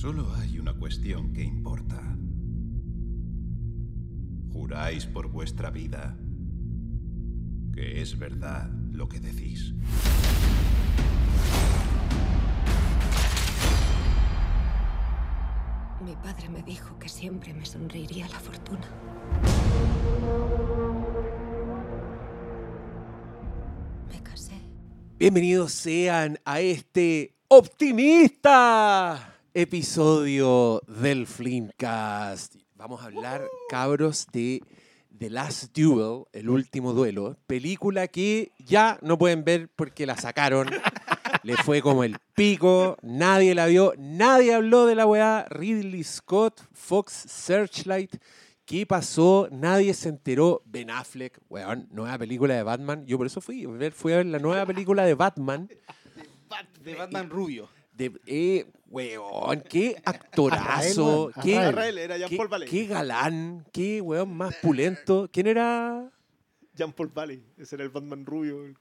Solo hay una cuestión que importa. Juráis por vuestra vida que es verdad lo que decís. Mi padre me dijo que siempre me sonreiría la fortuna. Me casé. Bienvenidos sean a este optimista episodio del Flimcast. Vamos a hablar, cabros, de The Last Duel, el último duelo, película que ya no pueden ver porque la sacaron. Le fue como el pico, nadie la vio, nadie habló de la weá. Ridley Scott, Fox Searchlight, ¿qué pasó? Nadie se enteró. Ben Affleck, weón, nueva película de Batman. Yo por eso fui, fui a ver la nueva película de Batman. De Batman Rubio. De, eh, weón, qué actorazo, Azrael, qué. Azrael, era Jean qué- Paul Valley. qué galán, qué weón más pulento. ¿Quién era? Jean Paul Valley. Ese era el Batman Rubio.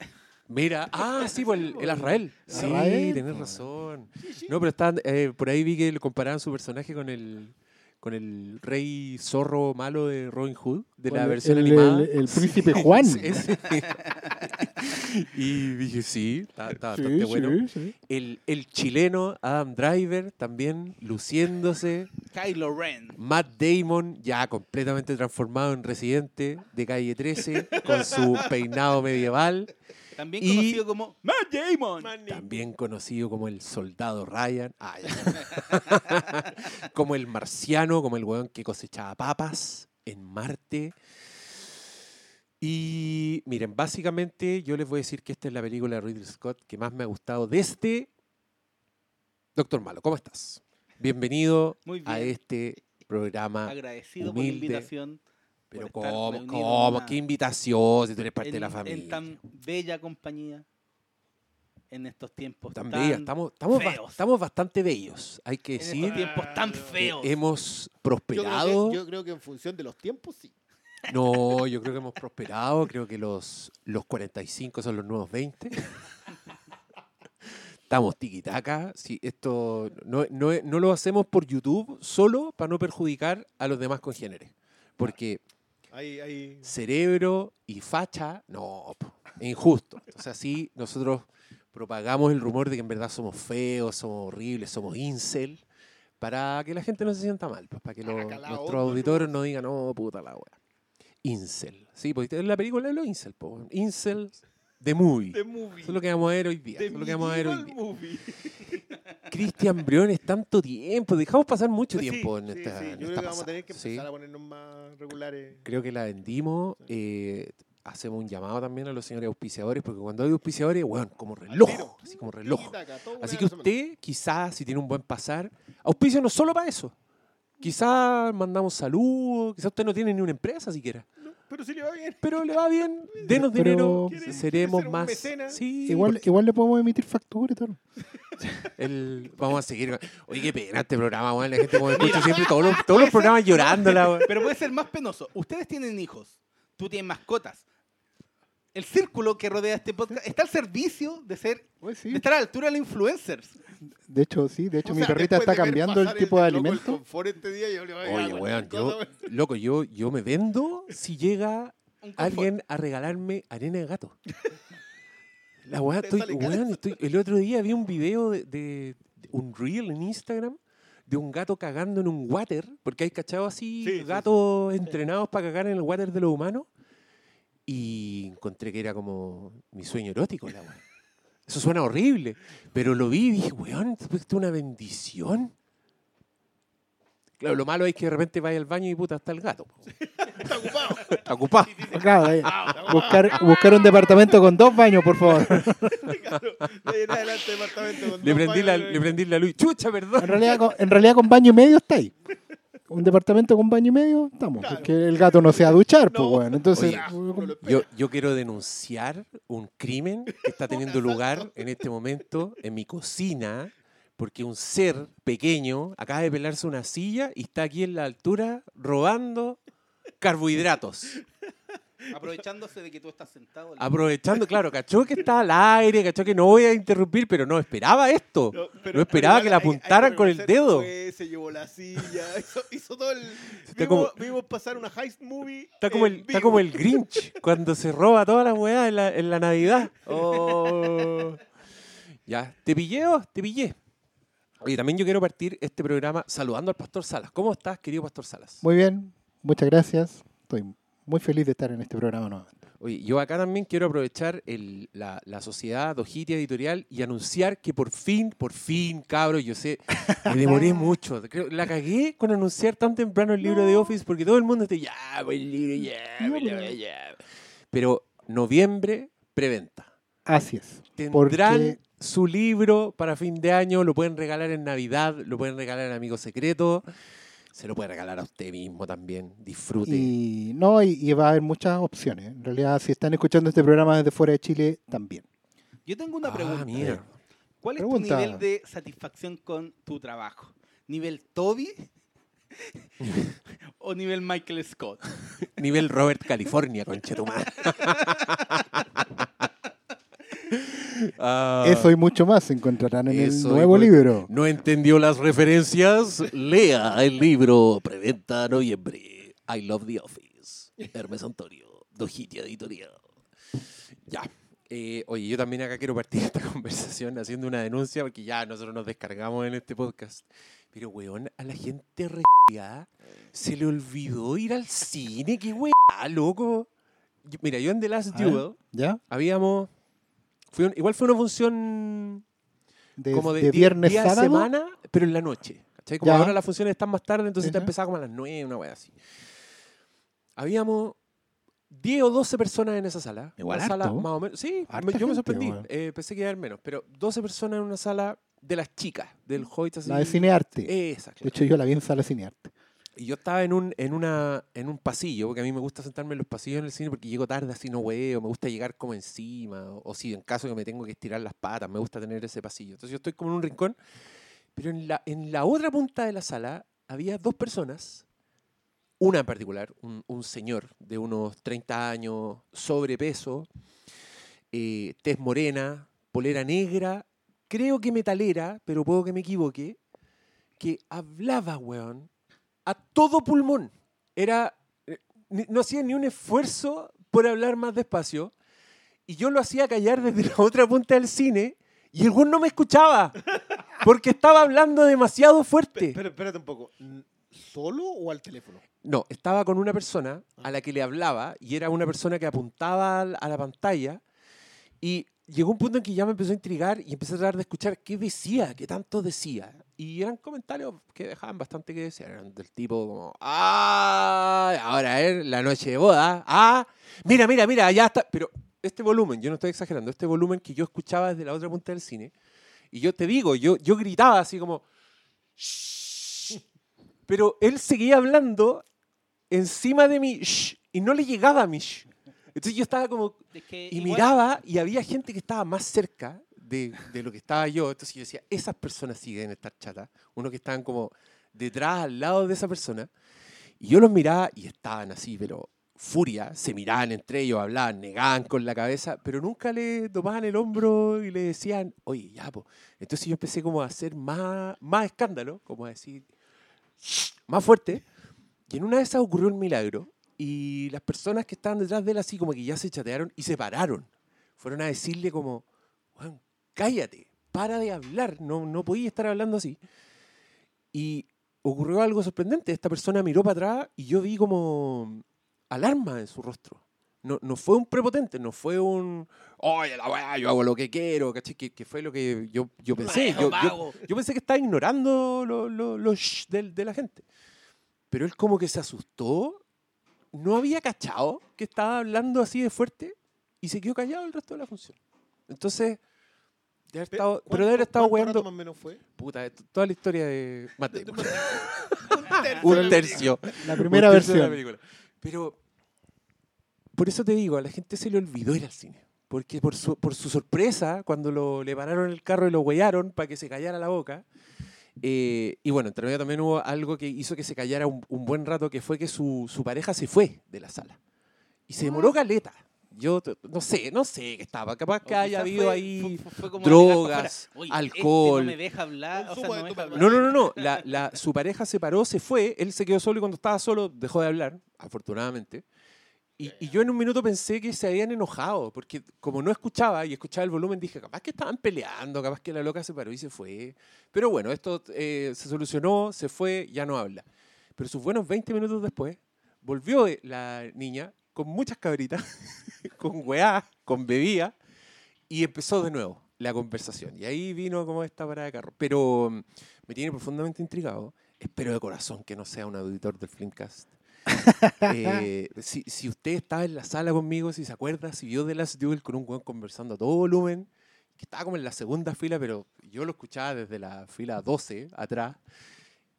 Mira, ah, sí, pues el, el Azrael. Sí, tenés razón. No, pero estaban, eh, por ahí vi que le comparaban su personaje con el con el rey zorro malo de Robin Hood, de la versión el, animada. El, el príncipe Juan. Ese. y dije, sí, está, está Sí, bastante sí, bueno. sí. El, el chileno Adam Driver también luciéndose. Kylo Ren. Matt Damon ya completamente transformado en residente de calle 13 con su peinado medieval. También Y- conocido como Matt Damon. También conocido como el soldado Ryan. Ah, ya. como el marciano, como el weón que cosechaba papas en Marte. Y miren, básicamente yo les voy a decir que esta es la película de Ridley Scott que más me ha gustado desde Doctor Malo. ¿Cómo estás? Bienvenido Muy a este programa. Agradecido por la humilde, invitación. Pero ¿cómo? ¿Cómo? en ¿Qué invitación? Si tú eres parte en, de la en familia. tan bella compañía. En estos tiempos Tan tan, bella. Estamos, estamos, ba- estamos bastante bellos, hay que en decir. estos tiempos tan feos. hemos Yo creo, prosperado. que, yo creo que en función de los tiempos, sí. No, yo creo que hemos prosperado. Creo que los, los 45 son los nuevos 20. Estamos tiquitaca. Sí, esto no, no, no lo hacemos por YouTube solo para no perjudicar a los demás congéneres. Porque Ahí, ahí. cerebro y facha, no, es injusto. Entonces así nosotros propagamos el rumor de que en verdad somos feos, somos horribles, somos incel, para que la gente no se sienta mal, pues, para que los, nuestros auditores no digan, no, puta la wea. Incel. Sí, porque en la película es lo incel, po. Incel de movie. The Movie. Eso es lo que vamos a ver hoy día. The Eso es lo que vamos a ver hoy Medieval día. Movie. Cristian Briones, tanto tiempo. Dejamos pasar mucho tiempo en esta, sí, en yo creo esta que vamos a tener que empezar a ponernos más regulares. Creo que la vendimos. eh, hacemos un llamado también a los señores auspiciadores, porque cuando hay auspiciadores, bueno, como reloj, así como reloj. Así que usted, quizás, si tiene un buen pasar, auspicia no solo para eso. Quizás mandamos saludos, quizás usted no tiene ni una empresa siquiera, Pero sí le va bien. pero le va bien, denos Pero- dinero, ¿Quiere- seremos quiere ser un más. mecenas? Sí, Igual, porque igual le podemos emitir factura y todo. el- vamos a seguir. con- Oye, qué pena este programa, weón, la gente como escucha siempre todos los, todos los programas llorándola, weón. Pero puede ser más penoso. Ustedes tienen hijos. Tú tienes mascotas. El círculo que rodea este podcast está al servicio de ser Pues sí. de estar a la altura de los influencers. De hecho, sí. De hecho, O mi sea, perrita está cambiando el tipo de loco, el alimento. confort este día, yo le voy a Oye, weón, yo, loco, yo, yo me vendo si llega alguien a regalarme arena de gato. La weá, estoy, weón, estoy- el otro día vi un video de, de- de un reel en Instagram de un gato cagando en un water, porque hay cachado así Sí, sí, sí. gatos entrenados para cagar en el water de los humanos, y encontré que era como mi sueño erótico, la weá. Eso suena horrible, pero lo vi y dije, weón, esto es una bendición. Claro, lo malo es que de repente vaya al baño y puta, está el gato. Está ocupado. Está ocupado. Claro, eh, buscar, buscar un departamento con dos baños, por favor. Claro, de ahí en adelante, departamento con Le dos prendí, la, le prendí la luz. Chucha, En perdón. realidad, con, en realidad con baño y medio está ahí. Un departamento con baño y medio, estamos. Claro. Porque el gato no se va a duchar, pues No. bueno. Entonces, Oye, espera. Yo, yo quiero denunciar un crimen que está teniendo lugar en este momento en mi cocina, porque un ser pequeño acaba de pelarse una silla y está aquí en la altura robando carbohidratos. Aprovechándose de que tú estás sentado. le- Aprovechando, claro, cachó que está al aire, cachó que no voy a interrumpir, pero no esperaba esto. No, pero- esperaba pero que la igual hay- hay apuntaran con el dedo. fue, se llevó la silla, hizo, hizo todo el... Está Vimos, como- vimos pasar una heist movie Está como, el, está como el Grinch cuando se roba toda la weá en la, en la Navidad. Oh. Ya, te pillé, oh, te pillé. Oye, también yo quiero partir este programa saludando al Pastor Salas. ¿Cómo estás, querido Pastor Salas? Muy bien, muchas gracias. Estoy muy feliz de estar en este programa nuevamente. Oye, yo acá también quiero aprovechar el- la, la sociedad Dojitia Editorial y anunciar que por fin, por fin, cabros, yo sé, me demoré mucho. Creo- la cagué con anunciar tan temprano el libro de Office porque todo el mundo está, ya, pues el libro, ya, pues, ya, ya". Pero noviembre, preventa. Así es. Tendrán Porque- su libro para fin de año, lo pueden regalar en Navidad, lo pueden regalar en Amigo Secreto, se lo puede regalar a usted mismo también. Disfrute. Y no, y, y va a haber muchas opciones. En realidad, si están escuchando este programa desde fuera de Chile, también. Yo tengo una Ah, pregunta. mira. ¿Cuál es Pregunta. tu nivel de satisfacción con tu trabajo? ¿Nivel Toby? ¿O nivel Michael Scott? Nivel Robert California, conchetumar. Ah, Eso y mucho más se encontrarán en el nuevo libro. ¿No entendió las referencias? Lea el libro Preventa Noviembre. I Love the Office. Hermes Antonio. Dojitia Editorial. Ya. Eh, oye, yo también acá quiero partir esta conversación haciendo una denuncia porque ya nosotros nos descargamos en este podcast. Pero, weón, a la gente re se le olvidó ir al cine. ¡Qué weá, loco! Mira, yo en The Last. Duel ¿Ya? habíamos... fue un- igual fue una función De, como de, de viernes día de sábado. semana, pero en la noche. ¿cachai? Como Ya. ahora las funciones están más tarde, entonces Ajá. empezaba como a las 9, una wea así. Habíamos 10 o 12 personas en esa sala. Igual una sala más o menos. Sí, Harta yo me sorprendí. Eh, pensé que iba a haber menos, pero 12 personas en una sala de las chicas, del Hoyt. La de Cinearte. Esa, De claro. hecho, yo la vi en sala Cinearte. Y yo estaba en un, en, una, en un pasillo, porque a mí me gusta sentarme en los pasillos en el cine porque llego tarde, así no huevo, me gusta llegar como encima, o, si en caso que me tengo que estirar las patas, me gusta tener ese pasillo. Entonces yo estoy como en un rincón, pero en la, en la otra punta de la sala había dos personas, una en particular, un, un señor de unos 30 años, sobrepeso, eh, tez morena, polera negra, creo que metalera, pero puedo que me equivoque, que hablaba, weón, a todo pulmón. Era, eh, no hacía ni un esfuerzo por hablar más despacio. Y yo lo hacía callar desde la otra punta del cine y el weón no me escuchaba. Porque estaba hablando demasiado fuerte. Pero espérate un poco. ¿n- ¿Solo o al teléfono? No, estaba con una persona a la que le hablaba y era una persona que apuntaba a la pantalla y llegó un punto en que ya me empezó a intrigar y empecé a tratar de escuchar qué decía, qué tanto decía. Y eran comentarios que dejaban bastante que desear. Eran del tipo como, ah, ahora es la noche de boda. Ah, mira, mira, mira, ya está. Pero este volumen, yo no estoy exagerando, este volumen que yo escuchaba desde la otra punta del cine, y yo te digo, yo, yo gritaba así como, "Shh". pero él seguía hablando encima de mí "Shh", y no le llegaba a mí. "Shh". Entonces yo estaba como, Es que y igual- miraba y había gente que estaba más cerca de, de lo que estaba yo. Entonces yo decía, esas personas sí deben estar chatas. Uno que estaban como detrás, al lado de esa persona. Y yo los miraba y estaban así, pero furia. Se miraban entre ellos, hablaban, negaban con la cabeza, pero nunca le tomaban el hombro y le decían, oye, ya, po. Entonces yo empecé como a hacer más, más escándalo, como a decir, más fuerte. Y en una de esas ocurrió un milagro y las personas que estaban detrás de él así como que ya se chatearon y se pararon. Fueron a decirle como, "Weón, cállate, para de hablar, no, no podía estar hablando así. Y ocurrió algo sorprendente, esta persona miró para atrás y yo vi como alarma en su rostro. No, no fue un prepotente, no fue un, oye, la weá, yo hago lo que quiero, ¿cachai? Que, que fue lo que yo, yo pensé. Yo, yo- yo pensé que estaba ignorando los lo, lo shh del- de, la gente. Pero él como que se asustó, no había cachado que estaba hablando así de fuerte y se quedó callado el resto de la función. Entonces, de haber estado, pero de haber estado ¿Cuánto rato weando, más o menos fue? puta, toda la historia de Matt Damon. Un tercio. La primera Un tercio de la versión. película. Pero por eso te digo, a la gente se le olvidó ir al cine. Porque por su, por su sorpresa, cuando lo, le pararon el carro y lo huellaron para que se callara la boca. eh, y bueno, entre medio también hubo algo que hizo que se callara un, un buen rato, que fue que su, su pareja se fue de la sala. Y se demoró caleta. Yo no sé, no sé qué estaba. Capaz que haya habido fue- ahí. fue- fue como drogas. Oye, alcohol. Este no me deja hablar. O sea, no me deja hablar. No, no, no, no. La, la- su pareja se paró, se fue. Él se quedó solo y cuando estaba solo dejó de hablar, afortunadamente. Y, y yo en un minuto pensé que se habían enojado, porque como no escuchaba y escuchaba el volumen, dije, capaz que estaban peleando, capaz que la loca se paró y se fue. Pero bueno, esto eh, se solucionó, se fue, ya no habla. Pero sus buenos 20 minutos después, volvió eh, la niña con muchas cabritas, con weá, con bebida, y empezó de nuevo la conversación. Y ahí vino como esta parada de carro. Pero mm, me tiene profundamente intrigado. Espero de corazón que no sea un auditor del Flimcast. Eh, si, si usted estaba en la sala conmigo, si se acuerda, si vio The Last Duel con un weón conversando a todo volumen, que estaba como en la segunda fila, pero yo lo escuchaba desde la fila 12 atrás.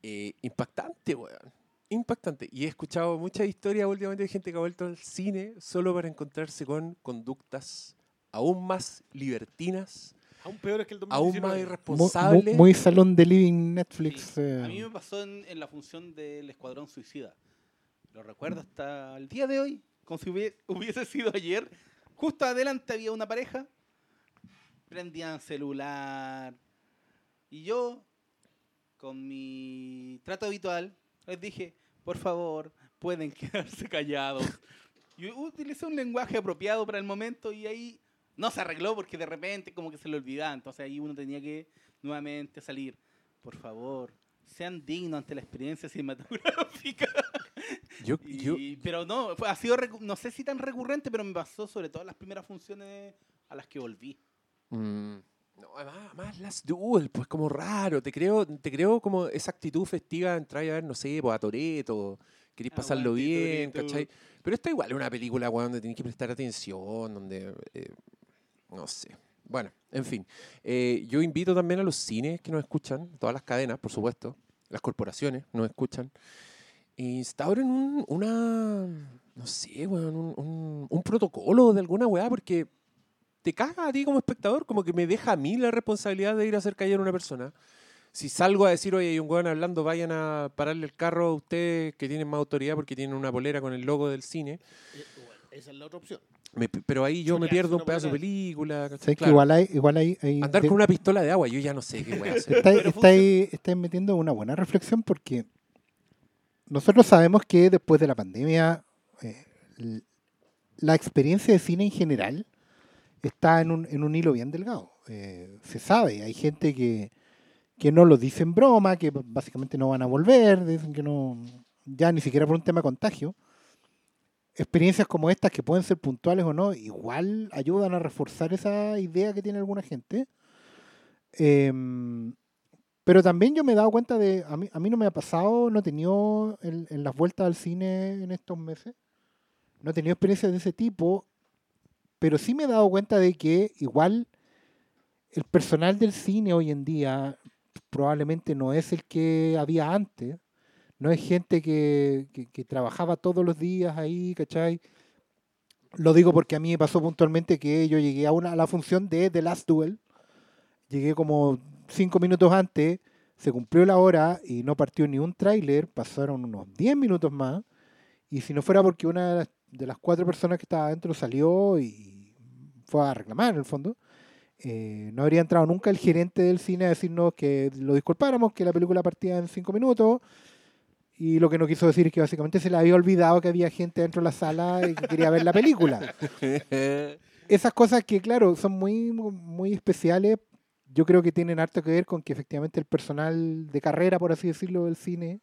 eh, impactante, weón. Impactante. Y he escuchado muchas historias últimamente de gente que ha vuelto al cine solo para encontrarse con conductas aún más libertinas, Aún peor es que el aún 2019. más Mu- mu- irresponsables. Muy, salón de living Netflix. Sí. eh, A mí me pasó en, en la función del Escuadrón Suicida. Lo recuerdo hasta el día de hoy, como si hubie- hubiese sido ayer. Justo adelante había una pareja, prendían celular. Y yo, con mi trato habitual, les dije, por favor, pueden quedarse callados. Y utilicé un lenguaje apropiado para el momento y ahí no se arregló porque de repente como que se le olvidaba. Entonces ahí uno tenía que nuevamente salir. Por favor, sean dignos ante la experiencia cinematográfica. Yo, Y- yo, pero no, ha sido, no sé si tan recurrente, pero me pasó sobre todo en las primeras funciones a las que volví. Mm, no, además, además Last Duel, pues como raro. Te creo, te creo como esa actitud festiva, entrar a ver, no sé, pues, a Toreto, querés pasarlo Aguante, bien, Toretto. ¿cachai? Pero esta igual es una película, weón, donde tenés que prestar atención, donde. eh, no sé. Bueno, en fin. Eh, yo invito también a los cines que nos escuchan, todas las cadenas, por supuesto, las corporaciones nos escuchan, instauren un, una. No sé, weón, un, un- un protocolo de alguna weá, porque te caga a ti como espectador, como que me deja a mí la responsabilidad de ir a hacer callar a una persona. Si salgo a decir, oye, hay un weón hablando, vayan a pararle el carro a ustedes que tienen más autoridad porque tienen una polera con el logo del cine. Eh, bueno, esa es la otra opción. me- pero ahí yo me pierdo un pedazo de película. ¿cachai? ¿sabes que igual hay, igual hay, hay- Andar de- con una pistola de agua, yo ya no sé qué voy a hacer. está, Pero está ahí, está metiendo una buena reflexión porque nosotros sabemos que después de la pandemia eh, la experiencia de cine en general está en un, en un hilo bien delgado. Eh, se sabe, hay gente que, que no lo dice en broma, que básicamente no van a volver, dicen que no, ya ni siquiera por un tema de contagio. Experiencias como estas, que pueden ser puntuales o no, igual ayudan a reforzar esa idea que tiene alguna gente. Em, pero también yo me he dado cuenta de, a mí, a mí no me ha pasado, no he tenido en, en las vueltas al cine en estos meses, no he tenido experiencias de ese tipo, pero sí me he dado cuenta de que igual el personal del cine hoy en día probablemente no es el que había antes, no es gente que, trabajaba todos los días ahí, ¿cachai? Lo digo porque a mí me pasó puntualmente que yo llegué a, una, a la función de The Last Duel, llegué como cinco minutos antes, se cumplió la hora y no partió ni un tráiler, pasaron unos 10 minutos más, y si no fuera porque una de las, de las cuatro personas que estaba adentro salió y fue a reclamar en el fondo, eh, no habría entrado nunca el gerente del cine a decirnos que lo disculpáramos, que la película partía en cinco minutos, y lo que no quiso decir es que básicamente se le había olvidado que había gente dentro de la sala y que quería ver la película. Esas cosas que, claro, son muy, muy especiales, yo creo que tienen harto que ver con que efectivamente el personal de carrera, por así decirlo, del cine,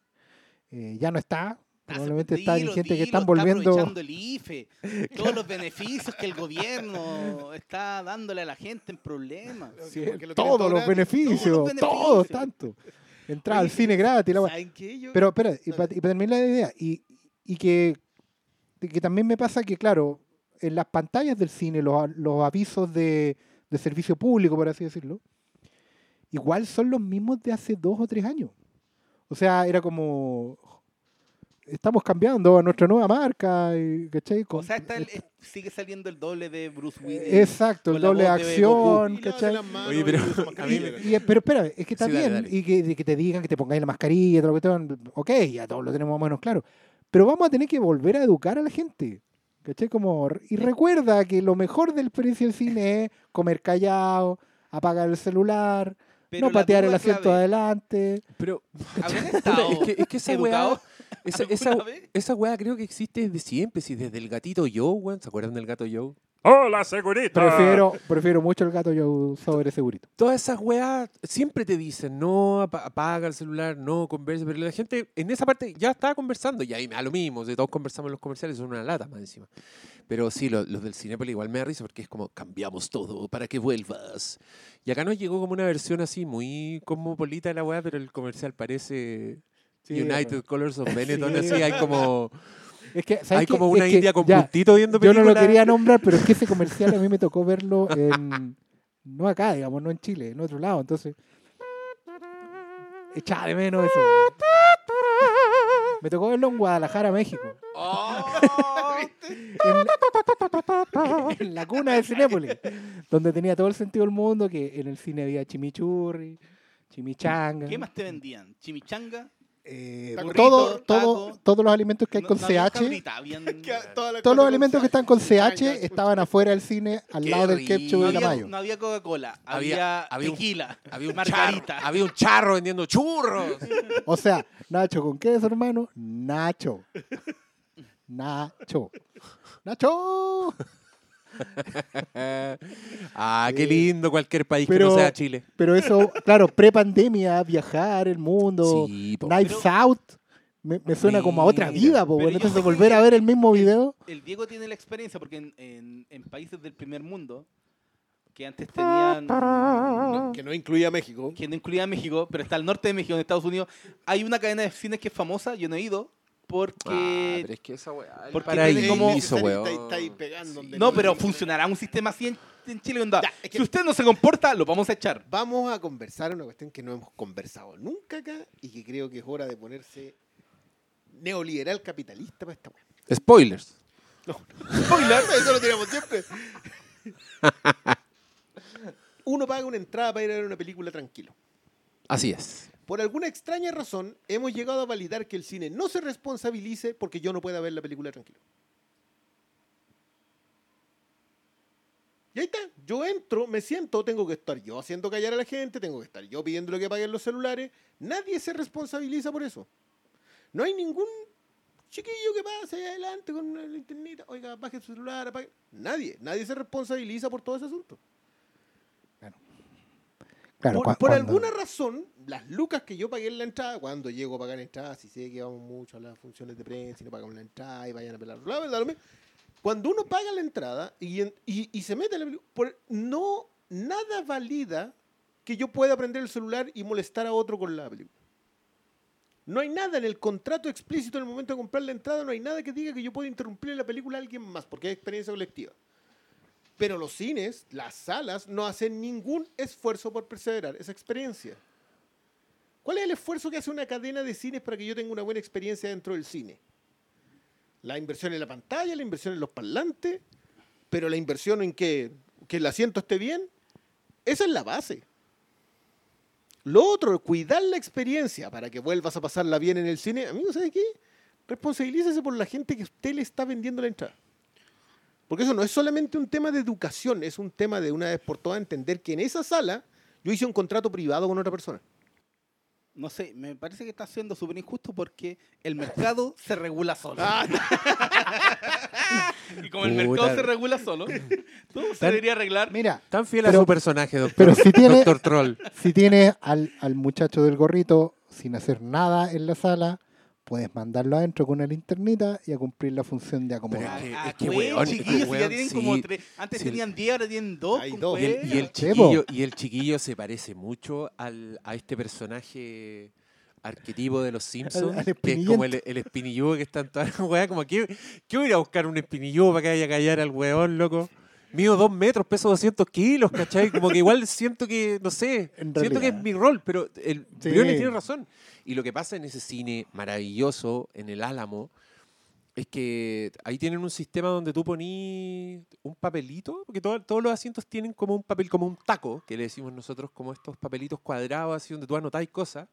eh, ya no está. Probablemente está Dilo, gente que están está volviendo. aprovechando el IFE, todos los beneficios que el gobierno está dándole a la gente en problemas. Sí, lo todos todo los beneficios, Todos los todos beneficios. tanto. Entrada al cine gratis. Pero espera, y para terminar la idea, y, y que, que también me pasa que, claro, en las pantallas del cine, los, los avisos de, de servicio público, por así decirlo, igual son los mismos de hace dos o tres años. O sea, era como, estamos cambiando a nuestra nueva marca, y, ¿cachai? O Con- sea, está el- sigue saliendo el doble de Bruce Willis. Exacto, el doble de acción, Y ¿cachai? Oye, y pero ¿cachai? Y- pero espera, es que está Sí, dale, bien dale. y que, de que te digan que te pongáis la mascarilla, todo lo que te ok, ya todos lo tenemos más o menos claro. Pero vamos a tener que volver a educar a la gente. ¿Cachai? Como, y recuerda que lo mejor del experiencia del cine es comer callado, apagar el celular, Pero no patear el asiento clave, adelante. Pero ¿habrán estado es, que, es que esa weá, educados esa, esa, vez? esa weá creo que existe desde siempre, si desde el gatito Joe, weón. ¿Se acuerdan del gato Joe? ¡Hola, segurito! Prefiero, prefiero mucho el gato yo sobre segurito. Todas esas weas siempre te dicen, no apa- apaga el celular, no converse, pero la gente en esa parte ya estaba conversando, y ahí me da lo mismo, de todos conversamos en los comerciales, son una lata más encima. Pero sí, lo- los, del Cinépolis igual me da risa porque es como, cambiamos todo para que vuelvas. Y acá nos llegó como una versión así, muy cosmopolita de la wea, pero el comercial parece Sí, United Colors of Benetton, Sí. así hay como, Es que, ¿sabes hay qué? como Es una que india con ya, puntito viendo Yo no películas. lo quería nombrar, pero es que ese comercial a mí me tocó verlo en. No acá, digamos, no en Chile, en otro lado. Entonces. Echaba de menos eso. Me tocó verlo en Guadalajara, México. En, en la cuna de Cinépolis. Donde tenía todo el sentido del mundo, que en el cine había chimichurri, chimichanga. ¿Qué más te vendían? ¿Chimichanga? Eh, Burrito, todo, todo, taco. todos los alimentos que hay No- con no CH. cabrita, Todos los alimentos que están con CH estaban afuera del cine, al Qué lado del rico. ketchup no, y la había, mayo. no había Coca-Cola, Había- había, había un- tequila, Había un, margarita. charro, había un charro vendiendo churros. O sea, Nacho con queso, hermano. Nacho. Nacho. Nacho. Ah, qué lindo cualquier país que no sea Chile. Pero eso, claro, pre-pandemia, viajar, el mundo, Sí. Knives Pero- Out, me, me suena como a otra vida, po, pero bueno. Entonces, volver a ver el mismo video. El Diego tiene la experiencia porque en, en- en países del primer mundo, que antes tenían, No, que no incluía México. que no incluía México, pero está al norte de México, en Estados Unidos, hay una cadena de cines que es famosa, yo no he ido, Ah, porque... pero es que esa weá. porque como- weón. está- está ahí pegando donde no, pero funcionará un sistema así en, en Chile. onda, Ya, es que- Si usted no se comporta, lo vamos a echar. Vamos a conversar una cuestión que no hemos conversado nunca acá y que creo que es hora de ponerse neoliberal capitalista para esta weá. Spoilers. Spoiler, eso lo tiramos siempre. Uno paga una entrada para ir a ver una película tranquilo. Así es. Por alguna extraña razón, hemos llegado a validar que el cine no se responsabilice porque yo no pueda ver la película tranquilo. Y ahí está. Yo entro, me siento, tengo que estar yo haciendo callar a la gente, tengo que estar yo pidiendo que paguen los celulares. Nadie se responsabiliza por eso. No hay ningún chiquillo que pase ahí adelante con una linternita, oiga, baje su celular, apague. Nadie, nadie se responsabiliza por todo ese asunto. Claro, por alguna razón, las lucas que yo pagué en la entrada, cuando llego a pagar entrada, si sé que vamos mucho a las funciones de prensa y no pagamos la entrada y vayan a pelar, la verdad, lo mismo. cuando uno paga la entrada y, en- y- y se mete en la película, por- no, nada valida que yo pueda prender el celular y molestar a otro con la película. No hay nada en el contrato explícito en el momento de comprar la entrada, no hay nada que diga que yo pueda interrumpir la película a alguien más, porque hay experiencia colectiva. Pero los cines, las salas, no hacen ningún esfuerzo por perseverar esa experiencia. ¿Cuál es el esfuerzo que hace una cadena de cines para que yo tenga una buena experiencia dentro del cine? La inversión en la pantalla, la inversión en los parlantes, pero la inversión en que, que el asiento esté bien, esa es la base. Lo otro, cuidar la experiencia para que vuelvas a pasarla bien en el cine. Amigo, ¿sabe qué? Responsabilícese por la gente que usted le está vendiendo la entrada. Porque eso no es solamente un tema de educación, es un tema de una vez por todas entender que en esa sala yo hice un contrato privado con otra persona. No sé, me parece que está siendo súper injusto porque el mercado se regula solo. Ah, y como el Puta. mercado se regula solo, todo se debería arreglar. Mira, Tan fiel Pero- a su personaje, doctor. pero si tiene- Doctor Troll. si tienes al, al muchacho del gorrito sin hacer nada en la sala, puedes mandarlo adentro con una linternita y a cumplir la función de Pero acomodar. es que- Ah, es que, pues, weón, es que, chiquillos, si weón, ya tienen como sí, tres. Antes sí. tenían 10, ahora tienen 2. Hay dos. Y el, y el chiquillo, y el chiquillo se parece mucho al, a este personaje arquetipo de los Simpsons, al que es como el, el espinilludo que está en todas las weas. Como, ¿qué, ¿qué voy a ir a buscar un espinilludo para que vaya a callar al weón, loco? Mío dos metros, peso 200 kilos, ¿cachai? Como que igual siento que, no sé, En siento que es mi rol, pero el Sí. Briones tiene razón. Y lo que pasa en ese cine maravilloso, en el Álamo, es que ahí tienen un sistema donde tú ponís un papelito, porque todo- todos los asientos tienen como un papel, como un taco, que le decimos nosotros como estos papelitos cuadrados, así donde tú anotáis cosas,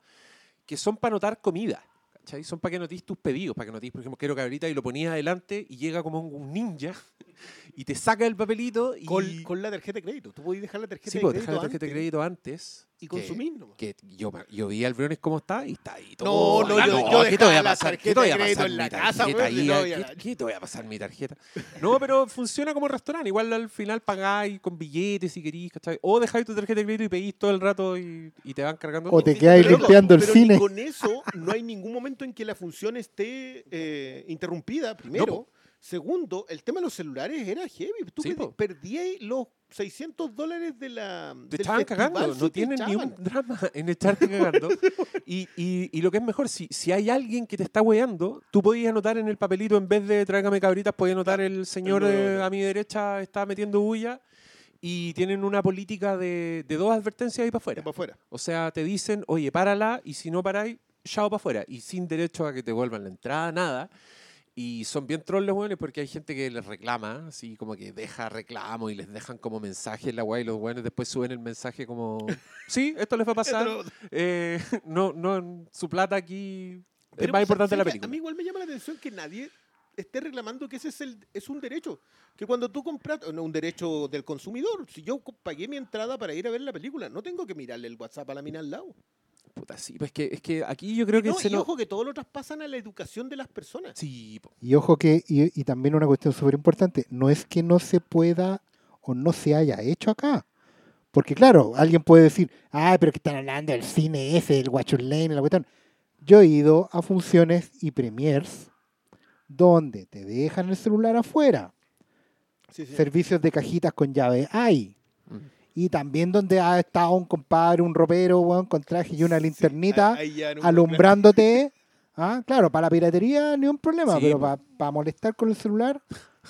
que son para anotar comida. ¿Cachai? Son para que notís tus pedidos, para que notís, por ejemplo, quiero cabrita y lo ponías adelante y llega como un ninja y te saca el papelito y... Con, con la tarjeta de crédito. Tú podías dejar la tarjeta sí, de pues, crédito dejar la tarjeta de antes crédito antes. y consumir nomás. Que yo, yo vi al Briones cómo está y está ahí No, todo. no, Ah, yo- yo ¿qué te voy a pasar? ¿Qué te voy de a pasar en la mi casa, tarjeta no, ¿Qué- ya- ¿Qué te voy a pasar mi tarjeta? No, pero funciona como restaurante. Igual al final pagáis con billetes si querís, ¿cachai? O dejáis tu tarjeta de crédito y pedís todo el rato y, y te van cargando. O todo. te Pero, limpiando el pero ni cine. con eso no hay ningún momento en que la función esté eh, interrumpida, primero. po. Segundo, el tema de los celulares era heavy. Tú Sí, perdías los 600 dólares de la. Te estaban cagando, no tienen ni un drama en echarte cagando. y, y, y lo que es mejor, si, si hay alguien que te está weando, tú podías anotar en el papelito, en vez de tráigame cabritas, podías anotar el señor eh, a mi derecha está metiendo bulla y tienen una política de, de dos advertencias ahí para afuera. Para afuera. O sea, te dicen, oye, párala y si no paráis, chao para afuera. Y sin derecho a que te vuelvan la entrada, nada. Y son bien trolls los buenos porque hay gente que les reclama, así como que deja reclamo y les dejan como mensaje en la weá y los buenos después suben el mensaje como, sí, esto les va a pasar, eh, no, no, su plata aquí es Pero, más pues, importante la película. A mí igual me llama la atención que nadie esté reclamando que ese es, el, es un derecho. Que cuando tú compras, no, un derecho del consumidor. Si yo pagué mi entrada para ir a ver la película, no tengo que mirarle el WhatsApp a la mina al lado. Puta, sí, pues que, es que aquí yo creo que No, se y lo- ojo que todo lo traspasan a la educación de las personas. Sí, po. Y ojo que, y, y también una cuestión súper importante, no es que no se pueda o no se haya hecho acá. Porque claro, alguien puede decir, ay, pero que están hablando del cine ese, el Watcher Lane, la cuestión. Yo he ido a funciones y premiers donde te dejan el celular afuera. Sí, sí. Servicios de cajitas con llave hay. Mm. Y también donde ha estado un compadre, un ropero, weón, con traje y una Sí, linternita ahí alumbrándote. Ah, claro, para la piratería ni un problema, Sí, pero para molestar con el celular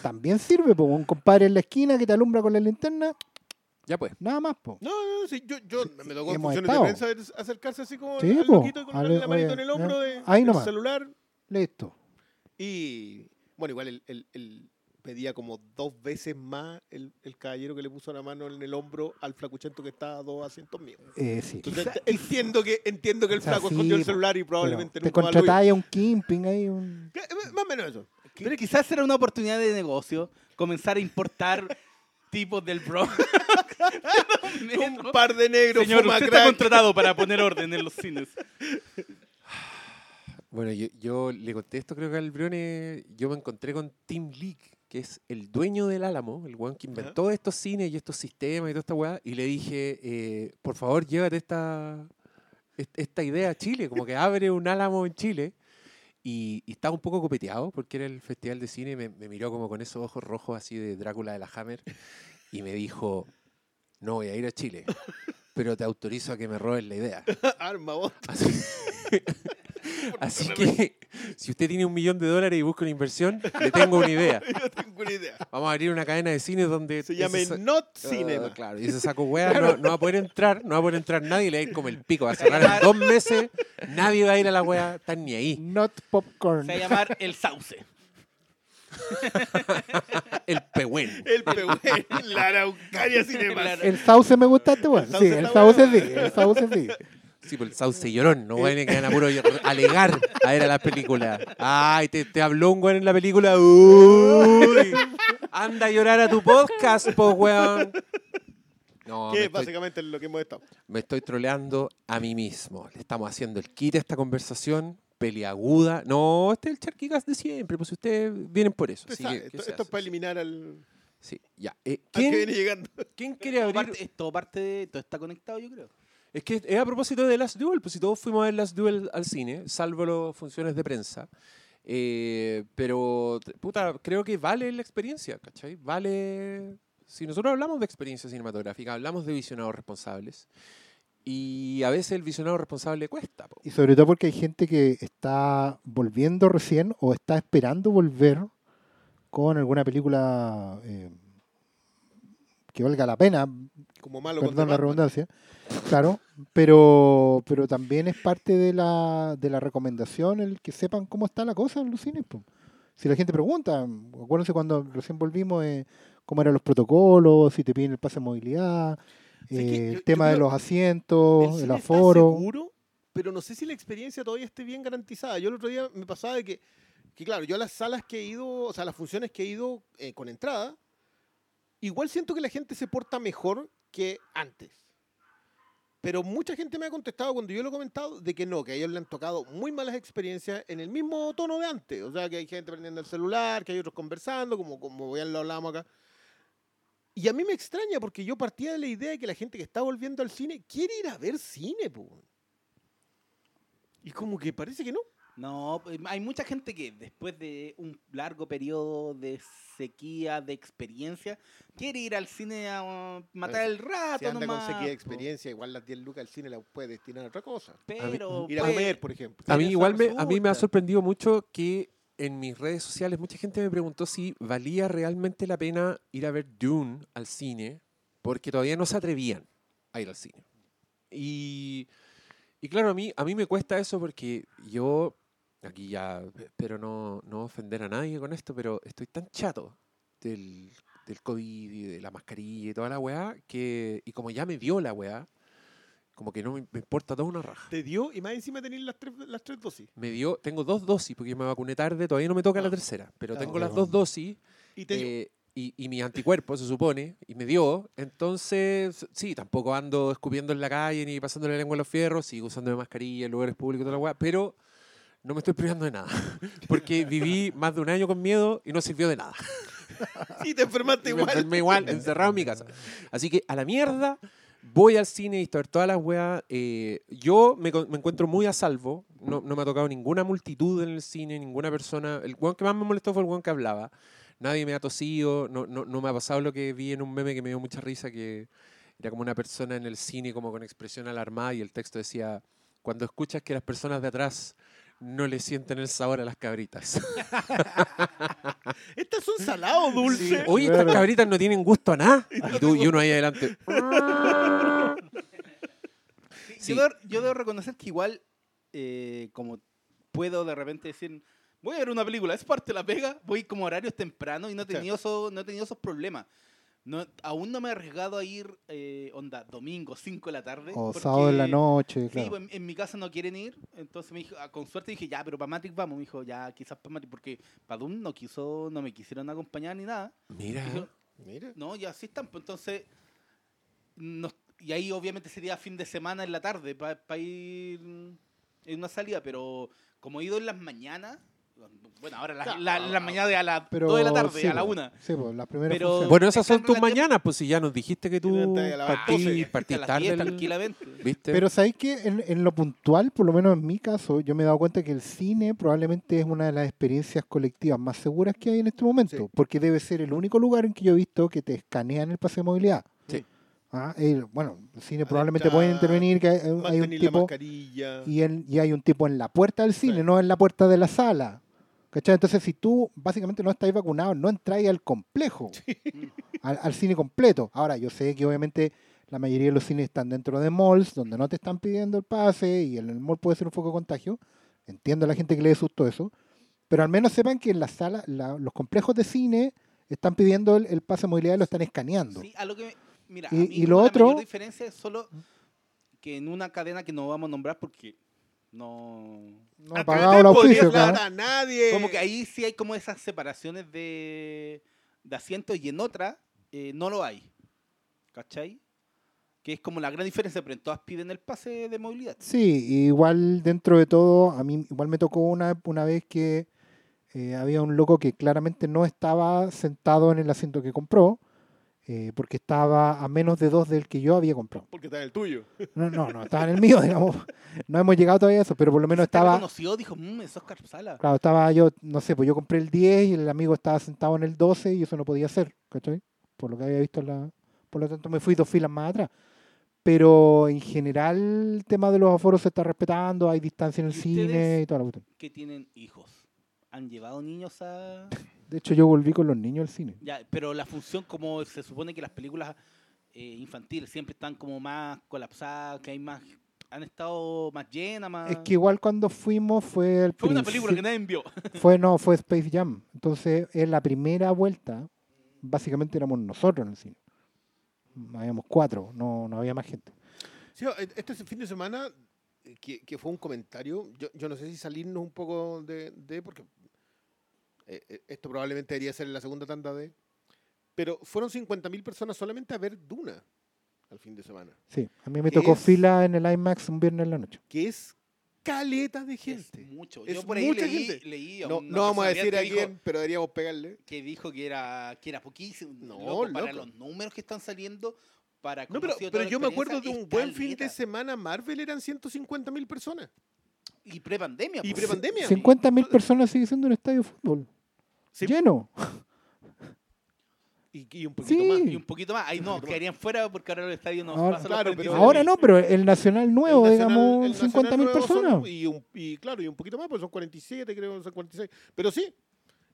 también sirve, pues un compadre en la esquina que te alumbra con la linterna, ya pues. nada más, po. No, no, sí, yo, yo me tocó en funciones estado. de prensa acercarse así como Sí, al loquito y colocarle ale- la manito oye, en el hombro ya. de, Ahí del nomás. celular. Listo. Y bueno, igual él- él pedía como dos veces más el, el caballero que le puso la mano en el hombro al flacuchento que estaba a dos asientos míos. Eh, sí. Entonces, ent- entiendo que entiendo que el flaco sí, escondió el celular y probablemente te nunca hizo. contratáis a un Kimping ahí, un... ¿Qué? Más o menos eso. Pero quizás era una oportunidad de negocio comenzar a importar tipos del Bronx. Un par de negros Señor, usted está contratado para poner orden en los cines. Bueno, yo, yo le conté esto creo que al Brione, yo me encontré con Tim League, que es el dueño del Álamo, el weón que inventó estos cines y estos sistemas y toda esta weá, y le dije, eh, por favor, llévate esta, est- esta idea a Chile, como que abre un Álamo en Chile. Y, y estaba un poco copeteado porque era el festival de cine y me, me miró como con esos ojos rojos así de Drácula de la Hammer y me dijo, no voy a ir a Chile, pero te autorizo a que me robes la idea. Arma vos. Así, que si usted tiene un millón de dólares y busca una inversión, le tengo una idea. Yo tengo una idea. Vamos a abrir una cadena de cines donde Se ese sa- Not Ah, Cinema. claro, y ese saco weá no, no va a poder entrar, no va a poder entrar nadie, le va a ir como el pico, va a cerrar en dos meses, nadie va a ir a la weá, están ni ahí. Not popcorn. Se va a llamar El Sauce. El pehuen. El pehuen, la Araucaria Cinema. La- El sauce me gusta este weón. Sí, el sauce sí, el sauce sí. Sí, por el sauce llorón, no vayan a quedar a puro alegar a ver a las películas. Ay, te, te habló un weón en la película. Uy, anda a llorar a tu podcast, po weón. No, me Que es estoy, básicamente lo que hemos estado. me estoy troleando a mí mismo. Le estamos haciendo el kit a esta conversación, peliaguda. No, este es el charquicas de siempre, pues ustedes vienen por eso. Así que- esto, es para eliminar al, Sí, ya. Eh, ¿quién, viene llegando. quién quiere abrir? parte- es todo parte de. Todo está conectado, yo creo. Es que es a propósito de Last Duel, pues si todos fuimos a ver Last Duel al cine, salvo las funciones de prensa. Eh, pero, puta, creo que vale la experiencia, ¿cachai? Vale. Si nosotros hablamos de experiencia cinematográfica, hablamos de visionados responsables. Y a veces el visionado responsable cuesta. Y sobre todo porque hay gente que está volviendo recién o está esperando volver con alguna película eh, que valga la pena, Como malo perdón la redundancia, claro, pero, pero también es parte de la, de la recomendación el que sepan cómo está la cosa en los cines. po. Si la gente pregunta, acuérdense cuando recién volvimos, eh, cómo eran los protocolos, si te piden el pase de movilidad, que eh, yo- el yo tema de los asientos, ¿El el cine está aforo. seguro pero no sé si la experiencia todavía esté bien garantizada. Yo el otro día me pasaba de que, que claro, yo a las salas que he ido, o sea, las funciones que he ido eh, con entrada, igual siento que la gente se porta mejor que antes. Pero mucha gente me ha contestado cuando yo lo he comentado de que no, que a ellos le han tocado muy malas experiencias en el mismo tono de antes. O sea, que hay gente prendiendo el celular, que hay otros conversando, como, como ya lo hablamos acá. Y a mí me extraña porque yo partía de la idea de que la gente que está volviendo al cine quiere ir a ver cine, po. Y como que parece que no. No, pues, hay mucha gente que después de un largo periodo de sequía, de experiencia, quiere ir al cine a uh, matar el rato Si anda con sequía de experiencia, igual las 10 lucas al cine la puede destinar a otra cosa. Pero Ir a pues, comer, por ejemplo. A mí igual me, a mí me ha sorprendido mucho que en mis redes sociales mucha gente me preguntó si valía realmente la pena ir a ver Dune al cine, porque todavía no se atrevían a ir al cine. Y, y claro, a mí, a mí me cuesta eso porque yo, aquí ya, pero no, no ofender a nadie con esto, pero estoy tan chato del, del COVID y de la mascarilla y toda la weá, que, y como ya me dio la weá, como que no me, me importa toda una raja. Te dio y más encima tenéis las tres, las tres dosis. Me dio, tengo dos dosis porque me vacuné tarde, todavía no me toca la Ah. tercera, pero Ah, tengo las dos dosis Y te eh, y, y mi anticuerpo se supone, y me dio, entonces sí, tampoco ando escupiendo en la calle ni pasándole la lengua a los fierros, sigo usando mi mascarilla en lugares públicos y toda la weá, pero no me estoy privando de nada, porque viví más de un año con miedo y no sirvió de nada. Y te enfermaste Y me igual. enfermé igual, encerrado en mi casa. Así que a la mierda, voy al cine y a ver todas las weas. eh, yo me, me encuentro muy a salvo. No, no me ha tocado ninguna multitud en el cine, ninguna persona. El weón que más me molestó fue el weón que hablaba. Nadie me ha tosido, no, no, no me ha pasado lo que vi en un meme que me dio mucha risa, que era como una persona en el cine como con expresión alarmada y el texto decía, cuando escuchas que las personas de atrás no le sienten el sabor a las cabritas. Estas son salados, dulce. Oye, estas cabritas no tienen gusto a nada. Y, tú, y uno ahí adelante. Sí. Yo, debo, yo debo reconocer que igual, eh, como puedo de repente decir, voy a ver una película, es parte de la pega, voy como horarios temprano y no he Sí. tenido, eso- no he tenido esos problemas. No, aún no me he arriesgado a ir, eh, onda, domingo, 5 de la tarde. O sábado en la porque- noche, Sí, claro. pues, en, en mi casa no quieren ir, entonces me dijo, ah, con suerte dije, ya, pero para Matrix vamos. Me dijo, ya, quizás para Matrix, porque para Doom no quiso, no me quisieron acompañar ni nada. Mira. Dijo, Mira. no, ya sí están, pues entonces. nos- y ahí obviamente sería fin de semana en la tarde para ir en una salida, pero como he ido en las mañanas, bueno, ahora las, la- las mañanas de a las Pero, 2 de la tarde, sí, a la po, 1. Sí, pues, las primeras Pero- funciones. Bueno, esas son tus mañanas, pues si ya nos dijiste que tú partís 12, partís a las tarde. 10 el- tranquilamente. ¿Viste? Pero sabéis que en, en lo puntual, por lo menos en mi caso, yo me he dado cuenta que el cine probablemente es una de las experiencias colectivas más seguras que hay en este momento, Sí. porque debe ser el único lugar en que yo he visto que te escanean el pase de movilidad. Sí. Ah, el- bueno, el cine probablemente entrar, puede intervenir, que hay, hay un tipo y, en- y hay un tipo en la puerta del cine, Sí. no en la puerta de la sala. ¿Cachai? Entonces, si tú básicamente no estáis vacunado, no entráis al complejo, al, al cine completo. Ahora, yo sé que obviamente la mayoría de los cines están dentro de malls, donde no te están pidiendo el pase y el mall puede ser un foco de contagio. Entiendo a la gente que le susto eso. Pero al menos sepan que en la- los complejos de cine están pidiendo el, el pase de movilidad y lo están escaneando. Sí, a lo que. Mira, Y- a mí y lo la otro- mayor diferencia es solo que en una cadena que no vamos a nombrar porque no. No ha pagado el auspicio, a nadie. Como que ahí sí hay como esas separaciones de, de asientos y en otra eh, no lo hay. ¿Cachai? Que es como la gran diferencia, pero en todas piden el pase de movilidad. Sí, igual dentro de todo, a mí igual me tocó una, una vez que eh, había un loco que claramente no estaba sentado en el asiento que compró, eh, porque estaba a menos de dos del que yo había comprado. Porque está en el tuyo. No, no, no, estaba en el mío, digamos. No hemos llegado todavía a eso, pero por lo menos estaba, reconoció, dijo, mmm, es Oscar Sala. claro, estaba yo, no sé, pues yo compré el 10 y el amigo estaba sentado en el 12 y eso no podía ser, ¿cachai? Por lo que había visto en la... Por lo tanto me fui dos filas más atrás. Pero en general el tema de los aforos se está respetando, hay distancia en el ¿Y cine y toda la cuestión. Que tienen hijos. ¿Han llevado niños a...? De hecho, yo volví con los niños al cine. Ya, pero la función, como se supone que las películas eh, infantiles siempre están como más colapsadas, que hay más... Han estado más llenas, más... Es que igual cuando fuimos fue el. Fue una película que nadie vio. Fue, no, fue Space Jam. Entonces, en la primera vuelta, básicamente éramos nosotros en el cine. Habíamos cuatro, no, no había más gente. Sí, este fin de semana que, que fue un comentario. Yo, yo no sé si salirnos un poco de, de porque eh, eh, esto probablemente debería ser en la segunda tanda de. Pero fueron 50.000 personas solamente a ver Duna al fin de semana. Sí, a mí me ¿Qué tocó es? fila en el IMAX un viernes en la noche. Que es caleta de Es gente. mucho. Es Yo por ahí mucha leí, gente. leí a No, no vamos a decir a quién, pero deberíamos pegarle. que dijo que era que era poquísimo. No, loco, para loco. los números que están saliendo para No, pero, pero yo me acuerdo de un es buen fin de semana. Marvel eran 150.000 personas. Y prepandemia. Y pues. prepandemia. 50.000 personas sigue siendo un estadio de fútbol. Sí. Lleno. Y, y un poquito Sí. más. y un poquito más. Ahí no, quedarían fuera porque ahora el estadio no Ahora- pasa claro, los pero- 45. Ahora no, pero el Nacional nuevo, El Nacional- digamos, el Nacional 50.000 nuevo son- personas. y, un- y claro, y un poquito más, pues son 47, creo, son 46. Pero sí.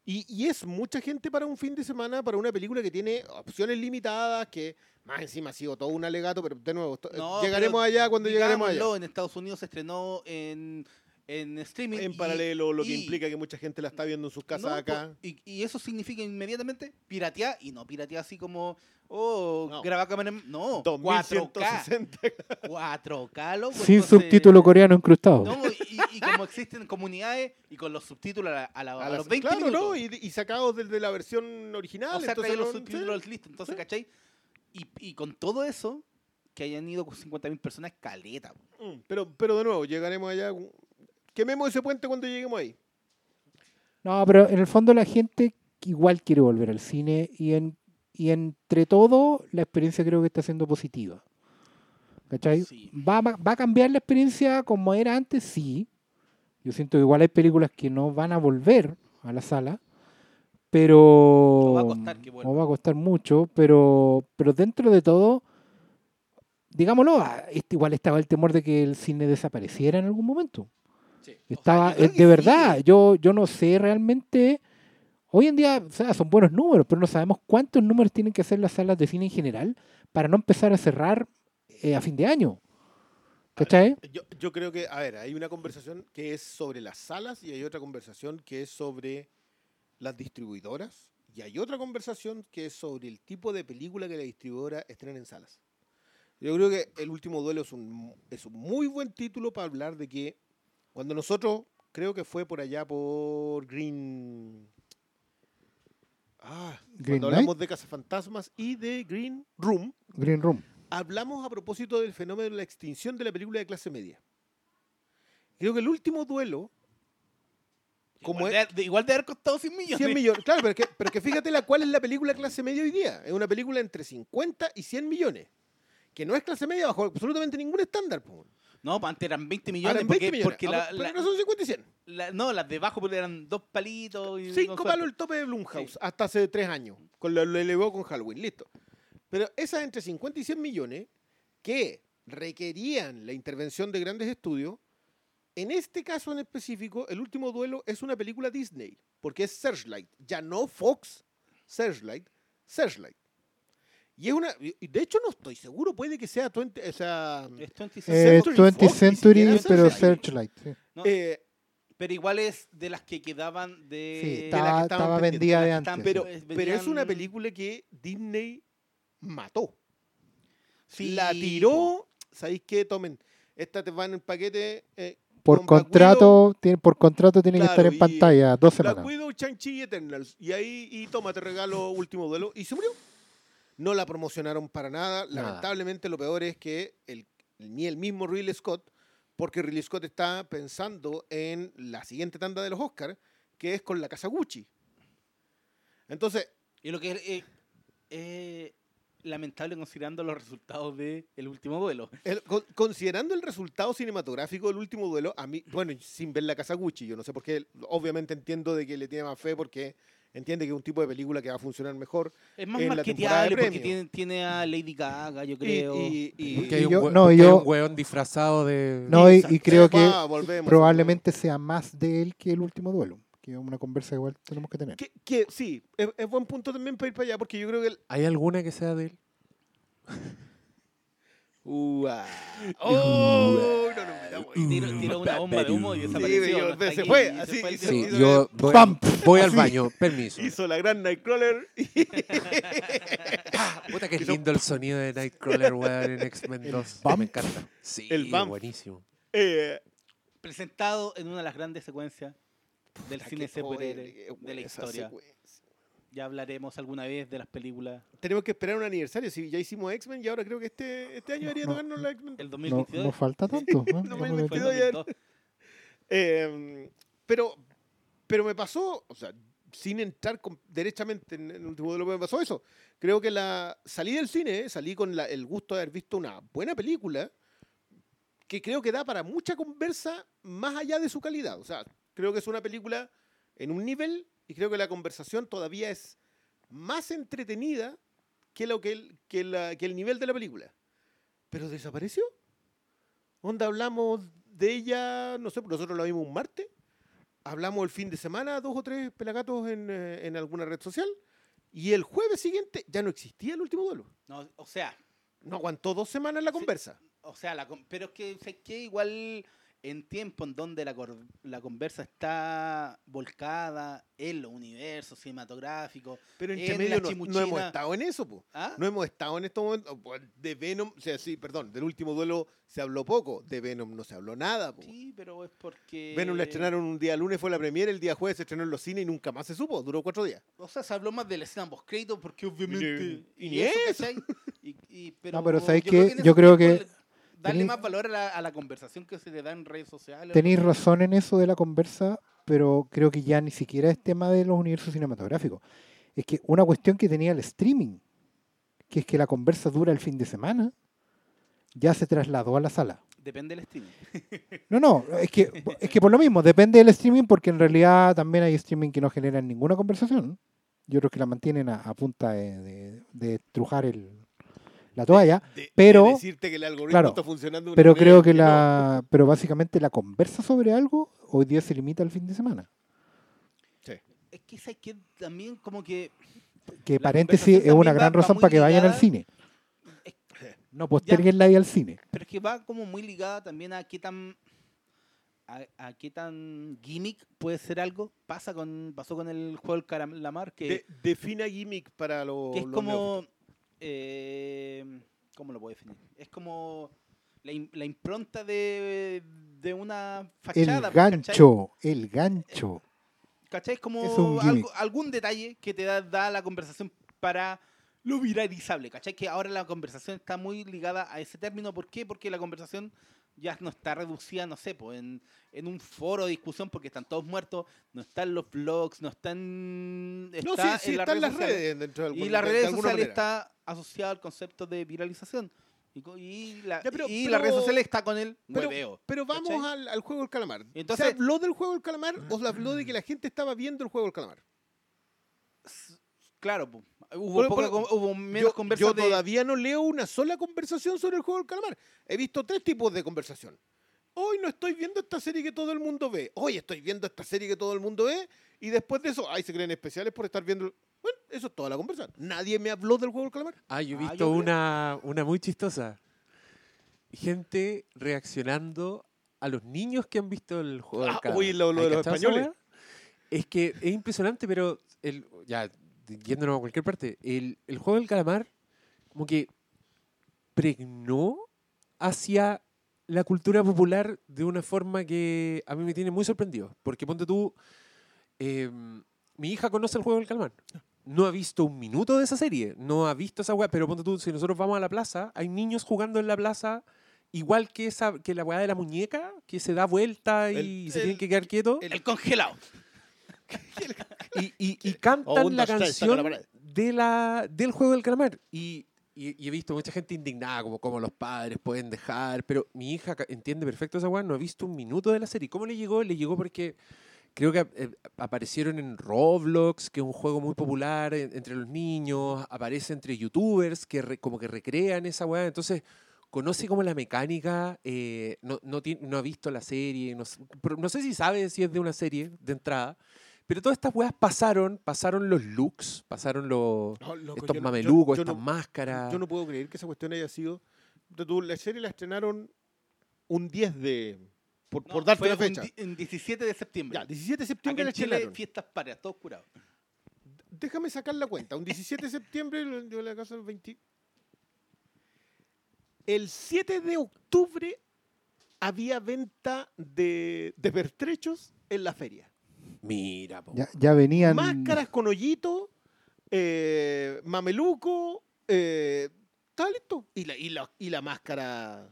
Y, y es mucha gente para un fin de semana, para una película que tiene opciones limitadas, que más encima ha sido todo un alegato, pero de nuevo, esto- No, llegaremos pero allá cuando llegaremos allá. En Estados Unidos se estrenó en, en streaming. En y- paralelo, lo que y- implica que mucha gente la está viendo en sus casas no, acá. Y, y eso significa inmediatamente piratear, y no piratear así como, oh, No. graba cámara. en- No, 4K. 2160. 4K, loco. Sin entonces- subtítulo coreano incrustado. No, y, y como existen comunidades y con los subtítulos a, la- a la- a A las- los 20 claro, minutos. ¿no? Y, y sacados desde la versión original. o sea, entonces trae los subtítulos sí. listos. Entonces, sí. ¿cachai? Y, y con todo eso, que hayan ido con 50.000 personas, caleta. Mm, Pero, pero de nuevo, llegaremos allá. Quememos ese puente cuando lleguemos ahí. No, pero en el fondo la gente igual quiere volver al cine y, en, y entre todo la experiencia creo que está siendo positiva. ¿Cachai? Sí. ¿Va, va, va a cambiar la experiencia como era antes? Sí. Yo siento que igual hay películas que no van a volver a la sala, pero... O va a costar que vuelvan. o va a costar mucho, pero, pero dentro de todo, digámoslo, ah, este, igual estaba el temor de que el cine desapareciera en algún momento. Sí. O sea, Estaba, de sí. verdad, yo, yo no sé realmente. Hoy en día, o sea, son buenos números, pero no sabemos cuántos números tienen que hacer las salas de cine en general para no empezar a cerrar eh, a fin de año. ¿Cachai? Yo, yo creo que, a ver, hay una conversación que es sobre las salas y hay otra conversación que es sobre las distribuidoras y hay otra conversación que es sobre el tipo de película que la distribuidora estrena en salas. Yo creo que El último duelo es un, es un muy buen título para hablar de que cuando nosotros, creo que fue por allá por Green... Ah, Green cuando hablamos de Cazafantasmas y de Green Room, Green Room. hablamos a propósito del fenómeno de la extinción de la película de clase media. Creo que el último duelo, como igual, es- de, igual de haber costado 100 millones. 100 millones, claro, pero que, pero que fíjate la cuál es la película clase media hoy día. Es una película entre 50 y 100 millones. Que no es clase media bajo absolutamente ningún estándar. po. No, pues antes eran 20 Ahora millones. en porque, 20 millones. porque Ah, la, pero la- no son 50 y 100. la- no, las de abajo porque eran dos palitos. Y Cinco palos el tope de Blumhouse hasta hace tres años. Con lo, lo elevó con Halloween, listo. Pero esas entre 50 y 100 millones que requerían la intervención de grandes estudios, en este caso en específico, El último duelo es una película Disney, porque es Searchlight, ya no Fox, Searchlight, Searchlight. Y es una, de hecho no estoy seguro, puede que sea 20, o sea, Es 20 Eh, Century 20th Fox, Century, pero Searchlight. Searchlight. sí. No, eh, pero igual es de las que quedaban de. Sí, estaba, estaban estaba vendida de antes. estaban- pero, pero es una película que Disney mató. Sí, la tiró. ¿Sabéis qué? Tomen. Esta te va en el paquete. eh, por con Black contrato, tiene, por contrato tiene que estar en y pantalla dos Black semanas. Widow, Shang-Chi y Eternals. Y ahí, y toma, te regalo Último Duelo. Y se murió. No la promocionaron para nada. Nada. Lamentablemente, lo peor es que el, ni el mismo Ridley Scott, porque Ridley Scott está pensando en la siguiente tanda de los Oscars, que es con la casa Gucci. Entonces, Y lo que es eh, eh, lamentable considerando los resultados de El último duelo. El- con- considerando el resultado cinematográfico del último duelo, a mí, bueno, sin ver la casa Gucci, yo no sé por qué, obviamente entiendo de que le tiene más fe porque entiende que es un tipo de película que va a funcionar mejor. Es más En la temporada de marketeable porque tiene, tiene a Lady Gaga, yo Y, creo. y- y- Porque hay, Y un, yo- no, yo- un hueón disfrazado de... No, y, y creo que Va, volvemos a- probablemente sea más de él que el último duelo. Que es una conversa igual tenemos que tener. Que, que sí, es, es buen punto también para ir para allá porque yo creo que... El, ¿Hay alguna que sea de él? Ua. ¡Oh! No, no, no, no, Tiró, tiró una bomba de humo y desapareció. Sí, se fue, así, se- Sí, tipo. y yo voy, ¡Pam! voy al baño, permiso. Hizo la gran Nightcrawler y Puta que lindo el sonido de Nightcrawler, weón, en X-Men 2. bump. Me encanta. Sí, El buenísimo. Eh, Presentado en una de las grandes secuencias del cine superhéroe qué de la historia. secuencia. Ya hablaremos alguna vez de las películas. Tenemos que esperar un aniversario. Si ya hicimos X-Men y ahora creo que este, este año debería No. tocarnos la X-Men. El No, 2022. no falta tanto. ¿no? No, Ya el no le- fue el 22 ya- 2002. Eh, pero, pero me pasó, o sea, sin entrar con- derechamente en el último de lo que me pasó eso. Creo que la salí del cine, eh, salí con la- el gusto de haber visto una buena película que creo que da para mucha conversa más allá de su calidad. O sea, creo que es una película en un nivel y creo que la conversación todavía es más entretenida que, lo que, el, que, la- que el nivel de la película. Pero desapareció. Onda hablamos de ella, no sé, nosotros la vimos un martes. Hablamos el fin de semana, dos o tres pelagatos en, eh, en alguna red social. Y el jueves siguiente ya no existía el último duelo. No, o sea, No aguantó dos semanas la Sí. conversa. o sea, la, pero es que, igual en tiempo en donde la, la conversa está volcada en los universos cinematográficos. Pero En la medio no, hemos estado en eso, po. ¿ah? No hemos estado en estos momentos. De Venom, o sea, sí, perdón, del último duelo se habló poco. De Venom no se habló nada, po. Sí, pero es porque. Venom la estrenaron un día lunes, fue la premiere, el día jueves se estrenó en los cines y nunca más se supo, duró cuatro días. O sea, se habló más de la escena post porque obviamente. Y eso. Y- y- pero No, pero ¿sabes yo qué? creo que Yo creo tiempos que Darle más valor a la, a la conversación que se le da en redes sociales. Tenéis razón en eso de la conversa, pero creo que ya ni siquiera es tema de los universos cinematográficos. Es que una cuestión que tenía el streaming, que es que la conversa dura el fin de semana, ya se trasladó a la sala. Depende del streaming. No, no, es que, es que por lo mismo, depende del streaming, porque en realidad también hay streaming que no generan ninguna conversación. Y otros que la mantienen a, a punta de, de- de trujar el, la toalla. De- Pero- de decirte que el algoritmo claro, está funcionando. Pero creo que la. Pero básicamente la conversa sobre algo hoy día se limita al fin de semana. Es que ¿sabes qué? también como que. Que La paréntesis es una gran va razón para que vayan al cine. Es- No posterguen la ida al cine. Pero es que va como muy ligada también a qué tan. A, a qué tan gimmick puede ser algo. Pasa con, pasó con el juego del calamar, que, De- defina gimmick para los. que es los como. Eh, ¿Cómo lo puedo definir? Es como la, im- la impronta de, de una El fachada. ¿cachai? gancho, el gancho. ¿Cachai? Es como Es algo- algún detalle que te da, da la conversación para lo viralizable, ¿cachai? Que ahora la conversación está muy ligada a ese término. ¿Por qué? Porque la conversación ya no está reducida, no sé, pues, en, en un foro de discusión porque están todos muertos, no están los blogs, no están... No, sí, está sí, en están las sociales. redes dentro Y las de- de redes sociales está asociado al concepto de viralización. Y, y, la, Ya, pero- y pero- las redes sociales está con el Pero, hueveo. pero vamos al, al juego del calamar. Entonces- ¿Se habló del juego del calamar o se habló de que la gente estaba viendo el juego del calamar? Claro, po. Hubo, Por- poca por- hubo menos yo, conversación yo de... todavía no leo una sola conversación sobre el juego del calamar. He visto tres tipos de conversación. Hoy no estoy viendo esta serie que todo el mundo ve. Hoy estoy viendo esta serie que todo el mundo ve. Y después de eso, ay, se creen especiales por estar viendo. Bueno, eso es toda la conversación. Nadie me habló del juego del calamar. Ah, yo he Ah, visto yo creo- una, una muy chistosa. Gente reaccionando a los niños que han visto el juego del Ah, calamar. uy, lo- lo ¿Hay de los españoles. Es que es impresionante, pero el, ya yéndonos a cualquier parte, el, el juego del calamar como que pregnó hacia la cultura popular de una forma que a mí me tiene muy sorprendido. Porque ponte tú, eh, mi hija conoce el juego del calamar. No ha visto un minuto de esa serie, no ha visto esa weá, pero ponte tú, si nosotros vamos a la plaza, hay niños jugando en la plaza, igual que esa que la weá de la muñeca, que se da vuelta y El- se el- tienen que quedar quietos. El congelado. Y, y- y cantan la canción de la, del juego del calamar. Y, y- he visto mucha gente indignada, como, como los padres pueden dejar, pero mi hija entiende perfecto esa weá, no ha visto un minuto de la serie. ¿Cómo le llegó? Le llegó porque creo que eh, aparecieron en Roblox, que es un juego muy popular en- entre los niños, aparece entre youtubers que re- como que recrean esa weá, entonces conoce como la mecánica, eh, no, no, tiene- no ha visto la serie, no, no sé si sabe si es de una serie de entrada, pero todas estas weas pasaron, pasaron los looks, pasaron los, No, loco, estos yo no- yo- mamelucos, yo estas no- máscaras. Yo no puedo creer que esa cuestión haya sido. La serie la estrenaron un 10 de. Por, No, por darte un fecha. En 17 de septiembre. Ya, 17 de Acá septiembre la Chile, estrenaron. fiestas patrias, todos curados. Déjame sacar la cuenta. Un 17 de septiembre, yo la casa el 20. El 7 de octubre había venta de, de pertrechos en la feria. Mira, po. Ya, ya venían. Máscaras con hoyito, eh, mameluco, eh, estaba listo. Y la, y la, y la máscara.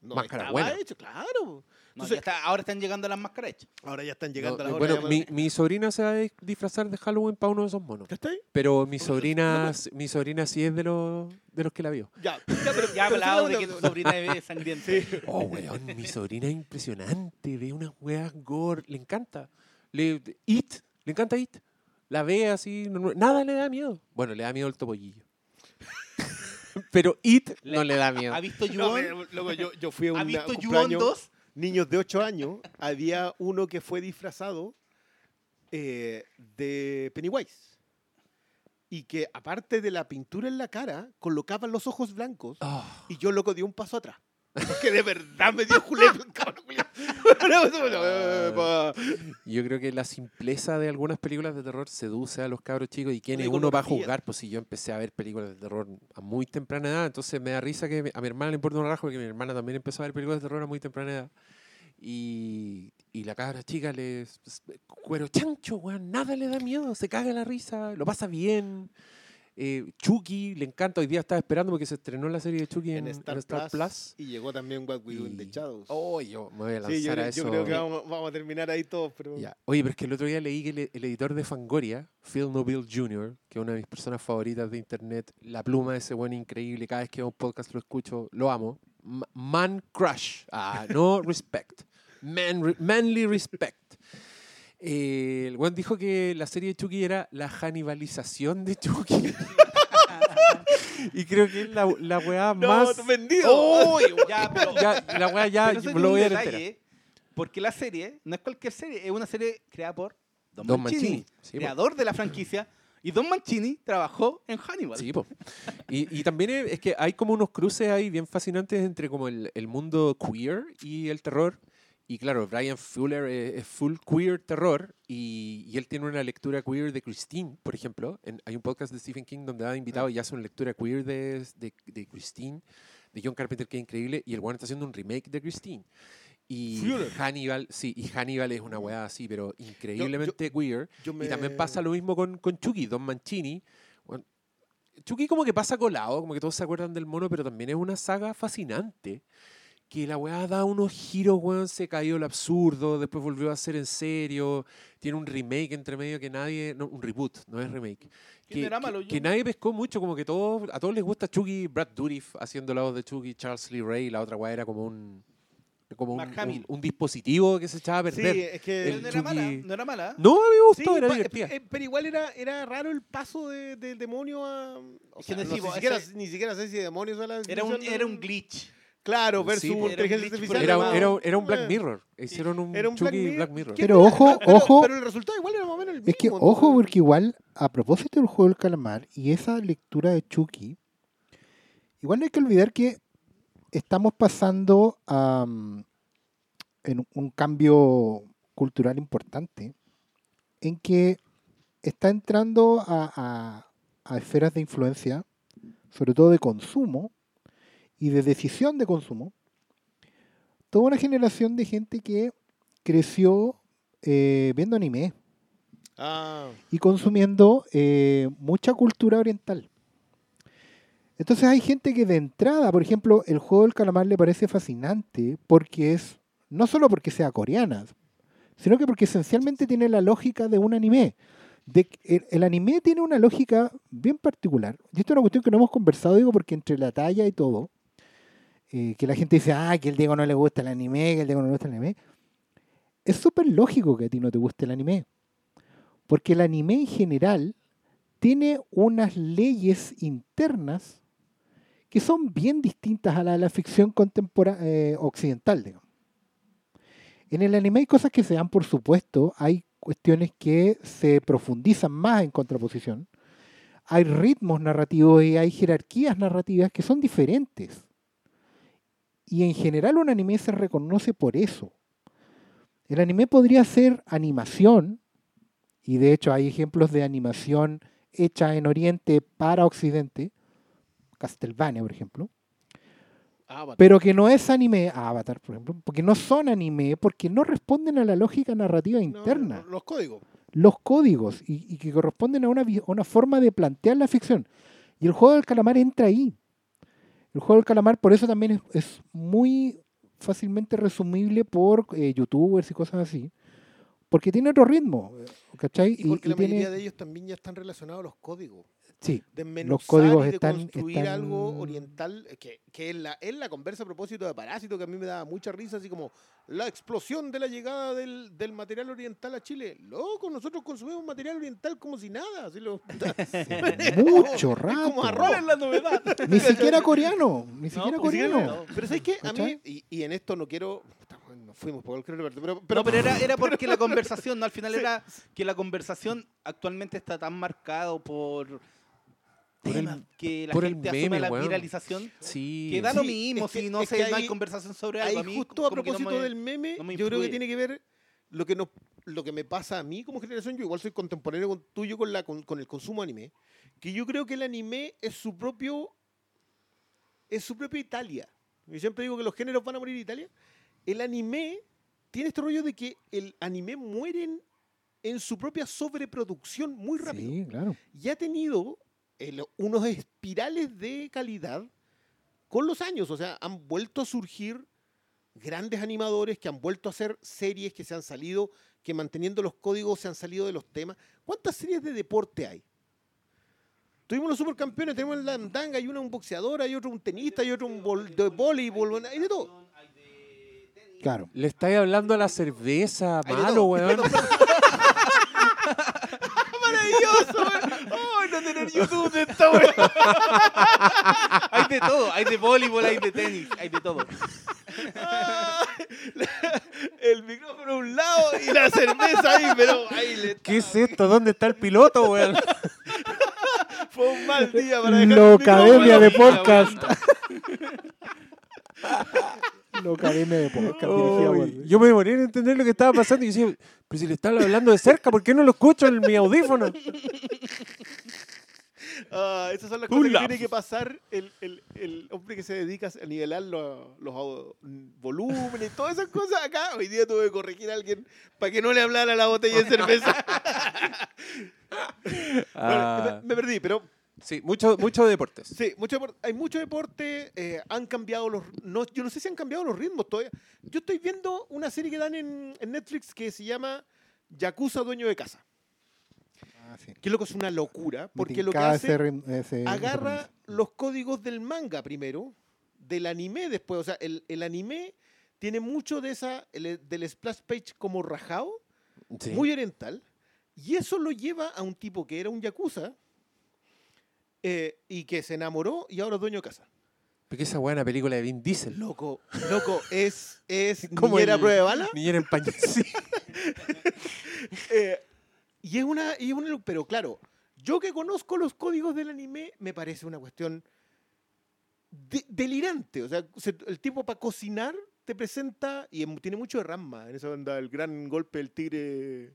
No Máscara estaba buena. hecha, claro. No, Entonces, está- ahora están llegando las máscaras hechas. ahora ya están No, llegando las eh, horas. bueno, mi, mi sobrina se va a disfrazar de Halloween para uno de esos monos. ¿Cachai? Pero mi sobrina, mi sobrina sí es de los, de los que la vio. Ya, ya, pero Ya hablado de que tu sobrina es sangriente. Oh, weón, mi sobrina es impresionante. Ve unas weas gore. Le encanta. Le, It, le encanta It. La ve así. no- no- nada le da miedo. Bueno, le da miedo el topollillo. Pero It no le da miedo. ¿Ha visto No, Yuon? loco, yo, yo fui a un ¿Ha visto Yuon cumpleaños, 2? niños de 8 años, había uno que fue disfrazado eh, de Pennywise. Y que aparte de la pintura en la cara, colocaban los ojos blancos. Ah, Y yo, loco, di un paso atrás. Porque de verdad me dio julepe culiao. Epa. yo creo que la simpleza de algunas películas de terror seduce a los cabros chicos. ¿Y quién es uno va a juzgar? Pues si yo empecé a ver películas de terror a muy temprana edad, entonces me da risa que a mi hermana le importa un rajo porque mi hermana también empezó a ver películas de terror a muy temprana edad. Y, y la cabra chica le. Cuero chancho, weón, nada le da miedo, se caga la risa, lo pasa bien. Eh, Chucky le encanta, hoy día estaba esperando porque se estrenó la serie de Chucky en, En en Star, Plus, Plus. Y llegó también What We Do in the Shadows. Oh, yo me voy a lanzar sí, yo, a eso. yo creo que vamos, vamos a terminar ahí todos. Pero... Ya. Oye, pero es que el otro día leí que el, el editor de Fangoria, Phil Nobile Jr., que es una de mis personas favoritas de internet, la pluma de ese buen increíble, cada vez que hago un podcast lo escucho, lo amo. Ma- Man Crush, ah, no respect, Man, re- manly respect. Eh, el buen dijo que la serie de Chucky era la hannibalización de Chucky. y creo que es la, la weá No, más... vendido. ¡Oh! Ya, pero, Ya, la weá ya, pero me lo voy a detalle. Porque la serie no es cualquier serie, es una serie creada por Don, Don Mancini, Mancini, sí, po. creador de la franquicia. Y Don Mancini trabajó en Hannibal. Sí, po. Y, y también es, es que hay como unos cruces ahí bien fascinantes entre como el, el mundo queer y el terror. Y claro, Brian Fuller es, es full queer terror y, y él tiene una lectura queer de Christine, por ejemplo. En- hay un podcast de Stephen King donde ha invitado y hace una lectura queer de, de, de Christine, de John Carpenter, que es increíble. Y el one está haciendo un remake de Christine. Y Fuller. Hannibal, sí, y Hannibal es una weá así, pero increíblemente queer. Yo Y también me- pasa lo mismo con, con Chucky, Don Mancini. Bueno, Chucky como que pasa colado, como que todos se acuerdan del mono, pero también es una saga fascinante. Que la weá da unos giros, weón, se cayó el absurdo, después volvió a ser en serio, tiene un remake entre medio que nadie, no, un reboot, no es remake. ¿Quién Que, era que- que nadie pescó mucho, como que todos, a todos les gusta Chucky, Brad Dourif haciendo la voz de Chucky, Charles Lee Ray, la otra weá era como un como un, un- dispositivo que se echaba a Sí, perder. es que... Pero el no era mala, no era mala. No, a mí me gustó, Sí, era divertida. eh, pero igual era, era raro el paso de- del demonio a. O Es que sea, no sé decimos, siquiera, ese- ni siquiera sé si demonio Era un, era un glitch. Claro, Sí, versus pues. inteligencia Era un glitch, artificial. Era, llamado- era, era un Black Eh, Mirror. Hicieron un, Era un Black Chucky Mirror. Black Mirror. ¿Qué Pero ojo, pero, ojo. Pero el resultado igual era más o menos el mismo. Es que, ojo, porque igual, a propósito del juego del calamar y esa lectura de Chucky, igual no hay que olvidar que estamos pasando a en un cambio cultural importante en que está entrando a, a- a esferas de influencia, sobre todo de consumo y de decisión de consumo, toda una generación de gente que creció eh, viendo anime Ah, y consumiendo eh, mucha cultura oriental. Entonces hay gente que de entrada, por ejemplo, el juego del calamar le parece fascinante porque es, no solo porque sea coreana, sino que porque esencialmente tiene la lógica de un anime. De, el, el anime tiene una lógica bien particular. Y esto es una cuestión que no hemos conversado, digo, porque entre la talla y todo, eh, que la gente dice, ah, que el Diego no le gusta el anime, que el Diego no le gusta el anime. Es súper lógico que a ti no te guste el anime. Porque el anime en general tiene unas leyes internas que son bien distintas a la de la ficción contemporánea occidental. digamos. En el anime hay cosas que se dan por supuesto, hay cuestiones que se profundizan más en contraposición, hay ritmos narrativos y hay jerarquías narrativas que son diferentes. Y en general un anime se reconoce por eso. El anime podría ser animación, y de hecho hay ejemplos de animación hecha en Oriente para Occidente, Castlevania, por ejemplo. Avatar. pero que no es anime, Avatar, por ejemplo, porque no son anime, porque no responden a la lógica narrativa interna, no, Los códigos. los códigos, y, y que corresponden a una, a una forma de plantear la ficción. Y el juego del calamar entra ahí. El juego del calamar, por eso también es, es muy fácilmente resumible por eh, youtubers y cosas así, porque tiene otro ritmo, ¿cachai? Y porque la tiene- mayoría de ellos también ya están relacionados a los códigos. Sí, Desmenuzar códigos y de están- construir están- algo oriental, eh, que, que es, la, conversa a propósito de Parásito, que a mí me daba mucha risa, así como la explosión de la llegada del, del material oriental a Chile. Loco, nosotros consumimos material oriental como si nada. Así lo, mucho Es rato. como arroz. ¿Cuál es la novedad? Ni siquiera coreano, ni siquiera pues, coreano. no. Pero ¿sabes qué? A mí, y, y en esto no quiero... Nos fuimos por cualquier pero, Pero, no, pero era, era porque la conversación, ¿no? Al final era que la conversación actualmente está tan marcado por, Por el- que la por el gente meme, asume la weón. viralización. Sí. Que da lo Sí, mismo es que- si no, es se, que no hay ahí- conversación sobre Ahí algo. A mí justo a como que no propósito me- del meme, no me yo creo que influye. tiene que ver lo que nos, lo que me pasa a mí como generación, yo igual soy contemporáneo con, tuyo con, la, con, con el consumo de anime, que yo creo que el anime es su propio, es su propia Italia. Yo siempre digo que los géneros van a morir en Italia. El anime tiene este rollo de que el anime muere en, en su propia sobreproducción muy rápido Sí, claro. y ha tenido el- unos espirales de calidad con los años. O sea, han vuelto a surgir grandes animadores que han vuelto a hacer series que se han salido, que manteniendo los códigos se han salido de los temas. ¿Cuántas series de deporte hay? Tuvimos los supercampeones, tenemos la andanga, hay una un boxeador, hay otro un tenista, hay otro un bol- de voleibol, hay de todo. Claro. Le estáis hablando a la cerveza, malo, weón. ¡Maravilloso! ¡Ay, no tener YouTube de esta wea! hay de todo, hay de voleibol, hay de tenis, hay de todo. El micrófono a un lado y la cerveza ahí, pero ahí le ¿Qué es esto? ¿Dónde está el piloto, weón? fue un mal día para dejar el Locademia de micrófono. podcast. Locademia de podcast. dirigida por- Uy, yo me morí en entender lo que estaba pasando y decía, pero si le están hablando de cerca, ¿por qué no lo escucho en mi audífono? Ah, esas son las cosas que tiene que pasar el, el- el hombre que se dedica a nivelar los, los volúmenes, todas esas cosas acá. Hoy día tuve que corregir a alguien para que no le hablara la botella de cerveza. Ah, Bueno, me, me perdí, pero sí, mucho, mucho deportes. sí, mucho, hay mucho deporte. eh, han cambiado los. No, yo no sé si han cambiado los ritmos todavía. Yo estoy viendo una serie que dan en, en Netflix que se llama Yakuza Dueño de Casa. Sí. Que loco es una locura, porque lo que hace. ese rim- ese- esa agarra los códigos del manga primero, del anime después. O sea, el, el anime tiene mucho de esa, el- del splash page como rajado, Sí. muy oriental. Y eso lo lleva a un tipo que era un yakuza eh, y que se enamoró y ahora es dueño de casa. Porque esa buena película de Vin Diesel. Loco, loco, es, es Como niñera el- prueba de bala. Niñera en pañal. Sí. Eh, y es una, y es una- pero claro, yo que conozco los códigos del anime, me parece una cuestión de- delirante. O sea, se- el tipo para cocinar te presenta, y tiene mucho de Ramma, en esa onda, el gran golpe del tigre,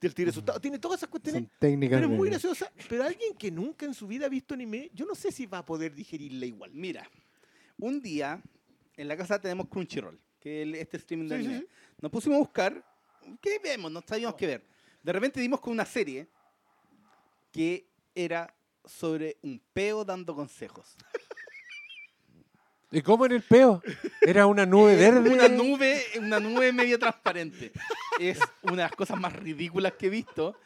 del tigre asustado. Tiene todas esas cuestiones, Son técnicas. pero es muy graciosa. Pero alguien que nunca en su vida ha visto anime, yo no sé si va a poder digerirla igual. Mira, un día en la casa tenemos Crunchyroll, que es el- este streaming de Sí, sí, anime. sí. Nos pusimos a buscar, ¿qué vemos? No sabíamos qué ver. De repente dimos con una serie que era sobre un peo dando consejos. ¿Y cómo en el peo? Era una nube verde. Una nube, una nube medio transparente. Es una de las cosas más ridículas que he visto.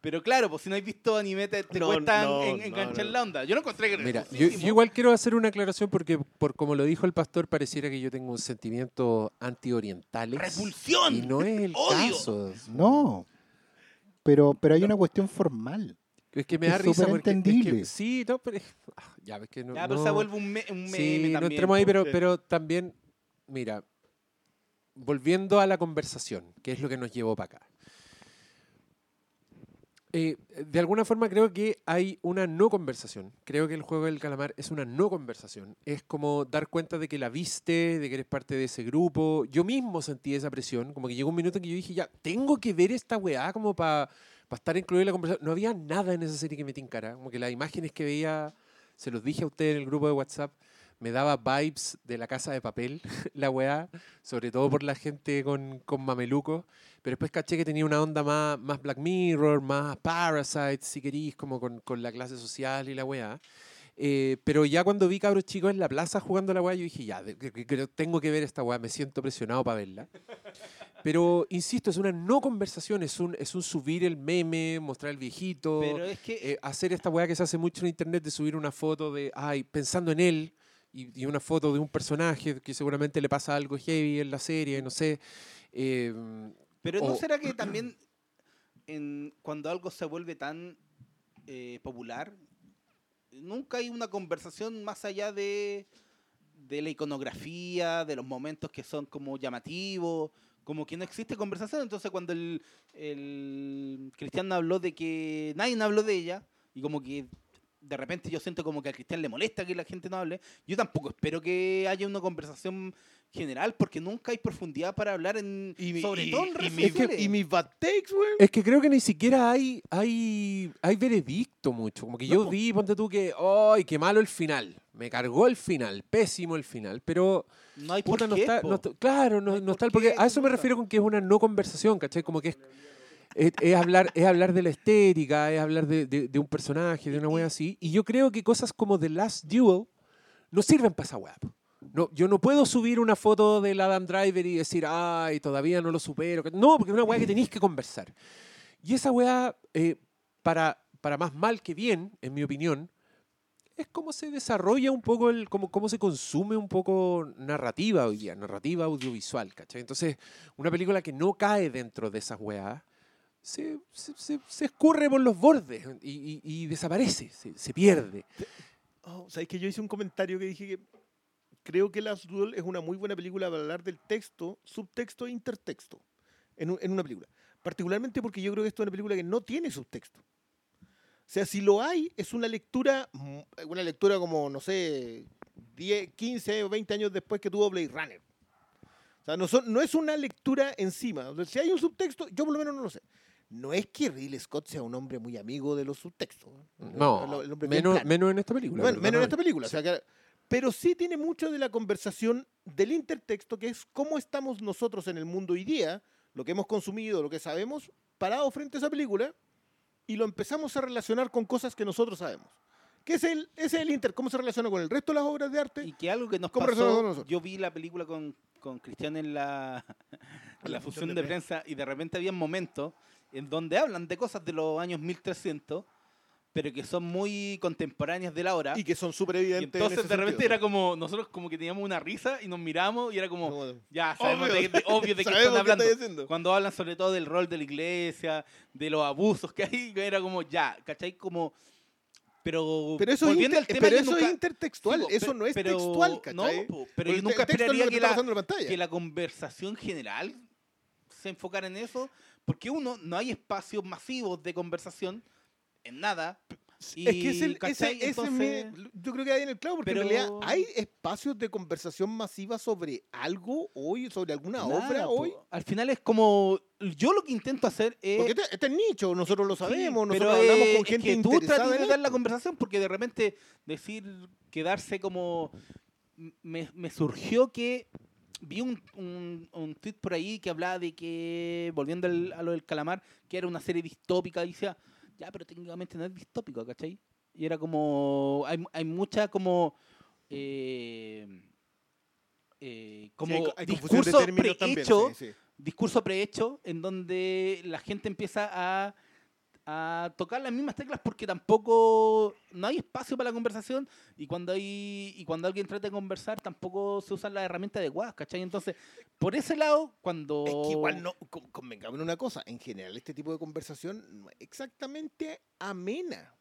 Pero claro, pues si no has visto anime te, te No, cuesta no, en- no, enganchar no. la onda. Yo no encontré que Mira, yo, yo igual quiero hacer una aclaración porque, por como lo dijo el pastor, pareciera que yo tengo un sentimiento anti-orientales. ¡Repulsión! Y no es el ¡Odio! caso. No. Pero, pero hay una cuestión formal. Es que me Es da risa porque. es que- entendible. sí, no, pero. ah, Ya ves que no. Ya, pero se no- vuelve un, me- un meme Sí, no entremos ahí, po. pero, pero también, mira, volviendo a la conversación, que es lo que nos llevó para acá. Eh, de alguna forma creo que hay una no conversación. Creo que el juego del calamar es una no conversación. Es como dar cuenta de que la viste, de que eres parte de ese grupo. Yo mismo sentí esa presión, como que llegó un minuto en que yo dije, ya, tengo que ver esta weá como para estar incluido en la conversación. No había nada en esa serie que me tincara. Como que las imágenes que veía, se los dije a ustedes en el grupo de WhatsApp, me daba vibes de la casa de papel, la weá, sobre todo por la gente con, con mamelucos. Pero después caché que tenía una onda más, más Black Mirror, más Parasite, si querís, como con, con la clase social y la weá. Eh, pero ya cuando vi cabros chicos en la plaza jugando la weá, yo dije, ya, tengo que ver esta weá, me siento presionado para verla. Pero, insisto, es una no conversación, es un, es un subir el meme, mostrar el viejito, Pero es que eh, hacer esta weá que se hace mucho en internet de subir una foto de, ay, pensando en él, y, y una foto de un personaje que seguramente le pasa algo heavy en la serie, no sé. eh, Pero ¿no o- será que también en, cuando algo se vuelve tan eh, popular, nunca hay una conversación más allá de, de la iconografía, de los momentos que son como llamativos, como que no existe conversación. Entonces cuando el, el Cristian habló de que nadie habló de ella, y como que de repente yo siento como que al Cristian le molesta que la gente no hable, yo tampoco espero que haya una conversación general, porque nunca hay profundidad para hablar en, Y mi- sobre y- todo en y sociales. y mis bad takes, güey. Es que creo que ni siquiera hay, hay, hay veredicto mucho. Como que No, yo po. vi, ponte tú, que, ¡ay, qué malo el final! Me cargó el final, pésimo el final. Pero, No hay puta, por no qué, está, po. no está- claro, no, no está. Porque qué, a eso me refiero con que es una no conversación, ¿cachai? Como que es, es, es hablar, es hablar de la estética, es hablar de, de- de un personaje, de una wea así. Y yo creo que cosas como The Last Duel no sirven para esa wea. No, yo no puedo subir una foto del Adam Driver y decir, ay, todavía no lo supero. No, porque es una weá que tenéis que conversar. Y esa weá, eh, para, para más mal que bien, en mi opinión, es como se desarrolla un poco, el, como, cómo se consume un poco narrativa hoy día, narrativa audiovisual, ¿cachai? Entonces, una película que no cae dentro de esas weas, se, se, se- se escurre por los bordes y, y- y desaparece, se, pierde. Oh, ¿Sabes que yo hice un comentario que dije que creo que Last Duel es una muy buena película para hablar del texto, subtexto e intertexto en, en una película? Particularmente porque yo creo que esto es una película que no tiene subtexto. O sea, si lo hay, es una lectura, mm, una lectura como, no sé, 10, 15 o 20 años después que tuvo Blade Runner. O sea, no, son- no es una lectura encima. O sea, si hay un subtexto, yo por lo menos no lo sé. No es que Ridley Scott sea un hombre muy amigo de los subtextos. No, El- menos, menos en esta película. Bueno, menos en esta película. o sea que- pero sí tiene mucho de la conversación del intertexto, que es cómo estamos nosotros en el mundo hoy día, lo que hemos consumido, lo que sabemos, parados frente a esa película, y lo empezamos a relacionar con cosas que nosotros sabemos. ¿Qué es el, es el inter? ¿Cómo se relaciona con el resto de las obras de arte? Y que algo que nos ¿Cómo pasó, yo vi la película con, con Cristian en la, en la función de prensa y de repente había momentos en donde hablan de cosas de los años 1300, pero que son muy contemporáneas de la hora. y que son súper evidentes. en entonces ese de repente sentido. era como, nosotros como que teníamos una risa y nos miramos y era como, ya, sabemos Obvio. de, obvio de qué están qué hablando. haciendo. Cuando hablan sobre todo del rol de la iglesia, de los abusos que hay, era como, ya, ¿cachai? Como, pero, Pero eso, es, inter- al tema, pero eso nunca- es intertextual, po, eso no es pero- textual, no, ¿cachai? po, pero yo nunca esperaría que la, en la que la conversación general se enfocara en eso, porque uno, no hay espacios masivos de conversación en nada. Y, es que es el, ese, ese es Entonces, yo creo que hay en el clavo, porque pero- en realidad hay espacios de conversación masiva sobre algo hoy, sobre alguna nada, obra po. hoy. Al final es como, yo lo que intento hacer es... Porque este, este es nicho, nosotros lo Sí, sabemos, pero nosotros hablamos con es gente que tú interesada de dar la conversación porque de repente decir, quedarse como... Me, me surgió que vi un, un, un tweet por ahí que hablaba de que, volviendo al- a lo del calamar, que era una serie distópica, y decía, ya, pero técnicamente no es distópico, ¿cachai? Y era como, hay, hay mucha como... eh, eh, como Sí, hay- hay confusión de discurso prehecho sí, sí. discurso prehecho en donde la gente empieza a, a tocar las mismas teclas porque tampoco no hay espacio para la conversación y cuando hay y cuando alguien trata de conversar tampoco se usan las herramientas adecuadas, ¿cachai? Entonces, por ese lado, cuando... Es que igual no, con- convengamos en una cosa, en general este tipo de conversación no es exactamente amena.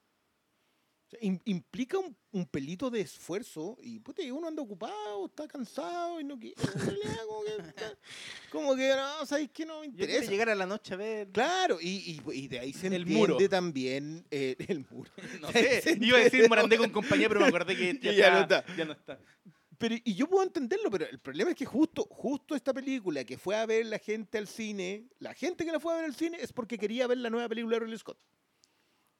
O sea, im- implica un, un pelito de esfuerzo y puta, y uno anda ocupado, está cansado y no quiere. en realidad, como que, está- como que no, sabéis que no me Yo interesa. llegar a la noche a ver... Claro, y, y- y de ahí se El entiende muro. también eh, el muro. No sé, iba a decir Morandé con compañía, pero me acordé que ya, no está, está. ya no está. Pero, y yo puedo entenderlo, pero el problema es que justo, justo esta película que fue a ver la gente al cine, la gente que la fue a ver al cine es porque quería ver la nueva película de Ridley Scott.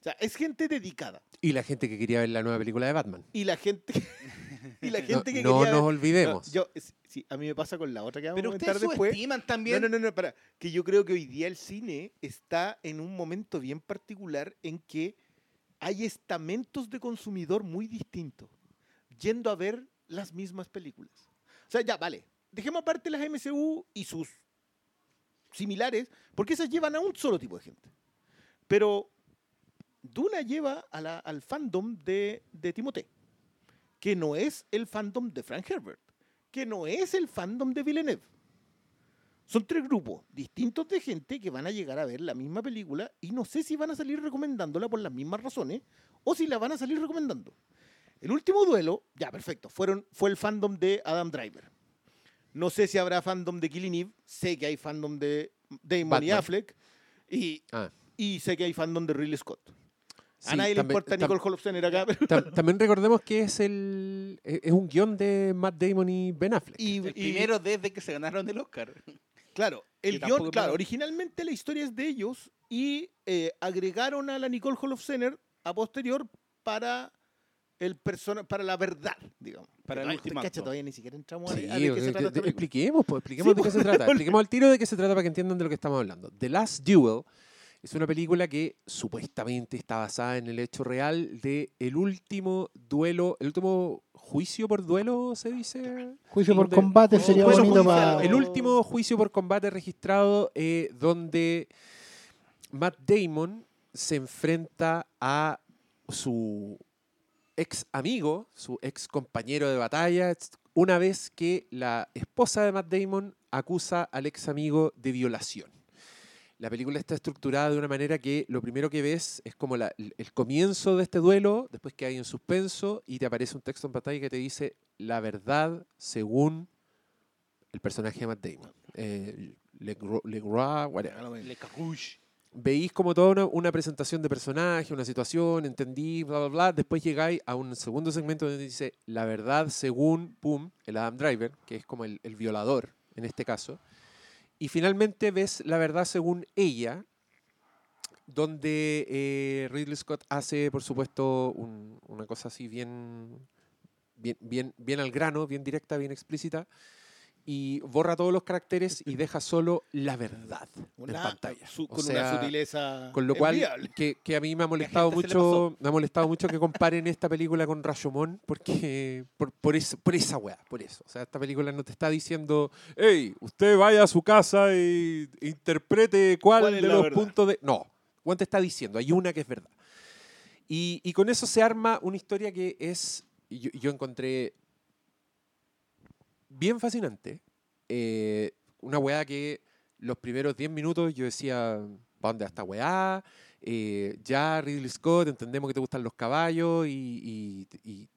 O sea, es gente dedicada. Y la gente que quería ver la nueva película de Batman. Y la gente... Y la No, gente que no quería nos ver- olvidemos. No, yo, sí, a mí me pasa con la otra que vamos Pero a ustedes comentar después. subestiman No, también. no, no, no, para. Que yo creo que hoy día el cine está en un momento bien particular en que hay estamentos de consumidor muy distintos, yendo a ver las mismas películas. O sea, ya, vale. Dejemos aparte las MCU y sus similares, porque esas llevan a un solo tipo de gente. Pero Duna lleva a la- al fandom de, de Timothée, que no es el fandom de Frank Herbert, que no es el fandom de Villeneuve. Son tres grupos distintos de gente que van a llegar a ver la misma película y no sé si van a salir recomendándola por las mismas razones o si la van a salir recomendando. El último duelo, ya perfecto, fueron, fue el fandom de Adam Driver. No sé si habrá fandom de Killing Eve, sé que hay fandom de Damon y. Affleck y, Ah. y sé que hay fandom de Ridley Scott. A Sí, nadie le también- importa tam- Nicole Holofcener acá, pero- tam- también recordemos que es el es es un guion de Matt Damon y Ben Affleck. y, El y- primero desde que se ganaron el Oscar. Claro, el guion, claro, malo. originalmente la historia es de ellos y eh, agregaron a la Nicole Holofcener a posterior para el persona, para la verdad, digamos. Para el último cacha, acto. todavía ni siquiera entramos a- Sí, a, de qué que- se trata película. expliquemos, pues, expliquemos Sí, de qué se pues, trata. Expliquemos al tiro de qué se trata para que entiendan de lo que estamos hablando. The Last Duel es una película que supuestamente está basada en el hecho real de el último duelo, el último juicio por duelo, se dice. Juicio por combate Oh, sería juicio bonito judicial. para... El último juicio por combate registrado eh, donde Matt Damon se enfrenta a su ex amigo, su ex compañero de batalla, una vez que la esposa de Matt Damon acusa al ex amigo de violación. La película está estructurada de una manera que lo primero que ves es como la- el comienzo de este duelo, después que hay un suspenso y te aparece un texto en pantalla que te dice la verdad según el personaje de Matt Damon. Eh, Le cacush. veís como toda una, una presentación de personaje, una situación, entendí, bla, bla, bla. Después llegáis a un segundo segmento donde dice la verdad según, pum, el Adam Driver, que es como el, el violador en este caso. Y finalmente ves la verdad según ella, donde eh, Ridley Scott hace, por supuesto, un- una cosa así bien, bien, bien, bien al grano, bien directa, bien explícita. Y borra todos los caracteres y deja solo la verdad en Una- pantalla. su- O con sea, una sutileza con lo cual, que, que a mí me ha molestado mucho, me ha molestado mucho que comparen esta película con Rashomon, porque por, por, eso, por esa weá, por eso. O sea, esta película no te está diciendo, hey, usted vaya a su casa y interprete cuál, ¿Cuál de los verdad? puntos de. No, Juan te está diciendo, hay una que es verdad. Y, y con eso se arma una historia que es, yo, yo encontré bien fascinante. Eh, una weá que los primeros 10 minutos yo decía, ¿para dónde esta weá? Eh, ya Ridley Scott, entendemos que te gustan los caballos y, y- y-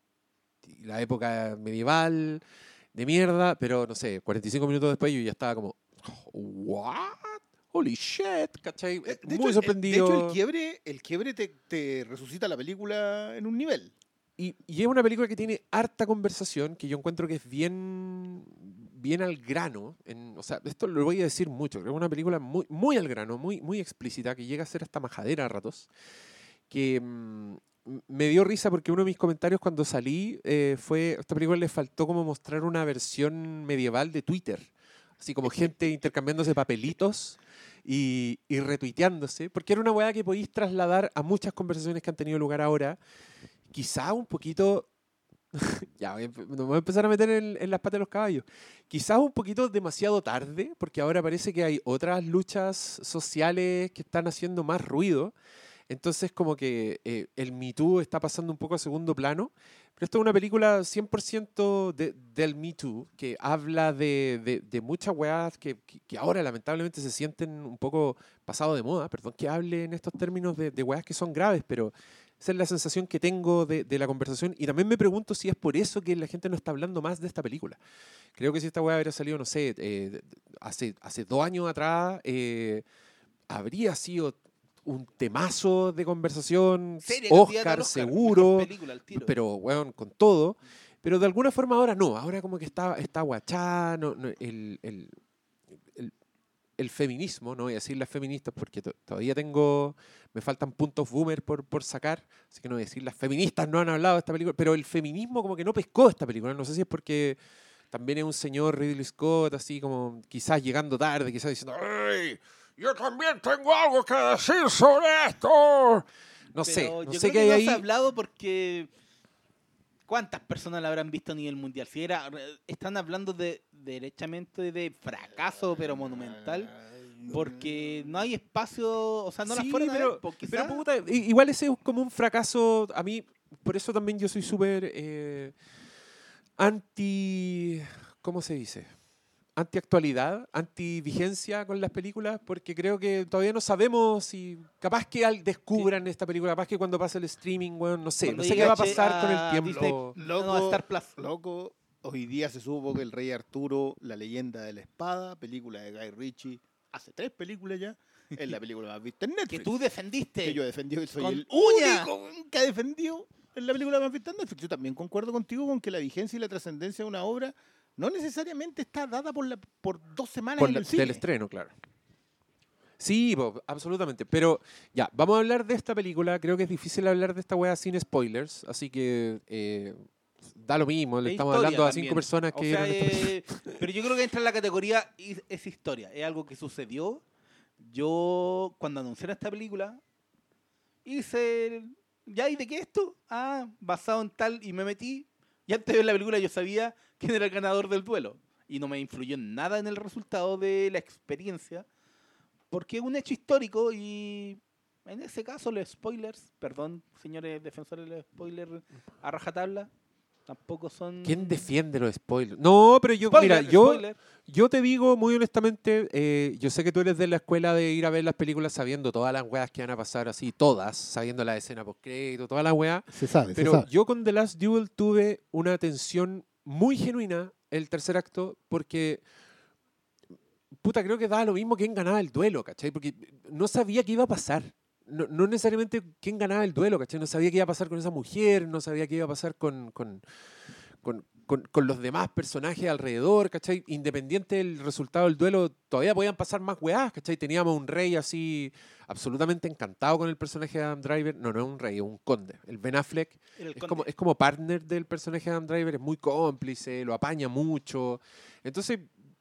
y la época medieval de mierda, pero no sé, 45 minutos después yo ya estaba como, ¿what? Holy shit, ¿cachai? Eh, de Muy hecho, sorprendido. De hecho, el quiebre, el quiebre te, te resucita la película en un nivel. Y, es una película que tiene harta conversación, que yo encuentro que es bien, bien al grano. O sea, esto lo voy a decir mucho. Creo que es una película muy, muy al grano, muy, muy explícita, que llega a ser hasta majadera a ratos. Que mm, me dio risa porque uno de mis comentarios cuando salí eh, fue, a esta película le faltó como mostrar una versión medieval de Twitter. Así como gente intercambiándose papelitos y, y retuiteándose, porque era una weá que podéis trasladar a muchas conversaciones que han tenido lugar ahora quizá un poquito. ya, nos voy a empezar a meter en, en las patas de los caballos. Quizás un poquito demasiado tarde, porque ahora parece que hay otras luchas sociales que están haciendo más ruido. Entonces, como que eh, el Me Too está pasando un poco a segundo plano. Pero esto es una película 100% de- del Me Too, que habla de, de- de muchas weas que- que ahora lamentablemente se sienten un poco pasado de moda. Perdón que hable en estos términos de, de weas que son graves, pero esa es la sensación que tengo de, de la conversación. Y también me pregunto si es por eso que la gente no está hablando más de esta película. Creo que si esta wea hubiera salido, no sé, eh, hace, hace dos años atrás, eh, habría sido un temazo de conversación, Oscar, seguro, pero, weón, con todo. Pero de alguna forma ahora no, ahora como que está, está guachá, no- no, el, el, el- feminismo, no voy a decir las feministas porque to- todavía tengo, me faltan puntos boomer por, por sacar, así que no voy a decir las feministas no han hablado de esta película, pero el feminismo como que no pescó esta película, no sé si es porque también es un señor Ridley Scott, así como quizás llegando tarde, quizás diciendo, ¡Ey! Yo también tengo algo que decir sobre esto. No sé, no yo sé creo qué que hay no ahí. hablado porque ¿cuántas personas la habrán visto a nivel mundial? Si era, están hablando de derechamente de fracaso pero monumental porque no hay espacio, o sea, no Sí, fueron a pero, ver, porque pero puta, igual ese es como un fracaso. A mí, por eso también yo soy súper eh, anti. ¿Cómo se dice? Anti-actualidad, anti-vigencia con las películas, porque creo que todavía no sabemos si. Capaz que al- descubran esta película, capaz que cuando pase el streaming, weón, no sé. Cuando no sé qué va a a pasar con a el tiempo. Disney. Loco, No, Star Plus. loco, hoy día se supo que el Rey Arturo, la leyenda de la espada, película de Guy Ritchie, hace tres películas ya, es la película más vista en Netflix. que tú defendiste. que yo defendí, que soy Con el uña. único que ha defendido en la película más vista en Netflix. Yo también concuerdo contigo con que la vigencia y la trascendencia de una obra no necesariamente está dada por, la, por dos semanas Por en la- el cine. del estreno, claro. Sí, absolutamente. Pero ya, vamos a hablar de esta película. Creo que es difícil hablar de esta wea sin spoilers. Así que eh, da lo mismo. Le Es estamos hablando a también. cinco personas O que sea, esta película. eh, pero yo creo que entra en la categoría es historia, es algo que sucedió. Yo cuando anunciaron esta película hice el- ya y de qué esto? Ah, basado en tal y me metí y antes de ver la película yo sabía quién era el ganador del duelo y no me influyó en nada en el resultado de la experiencia porque es un hecho histórico y en ese caso los spoilers, perdón, señores defensores de los spoilers a rajatabla, tampoco son ¿Quién defiende los spoilers? No, pero yo, Spoiler, mira, yo, spoiler. yo te digo muy honestamente, eh, yo sé que tú eres de la escuela de ir a ver las películas sabiendo todas las weas que van a pasar así, todas, sabiendo la escena post-crédito, todas las weas. Se sabe, Pero se sabe. yo con The Last Duel tuve una tensión muy genuina el tercer acto porque puta, creo que daba lo mismo quién ganaba el duelo, ¿cachai? Porque no sabía qué iba a pasar. No, no necesariamente quién ganaba el duelo, ¿cachai? No sabía qué iba a pasar con esa mujer, no sabía qué iba a pasar con, con, con, con- con los demás personajes alrededor, ¿cachai? Independiente del resultado del duelo, todavía podían pasar más weás, ¿cachai? Teníamos un rey así absolutamente encantado con el personaje de Adam Driver. No, no es un rey, es un conde. El Ben Affleck el es conde. como, es como partner del personaje de Adam Driver, es muy cómplice, lo apaña mucho. Entonces,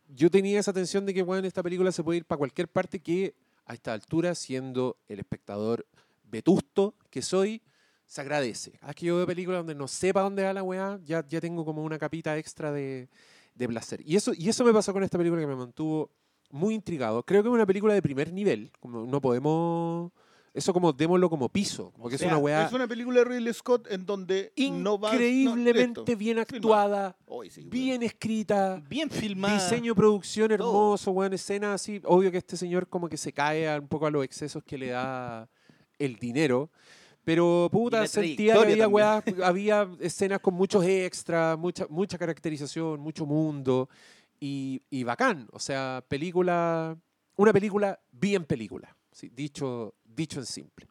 yo tenía esa tensión de que, bueno, esta película se puede ir para cualquier parte que a esta altura, siendo el espectador vetusto que soy, se agradece. Ah, que yo veo películas donde no sepa dónde va la weá, ya, ya tengo como una capita extra de, de placer. Y eso, y eso me pasó con esta película que me mantuvo muy intrigado. Creo que es una película de primer nivel, como no podemos... Eso como démoslo como piso, porque sea, es una weá Es una película de Ridley Scott en donde no va... no, increíblemente listo. bien actuada, Hoy sí, bien escrita, bien filmada. diseño, producción hermoso, buena escena así. Obvio que este señor como que se cae un poco a los excesos que le da el dinero. Pero puta, sentía que había, weas- había escenas con muchos extras, mucha, mucha caracterización, mucho mundo y, y bacán. O sea, película, una película bien película, sí, dicho, dicho en simple.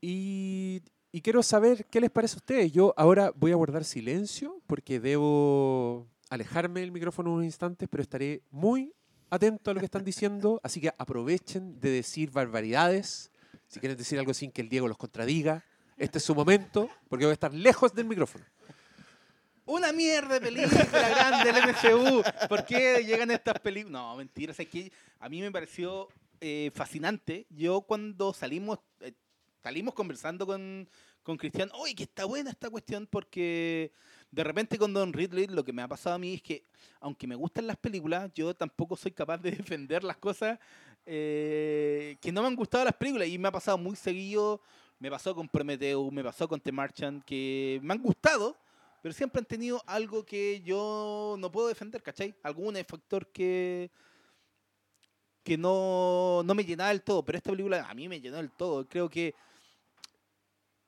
Y, y quiero saber qué les parece a ustedes. Yo ahora voy a guardar silencio porque debo alejarme del micrófono unos instantes, pero estaré muy atento a lo que están diciendo, así que aprovechen de decir barbaridades. Si quieren decir algo sin que el Diego los contradiga, este es su momento, porque voy a estar lejos del micrófono. Una mierda de película grande del MCU. ¿Por qué llegan estas películas? No, mentira. Es que a mí me pareció eh, fascinante. Yo cuando salimos, eh, salimos conversando con, con Cristian, oye, que está buena esta cuestión porque de repente con Don Ridley lo que me ha pasado a mí es que, aunque me gustan las películas, yo tampoco soy capaz de defender las cosas eh, que no me han gustado las películas. Y me ha pasado muy seguido. Me pasó con Prometheus, me pasó con The Marchand, que me han gustado, pero siempre han tenido algo que yo no puedo defender, ¿cachai? Algún factor que que no, no me llenaba del todo, pero esta película a mí me llenó del todo. Creo que,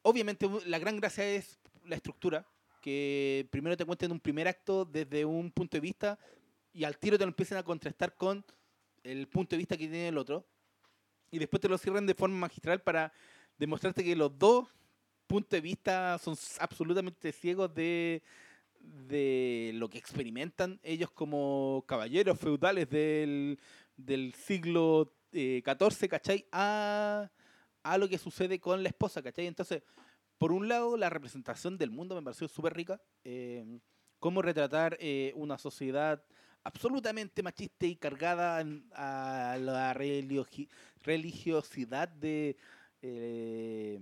obviamente, la gran gracia es la estructura, que primero te cuenten un primer acto desde un punto de vista y al tiro te lo empiecen a contrastar con el punto de vista que tiene el otro. Y después te lo cierran de forma magistral para demostrarte que los dos puntos de vista son absolutamente ciegos de, de lo que experimentan ellos como caballeros feudales del del siglo eh, XIV, ¿cachai? A, a lo que sucede con la esposa, ¿cachai? Entonces, por un lado, la representación del mundo me pareció súper rica. eh, cómo retratar eh, una sociedad absolutamente machista y cargada a la religio- religiosidad de... eh,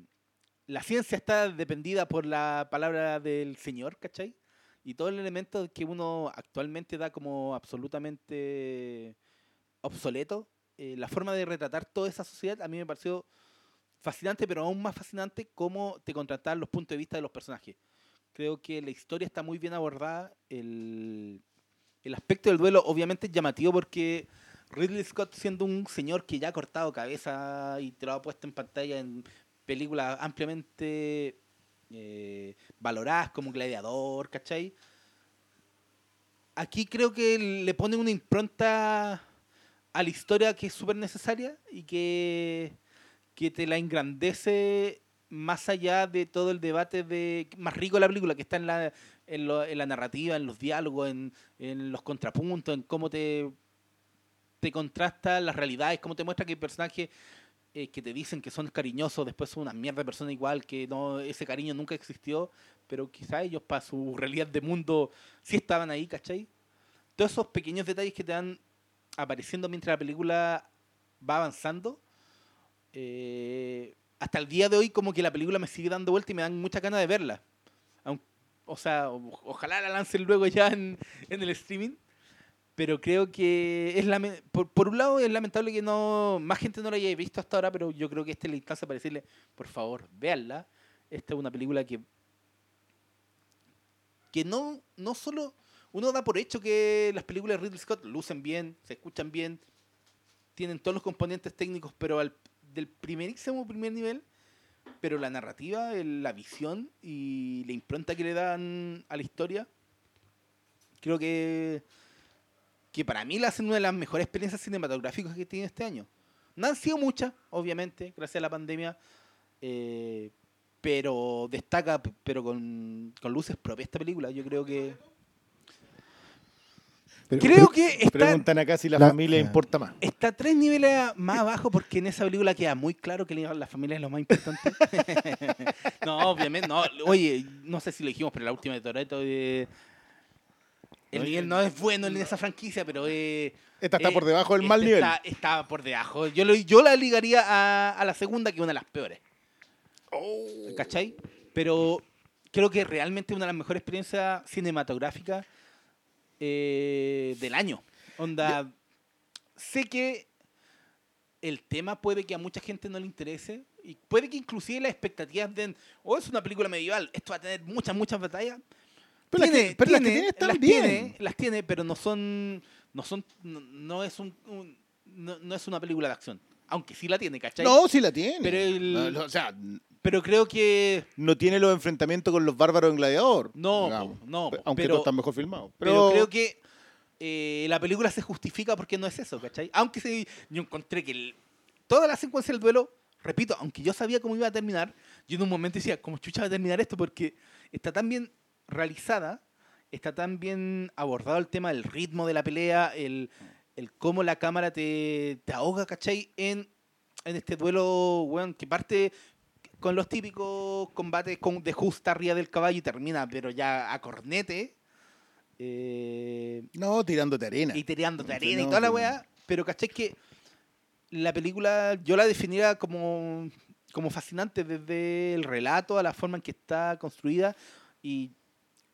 la ciencia está dependida por la palabra del Señor, ¿cachai? Y todo el elemento que uno actualmente da como absolutamente obsoleto, eh, la forma de retratar toda esa sociedad a mí me pareció fascinante, pero aún más fascinante cómo te contratar los puntos de vista de los personajes. Creo que la historia está muy bien abordada. El, el aspecto del duelo obviamente es llamativo porque Ridley Scott siendo un señor que ya ha cortado cabeza y te lo ha puesto en pantalla en películas ampliamente eh, valoradas como Gladiador, ¿cachai? Aquí creo que le pone una impronta a la historia que es súper necesaria y que, que te la engrandece más allá de todo el debate de más rico la película que está en la, en, lo- en la narrativa, en los diálogos, en, en los contrapuntos, en cómo te, te contrasta las realidades, cómo te muestra que hay personajes eh, que te dicen que son cariñosos, después son una mierda de persona igual, que no ese cariño nunca existió, pero quizá ellos para su realidad de mundo sí estaban ahí, ¿cachai? Todos esos pequeños detalles que te van apareciendo mientras la película va avanzando, eh, hasta el día de hoy como que la película me sigue dando vuelta y me dan mucha ganas de verla. O sea, ojalá la lancen luego ya en, en el streaming. Pero creo que es por, por un lado es lamentable que no más gente no la haya visto hasta ahora, pero yo creo que esta es instancia para decirle, por favor, véanla. Esta es una película que que no, no solo uno da por hecho que las películas de Ridley Scott lucen bien, se escuchan bien, tienen todos los componentes técnicos, pero al, del primerísimo primer nivel, pero la narrativa, el- la visión y la impronta que le dan a la historia, creo que, que para mí la hacen una de las mejores experiencias cinematográficas que tiene este año. No han sido muchas, obviamente, gracias a la pandemia, eh, pero destaca, pero con, con luces propias esta película. Yo creo que... Pero- creo que está, Preguntan acá si la, La- familia importa más. está tres niveles más abajo porque en esa película queda muy claro que la familia es lo más importante. no, obviamente, no. Oye, no sé si lo dijimos, pero la última de Toretto... eh, el Oye, nivel no es bueno en esa franquicia, pero... eh, Esta está eh, por debajo del esta mal nivel. Está, está por debajo. Yo, lo- yo la ligaría a, a la segunda, que es una de las peores. Oh. ¿Cachai? Pero creo que realmente una de las mejores experiencias cinematográficas eh, del año. Onda, sé que el tema puede que a mucha gente no le interese y puede que inclusive las expectativas den, o es una película medieval, esto va a tener muchas, muchas batallas. Pero las que- pero las que tiene están las bien. Tiene, las tiene, pero no son, no son, no, no es un, un- no, no es una película de acción. Aunque sí la tiene, ¿cachai? No, sí la tiene. Pero el- No, no, o sea, Pero creo que no tiene los enfrentamientos con los bárbaros en Gladiador. No, digamos. no, Aunque pero- no están mejor filmados. Pero, Pero, creo que eh, la película se justifica porque no es eso, ¿cachai? Aunque se- yo encontré que el- toda la secuencia del duelo, repito, aunque yo sabía cómo iba a terminar, yo en un momento decía, ¿cómo chucha va a terminar esto? Porque está tan bien realizada, está tan bien abordado el tema del ritmo de la pelea, el, el cómo la cámara te, te ahoga, ¿cachai? En, en este duelo, weón, que parte con los típicos combates con, de justa arriba del caballo y termina, pero ya a cornete. Eh, No, tirándote arena. y tirándote Sí, arena y no, toda la sí. weá. Pero caché que la película yo la definiría como, como fascinante desde el relato a la forma en que está construida. Y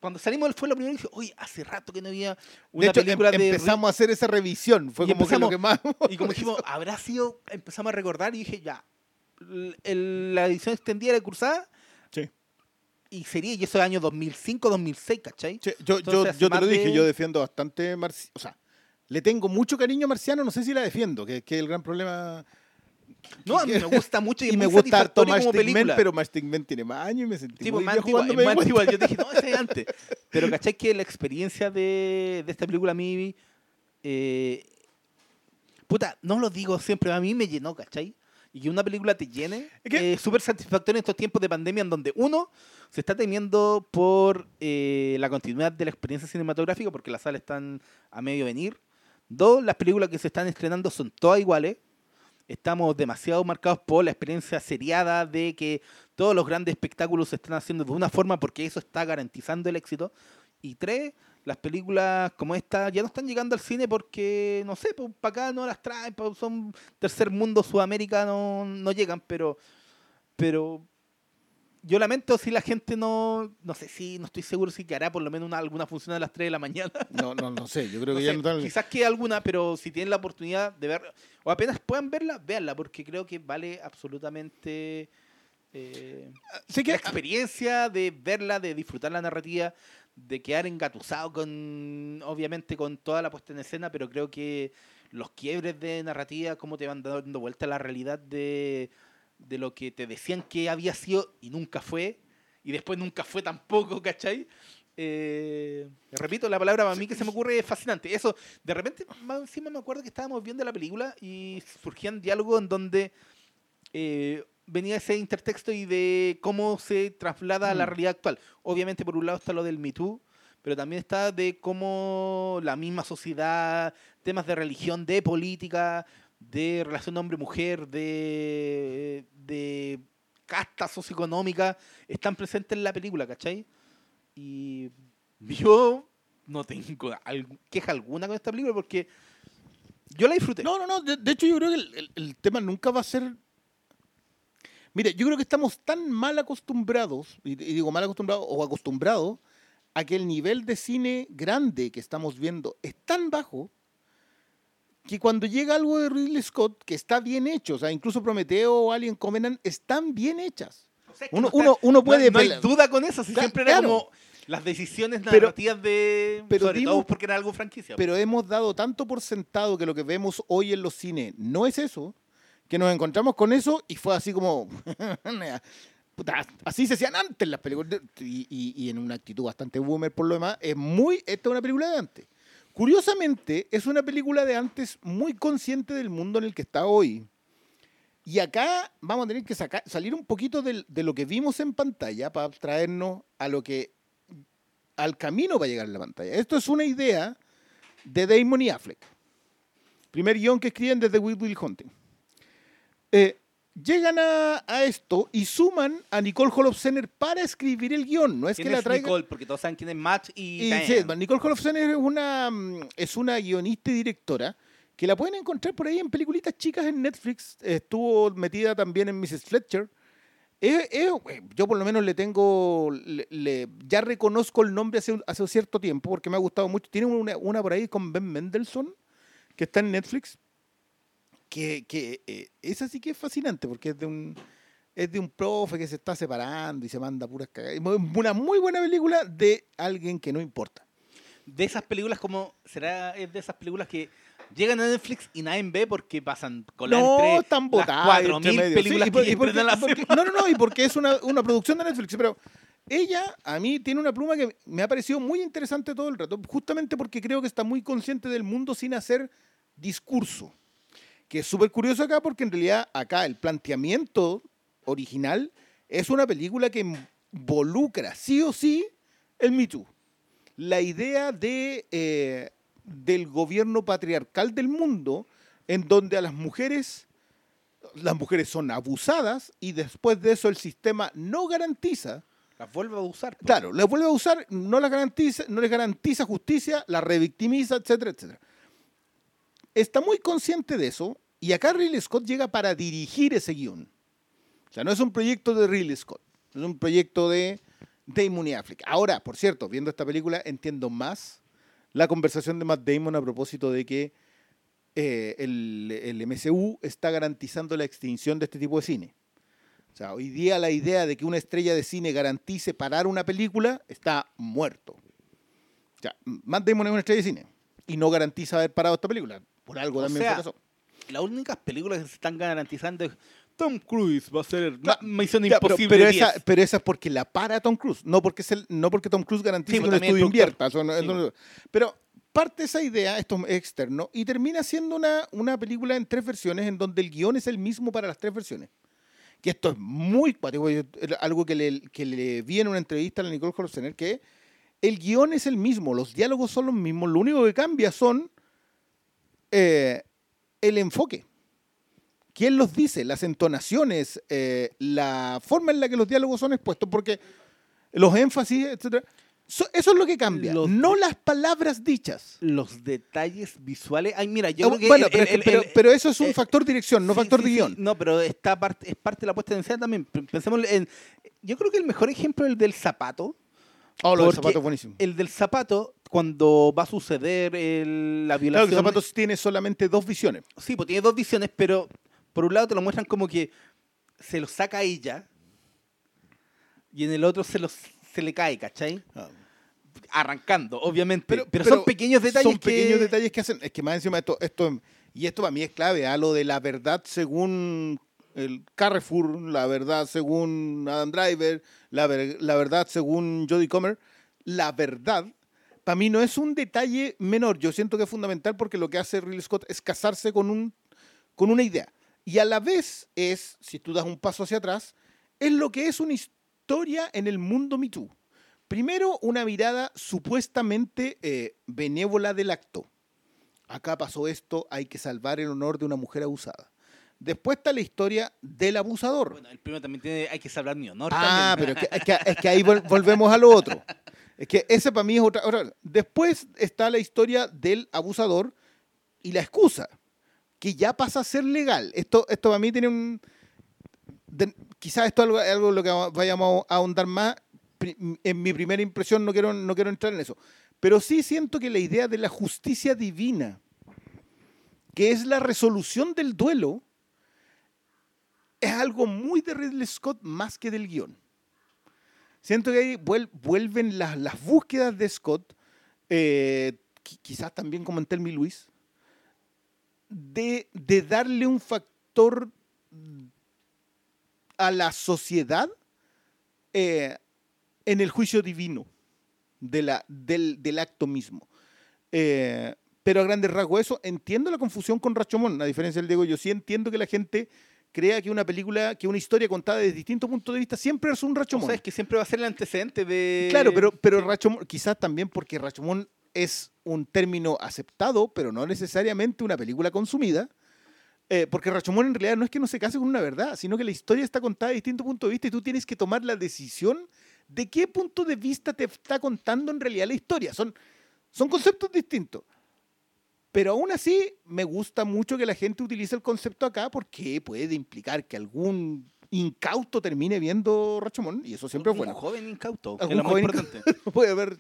cuando salimos fue lo primero que dije, oye, hace rato que no había una de hecho, em- película de... empezamos a hacer esa revisión. Fue Y como que lo empezamos- que más. Y como dijimos, habrá sido, empezamos a recordar y dije, ya, el- la edición extendida de Cruzada Sí. y sería, y eso es año 2005, 2006, ¿cachai? Che, yo, yo, Entonces, hace yo te lo dije, de- yo defiendo bastante Marci- O sea, le tengo mucho cariño a Marciano, no sé si la defiendo, que que es el gran problema. No, a mí me gusta mucho y, Y me gusta harto como Man, película. pero Mastic Man tiene más años y me sentí Sí, muy pues más antigua, es más antigua. Yo dije, no, ese es antes. Pero ¿cachai que la experiencia de, de esta película a mí, eh, puta, no lo digo siempre, a mí me llenó, ¿cachai? Y que una película te llene Es es súper satisfactorio en estos tiempos de pandemia en donde uno se está temiendo por eh, la continuidad de la experiencia cinematográfica porque las salas están a medio venir. Dos, las películas que se están estrenando son todas iguales. Estamos demasiado marcados por la experiencia seriada de que todos los grandes espectáculos se están haciendo de una forma porque eso está garantizando el éxito. Y tres, las películas como esta ya no están llegando al cine porque, no sé, pues para acá no las traen, son tercer mundo, Sudamérica no, no llegan, pero, pero yo lamento si la gente no, no sé si, no estoy seguro si que hará por lo menos una, alguna función a las 3 de la mañana. No, no, no sé. Yo creo No que ya sé, no están. Quizás quede alguna, pero si tienen la oportunidad de ver, o apenas puedan verla, véanla, porque creo que vale absolutamente eh, Sí que la experiencia de verla, de disfrutar la narrativa, de quedar engatusado con, obviamente, con toda la puesta en escena, pero creo que los quiebres de narrativa, cómo te van dando vuelta a la realidad de, de lo que te decían que había sido y nunca fue, y después nunca fue tampoco, ¿cachai? Eh, repito, la palabra para mí que se me ocurre es fascinante. Eso, de repente, más encima me acuerdo que estábamos viendo la película y surgían diálogos en donde eh, venía ese intertexto y de cómo se traslada a la Mm. realidad actual. Obviamente, por un lado está lo del Me Too, pero también está de cómo la misma sociedad, temas de religión, de política, de relación hombre-mujer, de, de casta socioeconómica, están presentes en la película, ¿cachai? Y yo no tengo queja alguna con esta película porque yo la disfruté. No, no, no. De, hecho, yo creo que el, el- el tema nunca va a ser. Mire, yo creo que estamos tan mal acostumbrados, y, y digo mal acostumbrados o acostumbrados, a que el nivel de cine grande que estamos viendo es tan bajo que cuando llega algo de Ridley Scott que está bien hecho, o sea, incluso Prometeo o Alien Covenant están bien hechas. O sea, es que Uno, no está- uno, uno no- puede. No, hay pele- duda con eso, si Ca- siempre era claro. como las decisiones Pero- narrativas de. pero sobre dimos- todo porque era algo franquicia. pero hemos dado tanto por sentado que lo que vemos hoy en los cines no es eso, que nos encontramos con eso y fue así como... Puta, así se hacían antes las películas y, y- y en una actitud bastante boomer por lo demás. Es muy... Esta es una película de antes. Curiosamente, es una película de antes muy consciente del mundo en el que está hoy. Y acá vamos a tener que salir un poquito de lo que vimos en pantalla para traernos a lo que al camino para llegar a la pantalla. Esto es una idea de Damon y Affleck. Primer guion que escriben desde Will Hunting. Eh, llegan a, a esto y suman a Nicole Holofcener para escribir el guion. No es que ¿Quién la es. Nicole? Porque todos saben quién es Matt y. Y Diane. sí, Nicole Holofcener es una, mm, es una guionista y directora que la pueden encontrar por ahí en peliculitas chicas en Netflix. Estuvo metida también en Mrs. Fletcher. Es- eh, yo por lo menos le tengo, le- le- ya reconozco el nombre hace, hace cierto tiempo porque me ha gustado mucho. Tiene una, una por ahí con Ben Mendelssohn que está en Netflix, que, que eh, esa sí que es fascinante porque es de un es de un profe que se está separando y se manda puras cagadas. Una muy buena película de alguien que no importa. De esas películas, como. ¿Será es de esas películas que llegan a Netflix y nadie ve porque pasan con No, entre están las botadas. entre 4.000 medio. películas Sí, y por- que y porque- la porque-? No, no, no, y porque es una, una producción de Netflix, pero ella a mí tiene una pluma que me ha parecido muy interesante todo el rato, justamente porque creo que está muy consciente del mundo sin hacer discurso. Que es súper curioso acá porque en realidad acá el planteamiento original es una película que involucra sí o sí el Me Too. La idea de, eh, del gobierno patriarcal del mundo en donde a las mujeres las mujeres son abusadas y después de eso el sistema no garantiza, Las vuelve a usar. po. claro, las vuelve a usar, no las garantiza, no les garantiza justicia, las revictimiza, etcétera, etcétera. Está muy consciente de eso y acá Ridley Scott llega para dirigir ese guion. O sea, no es un proyecto de Ridley Scott, es un proyecto de Damon y Affleck. Ahora, por cierto, viendo esta película entiendo más la conversación de Matt Damon a propósito de que eh, el, el MCU está garantizando la extinción de este tipo de cine. O sea, hoy día la idea de que una estrella de cine garantice parar una película está muerto. O sea, Matt Damon es una estrella de cine y no garantiza haber parado esta película. Por algo O también sea, fracasó. Las únicas películas que se están garantizando es Tom Cruise va a ser Ma- Misión Ya, pero, Imposible pero 10. esa, pero esa es porque la para Tom Cruise, no porque, es el- no porque Tom Cruise garantice Sí, que pues un estudio invierta. eso no- eso Sí. no- pero parte esa idea, esto es externo, y termina siendo una, una película en tres versiones en donde el guion es el mismo para las tres versiones. Que esto es muy cuático, algo que le, que le vi en una entrevista a la Nicole Holofcener, que el guion es el mismo, los diálogos son los mismos, lo único que cambia son eh, el enfoque. ¿Quién los dice? Las entonaciones, eh, la forma en la que los diálogos son expuestos, porque los énfasis, etcétera, so- eso es lo que cambia, Los- no las palabras dichas. Los detalles visuales. Ay, mira, yo Ah, creo que. bueno, el- pero, el- pero- el- pero eso es un eh, factor dirección, no sí, factor sí, de sí. guion. No, pero está parte, es parte de la puesta en escena también. Pensemos en. Yo creo que el mejor ejemplo es el del zapato. Oh, lo del zapato es buenísimo. El del zapato, cuando va a suceder el- la Claro, violación. que el zapato tiene solamente dos visiones. Sí, pues tiene dos visiones, pero por un lado te lo muestran como que se lo saca a ella y en el otro se, los, se le cae, ¿cachai? Arrancando, obviamente. Pero, son pequeños detalles Son que... pequeños detalles que hacen. Es que más encima esto, esto y esto para mí es clave, a lo de la verdad según el Carrefour, la verdad según Adam Driver, la, ver- la verdad según Jodie Comer, la verdad para mí no es un detalle menor. Yo siento que es fundamental porque lo que hace Ridley Scott es casarse con un con una idea y a la vez es, si tú das un paso hacia atrás, es lo que es una historia en el mundo Me Too. Primero, una mirada supuestamente eh, benévola del acto. Acá pasó esto, hay que salvar el honor de una mujer abusada. Después está la historia del abusador. Bueno, el primero también tiene... Hay que salvar mi honor ah, también. pero es que, es que- es que ahí vol- volvemos a lo otro. Es que ese para mí es otra, otra- Después está la historia del abusador y la excusa, que ya pasa a ser legal. Esto, esto para mí tiene un... de- quizás esto es algo, algo lo que vayamos a ahondar más. En mi primera impresión no quiero, no quiero entrar en eso. Pero sí siento que la idea de la justicia divina, que es la resolución del duelo, es algo muy de Ridley Scott más que del guion. Siento que ahí vuel- vuelven las, las búsquedas de Scott, eh, qui- quizás también como en Telmy Luis, de, de darle un factor a la sociedad eh, en el juicio divino de la, del, del acto mismo. Eh, pero a grandes rasgos eso, entiendo la confusión con Rachomón, a diferencia del Diego, yo sí entiendo que la gente crea que una película, que una historia contada desde distintos puntos de vista siempre es un O Rachomón. sea, es que siempre va a ser el antecedente de... Claro, pero, pero Rashomon, quizás también porque Rashomon es un término aceptado, pero no necesariamente una película consumida. eh, porque Rashomon en realidad no es que no se case con una verdad, sino que la historia está contada de distintos puntos de vista y tú tienes que tomar la decisión de qué punto de vista te está contando en realidad la historia. Son, son conceptos distintos. Pero aún así, me gusta mucho que la gente utilice el concepto acá porque puede implicar que algún incauto termine viendo Rashomon, y eso siempre es Un bueno. joven incauto, es lo más importante. puede haber.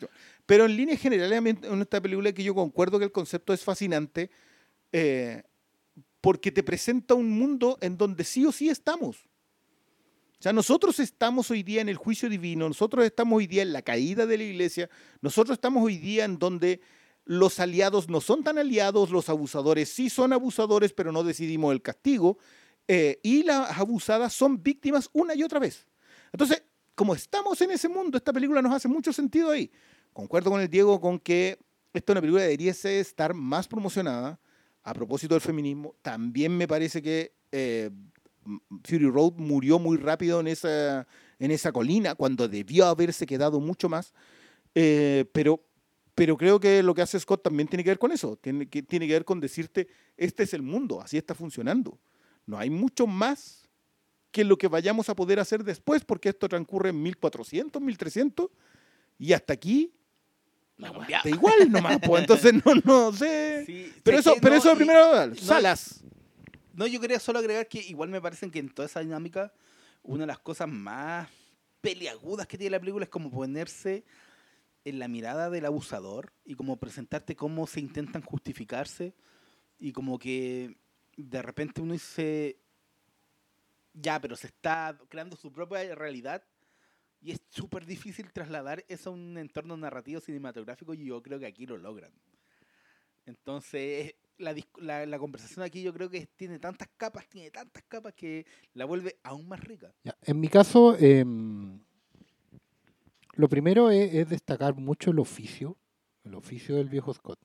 Pero en líneas generales, en esta película que yo concuerdo que el concepto es fascinante, eh, porque te presenta un mundo en donde sí o sí estamos. O sea, nosotros estamos hoy día en el juicio divino, nosotros estamos hoy día en la caída de la iglesia, nosotros estamos hoy día en donde los aliados no son tan aliados, los abusadores sí son abusadores, pero no decidimos el castigo, eh, y las abusadas son víctimas una y otra vez. Entonces, como estamos en ese mundo, esta película nos hace mucho sentido ahí. Concuerdo con el Diego con que esta es una película que debería estar más promocionada a propósito del feminismo. También me parece que eh, Fury Road murió muy rápido en esa, en esa colina, cuando debió haberse quedado mucho más. Eh, pero, pero creo que lo que hace Scott también tiene que ver con eso. Tiene que, tiene que ver con decirte, este es el mundo, así está funcionando. No hay mucho más que lo que vayamos a poder hacer después, porque esto transcurre en 1400, 1300, y hasta aquí La da weá. igual nomás, pues, entonces no, no sé. Sí, pero ¿sabes eso, pero No, eso primero, no, salas. No, yo quería solo agregar que igual me parecen que en toda esa dinámica, una de las cosas más peliagudas que tiene la película es como ponerse en la mirada del abusador y como presentarte cómo se intentan justificarse y como que de repente uno dice, ya, pero se está creando su propia realidad y es súper difícil trasladar eso a un entorno narrativo cinematográfico y yo creo que aquí lo logran. Entonces, la, la, la conversación aquí yo creo que tiene tantas capas, tiene tantas capas que la vuelve aún más rica. Ya, En mi caso, em, lo primero es, es destacar mucho el oficio, el oficio del viejo Scott.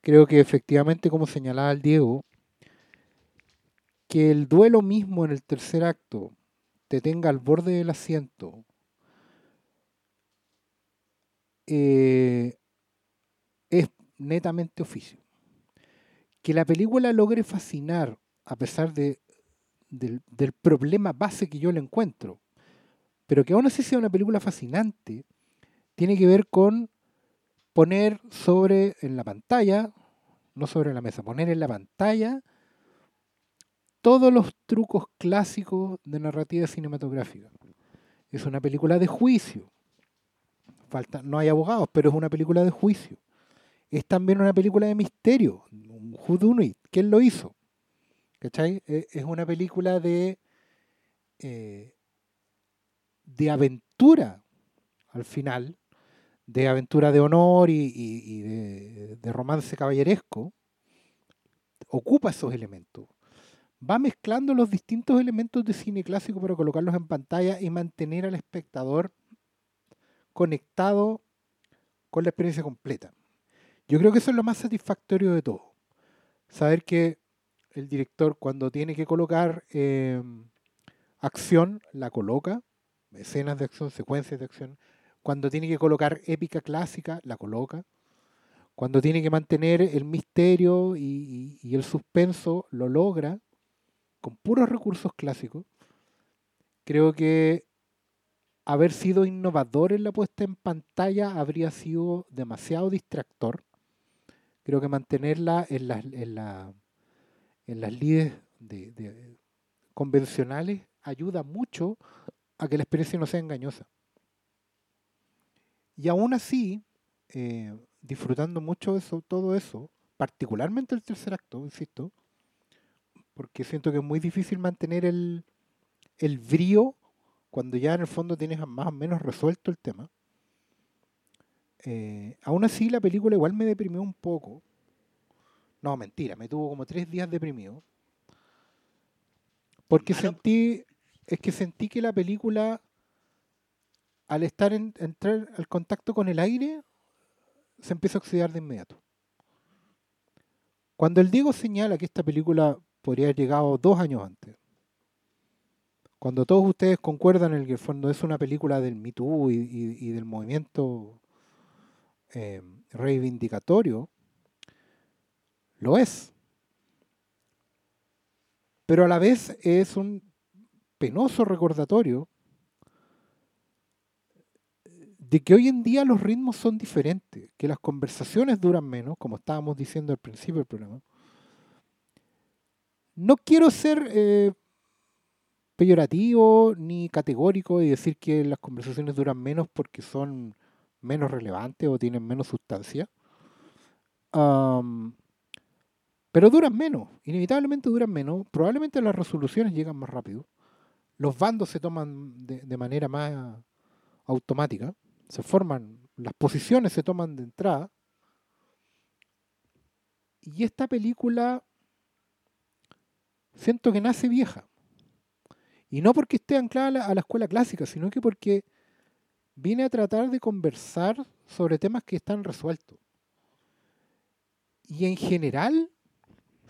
Creo que efectivamente, como señalaba el Diego, que el duelo mismo en el tercer acto te tenga al borde del asiento, eh, es netamente oficio. que la película logre fascinar a pesar de, del, del problema base que yo le encuentro, pero que aún así sea una película fascinante, tiene que ver con poner sobre en la pantalla, no sobre la mesa, poner en la pantalla todos los trucos clásicos de narrativa cinematográfica. Es una película de juicio. Falta, no hay abogados, pero es una película de juicio. Es también una película de misterio. Un who done it? ¿Quién lo hizo? ¿Cachai? E- Es una película de, eh, de aventura al final, de aventura de honor y, de romance caballeresco. Ocupa esos elementos va mezclando los distintos elementos de cine clásico para colocarlos en pantalla y mantener al espectador conectado con la experiencia completa. Yo creo que eso es lo más satisfactorio de todo. Saber que el director cuando tiene que colocar eh, acción, la coloca, escenas de acción, secuencias de acción. Cuando tiene que colocar épica clásica, la coloca. Cuando tiene que mantener el misterio y, el suspenso, lo logra con puros recursos clásicos. Creo que haber sido innovador en la puesta en pantalla habría sido demasiado distractor. Creo que mantenerla en las, en la- en las de- convencionales ayuda mucho a que la experiencia no sea engañosa. Y aún así, eh, disfrutando mucho eso, todo eso, particularmente el tercer acto, insisto, porque siento que es muy difícil mantener el, el brío cuando ya en el fondo tienes más o menos resuelto el tema. Eh, aún así, la película igual me deprimió un poco. No, mentira, me tuvo como tres días deprimido. Porque sentí, es que sentí que la película, al estar en, entrar al contacto con el aire, se empieza a oxidar de inmediato. Cuando el Diego señala que esta película podría haber llegado dos años antes, cuando todos ustedes concuerdan en que el fondo es una película del Me Too y, del movimiento eh, reivindicatorio, lo es. Pero a la vez es un penoso recordatorio de que hoy en día los ritmos son diferentes, que las conversaciones duran menos, como estábamos diciendo al principio del programa. No quiero ser eh, peyorativo ni categórico y decir que las conversaciones duran menos porque son menos relevantes o tienen menos sustancia. Pero duran menos, inevitablemente duran menos. Probablemente las resoluciones llegan más rápido. Los bandos se toman de, manera más automática. Se forman, las posiciones se toman de entrada. Y esta película siento que nace vieja. Y no porque esté anclada a la, a la escuela clásica, sino que porque viene a tratar de conversar sobre temas que están resueltos. Y en general,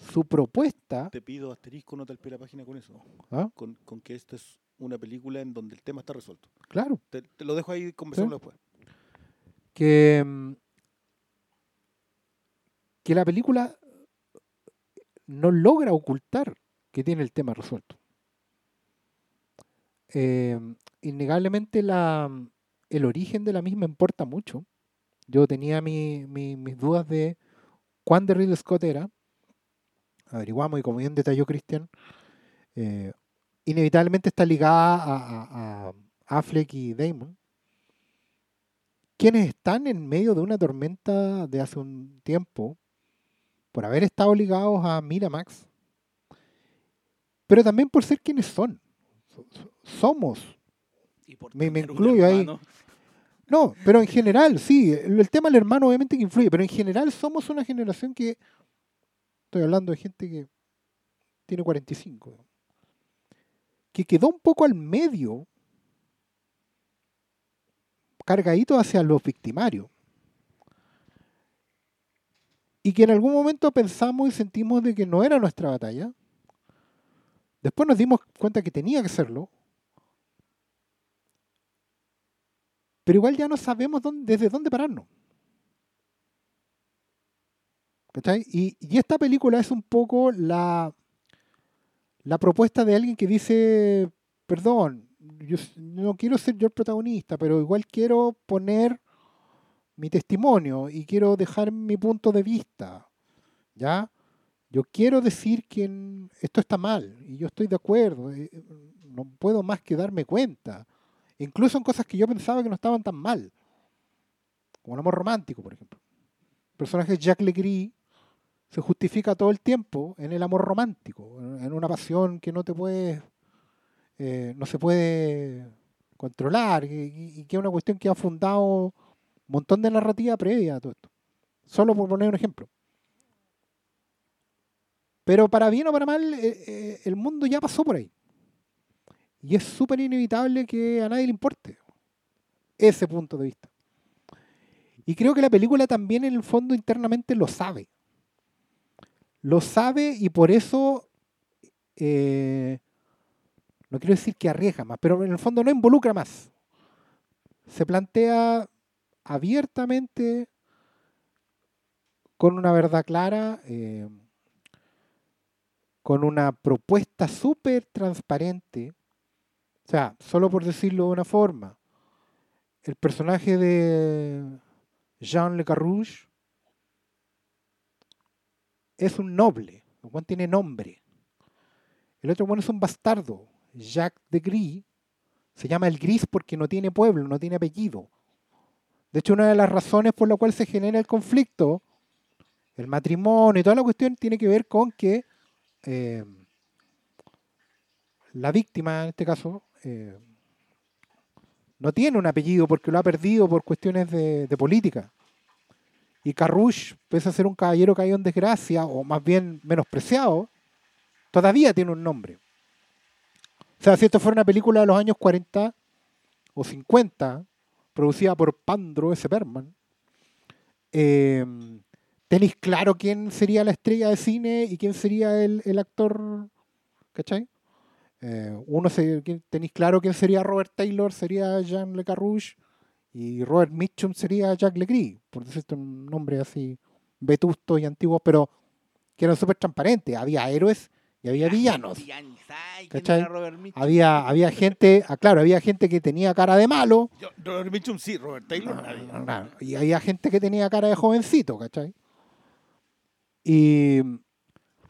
su propuesta, Te pido asterisco, pie de la página con eso. ¿ah? Con, con que esta es una película en donde el tema está resuelto. claro, Te, te lo dejo ahí, conversarlo después. que, mm, que la película no logra ocultar que tiene el tema resuelto. Eh, innegablemente la, el origen de la misma importa mucho. Yo tenía mi- mi- mis dudas de cuán de Ridley Scott era. Averiguamos y como bien detalló Christian, eh, inevitablemente está ligada a, a- a Affleck y Damon, quienes están en medio de una tormenta de hace un tiempo por haber estado ligados a Miramax, pero también por ser quienes son. So- so- Somos. Y por Me- me incluyo ahí. No, pero en general, sí, el el tema del hermano obviamente que influye, pero en general somos una generación que, estoy hablando de gente que tiene 45, que quedó un poco al medio, cargadito hacia los victimarios. Y que en algún momento pensamos y sentimos de que no era nuestra batalla. Después nos dimos cuenta que tenía que serlo. Pero igual ya no sabemos dónde- desde dónde pararnos. Y, esta película es un poco la, la propuesta de alguien que dice, perdón, yo no quiero ser yo el protagonista, pero igual quiero poner mi testimonio y quiero dejar mi punto de vista. ¿Ya? Yo quiero decir que esto está mal y yo estoy de acuerdo. eh, No puedo más que darme cuenta. Incluso en cosas que yo pensaba que no estaban tan mal. Como el amor romántico, por ejemplo. El personaje Jacques Legris se justifica todo el tiempo en el amor romántico, en una pasión que no te puedes, eh, no se puede controlar y que es una cuestión que ha fundado un montón de narrativa previa a todo esto. Solo por poner un ejemplo. Pero para bien o para mal, eh, eh, el mundo ya pasó por ahí. Y es súper inevitable que a nadie le importe ese punto de vista. Y creo que la película también en el fondo internamente lo sabe. Lo sabe y por eso, eh, no quiero decir que arriesga más, pero en el fondo no involucra más. Se plantea abiertamente, con una verdad clara, eh, con una propuesta súper transparente. O sea, solo por decirlo de una forma, el personaje de Jean Le Carrouge es un noble, el cual tiene nombre. El otro bueno es un bastardo, Jacques de Gris. Se llama el Gris porque no tiene pueblo, no tiene apellido. De hecho, una de las razones por la cual se genera el conflicto, el matrimonio y toda la cuestión tiene que ver con que eh, la víctima, en este caso, eh, no tiene un apellido porque lo ha perdido por cuestiones de política. Y Carrouche, pese a ser un caballero caído en desgracia, o más bien menospreciado, todavía tiene un nombre. O sea, si esto fuera una película de los años 40 o 50, producida por Pandro S. Berman, eh, tenéis claro quién sería la estrella de cine y quién sería el, el actor, ¿cachai? Eh, uno se, tenéis claro quién sería Robert Taylor, sería Jean Le Carrouche, y Robert Mitchum sería Jacques Legris, por decirte un nombre así vetusto y antiguo, pero que eran súper transparentes. Había héroes y había villanos. Era Robert Mitchum. Había, había gente, ah, claro, había gente que tenía cara de malo, Yo- Robert Mitchum sí, Robert Taylor nadie. Claro, y había gente que tenía cara de jovencito, ¿cachai? Y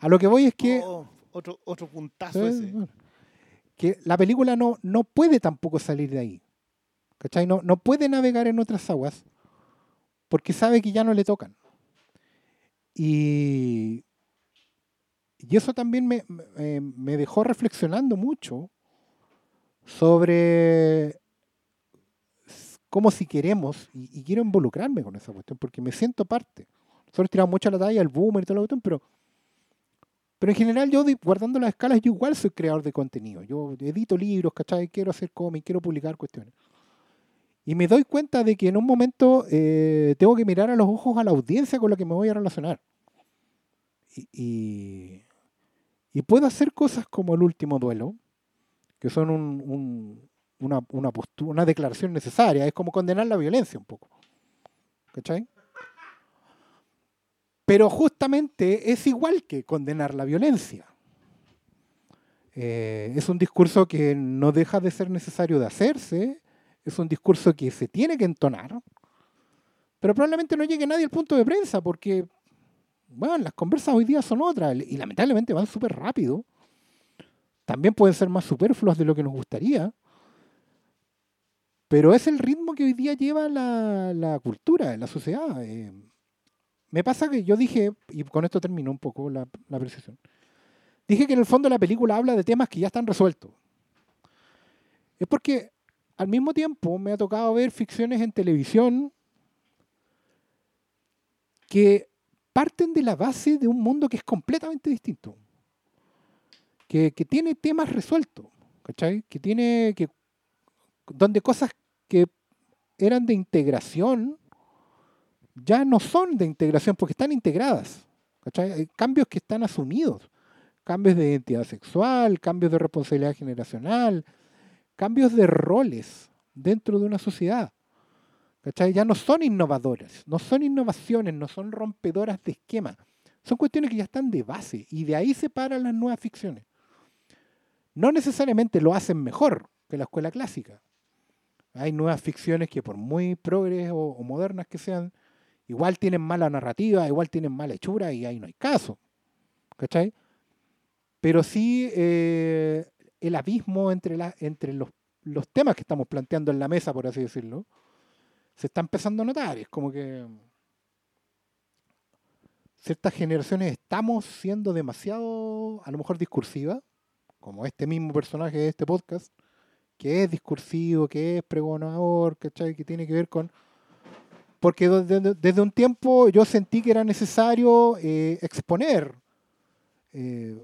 a lo que voy es que, Oh, otro, otro puntazo ese. que la película no, no puede tampoco salir de ahí. No, puede navegar en otras aguas porque sabe que ya no le tocan. Y, y eso también me, me- me dejó reflexionando mucho sobre cómo si queremos, y, quiero involucrarme con esa cuestión, porque me siento parte. Nosotros tiramos mucho la talla, el boomer y toda la cuestión, pero, pero en general yo, guardando las escalas, yo igual soy creador de contenido. Yo edito libros, ¿cachai? Quiero hacer cómics, quiero publicar cuestiones. Y me doy cuenta de que en un momento eh, tengo que mirar a los ojos a la audiencia con la que me voy a relacionar. Y, y, y puedo hacer cosas como el último duelo, que son un- un- una, una, postu- una declaración necesaria. Es como condenar la violencia un poco. ¿Cachai? Pero justamente es igual que condenar la violencia. Eh, es un discurso que no deja de ser necesario de hacerse, es un discurso que se tiene que entonar, pero probablemente no llegue nadie al punto de prensa porque, bueno, las conversas hoy día son otras y lamentablemente van súper rápido. También pueden ser más superfluas de lo que nos gustaría, pero es el ritmo que hoy día lleva la, la cultura, la sociedad. eh. me pasa que yo dije, y con esto termino un poco la, la precisión, dije que en el fondo la película habla de temas que ya están resueltos. Es porque al mismo tiempo me ha tocado ver ficciones en televisión que parten de la base de un mundo que es completamente distinto. Que, tiene temas resueltos. Que tiene que donde cosas que eran de integración ya no son de integración porque están integradas. Hay cambios que están asumidos. Cambios de identidad sexual, cambios de responsabilidad generacional, cambios de roles dentro de una sociedad. ¿Cachai? Ya no son innovadoras, no son innovaciones, no son rompedoras de esquema. Son cuestiones que ya están de base y de ahí se paran las nuevas ficciones. No necesariamente lo hacen mejor que la escuela clásica. Hay nuevas ficciones que por muy progres o, modernas que sean, igual tienen mala narrativa, igual tienen mala hechura y ahí no hay caso. ¿Cachai? Pero sí eh, el abismo entre, la, entre los, temas que estamos planteando en la mesa, por así decirlo, se está empezando a notar. Es como que ciertas generaciones estamos siendo demasiado, a lo mejor, discursivas, como este mismo personaje de este podcast, que es discursivo, que es pregonador, ¿cachai? Que tiene que ver con... Porque desde, desde un tiempo yo sentí que era necesario eh, exponer, eh,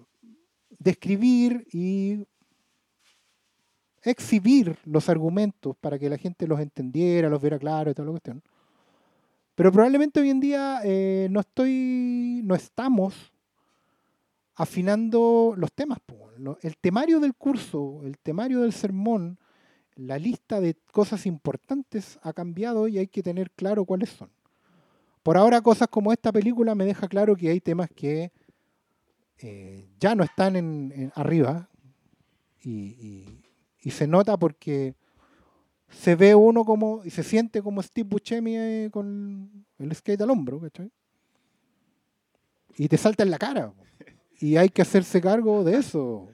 describir y exhibir los argumentos para que la gente los entendiera, los viera claro y toda la cuestión. Pero probablemente hoy en día eh, no estoy, no estamos afinando los temas. El temario del curso, el temario del sermón, la lista de cosas importantes ha cambiado y hay que tener claro cuáles son. Por ahora cosas como esta película me deja claro que hay temas que eh, ya no están arriba y- y se nota porque se ve uno como y se siente como Steve Buscemi eh, con el skate al hombro, ¿cachai? Y te salta en la cara. Y hay que hacerse cargo de eso.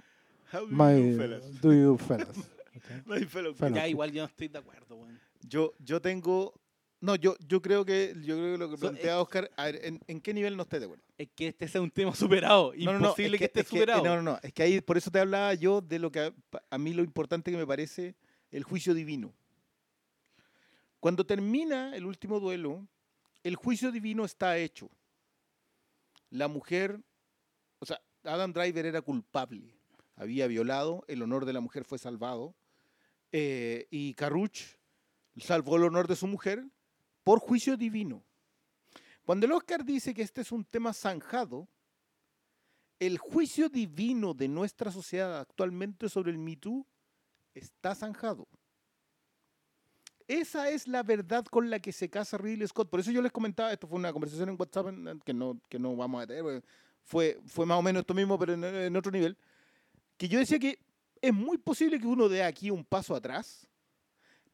How do you My, do, fellas? do you fellas. ¿cachai? My fellow Fellas. Ya igual yo no estoy de acuerdo, weón. Yo, yo tengo. No, yo, yo creo que yo creo que lo que So, plantea Oscar, a ver, ¿en, en qué nivel no estoy de acuerdo? Es que este sea un tema superado. No, no, no, Imposible es que, esté es superado. no, no, no, es que ahí por eso te hablaba yo de lo que a, a mí lo importante que me parece el juicio divino. Cuando termina el último duelo, el juicio divino está hecho. La mujer, o sea, Adam Driver era culpable, había violado, el honor de la mujer fue salvado, eh, y Carruch salvó el honor de su mujer por juicio divino. Cuando el Oscar dice que este es un tema zanjado, el juicio divino de nuestra sociedad actualmente sobre el Me Too está zanjado. Esa es la verdad con la que se casa Ridley Scott. Por eso yo les comentaba, esto fue una conversación en WhatsApp que, no, que no vamos a tener, fue, fue más o menos esto mismo, pero en otro nivel, que yo decía que es muy posible que uno dé aquí un paso atrás,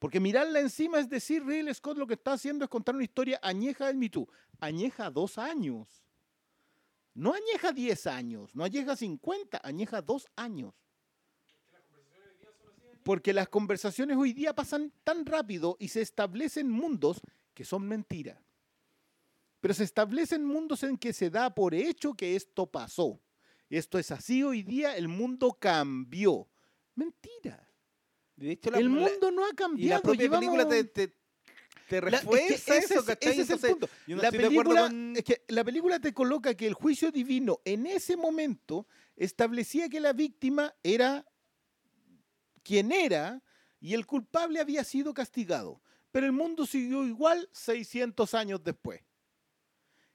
porque mirarla encima es decir, Ridley Scott lo que está haciendo es contar una historia añeja del Me Too, añeja dos años. No añeja 10 años, no añeja 50, añeja 2 años. Porque las conversaciones hoy día pasan tan rápido y se establecen mundos que son mentira. Pero se establecen mundos en que se da por hecho que esto pasó. Esto es así hoy día, el mundo cambió. Mentira. De hecho, la, El la- mundo no ha y la cambiado. propia llevamos- película te, te, te La- es que refuerza ese eso, ese es el Entonces, punto. Yo no la, estoy de acuerdo película, con... es que la película te coloca que el juicio divino en ese momento establecía que la víctima era quien era y el culpable había sido castigado. Pero el mundo siguió igual 600 años después.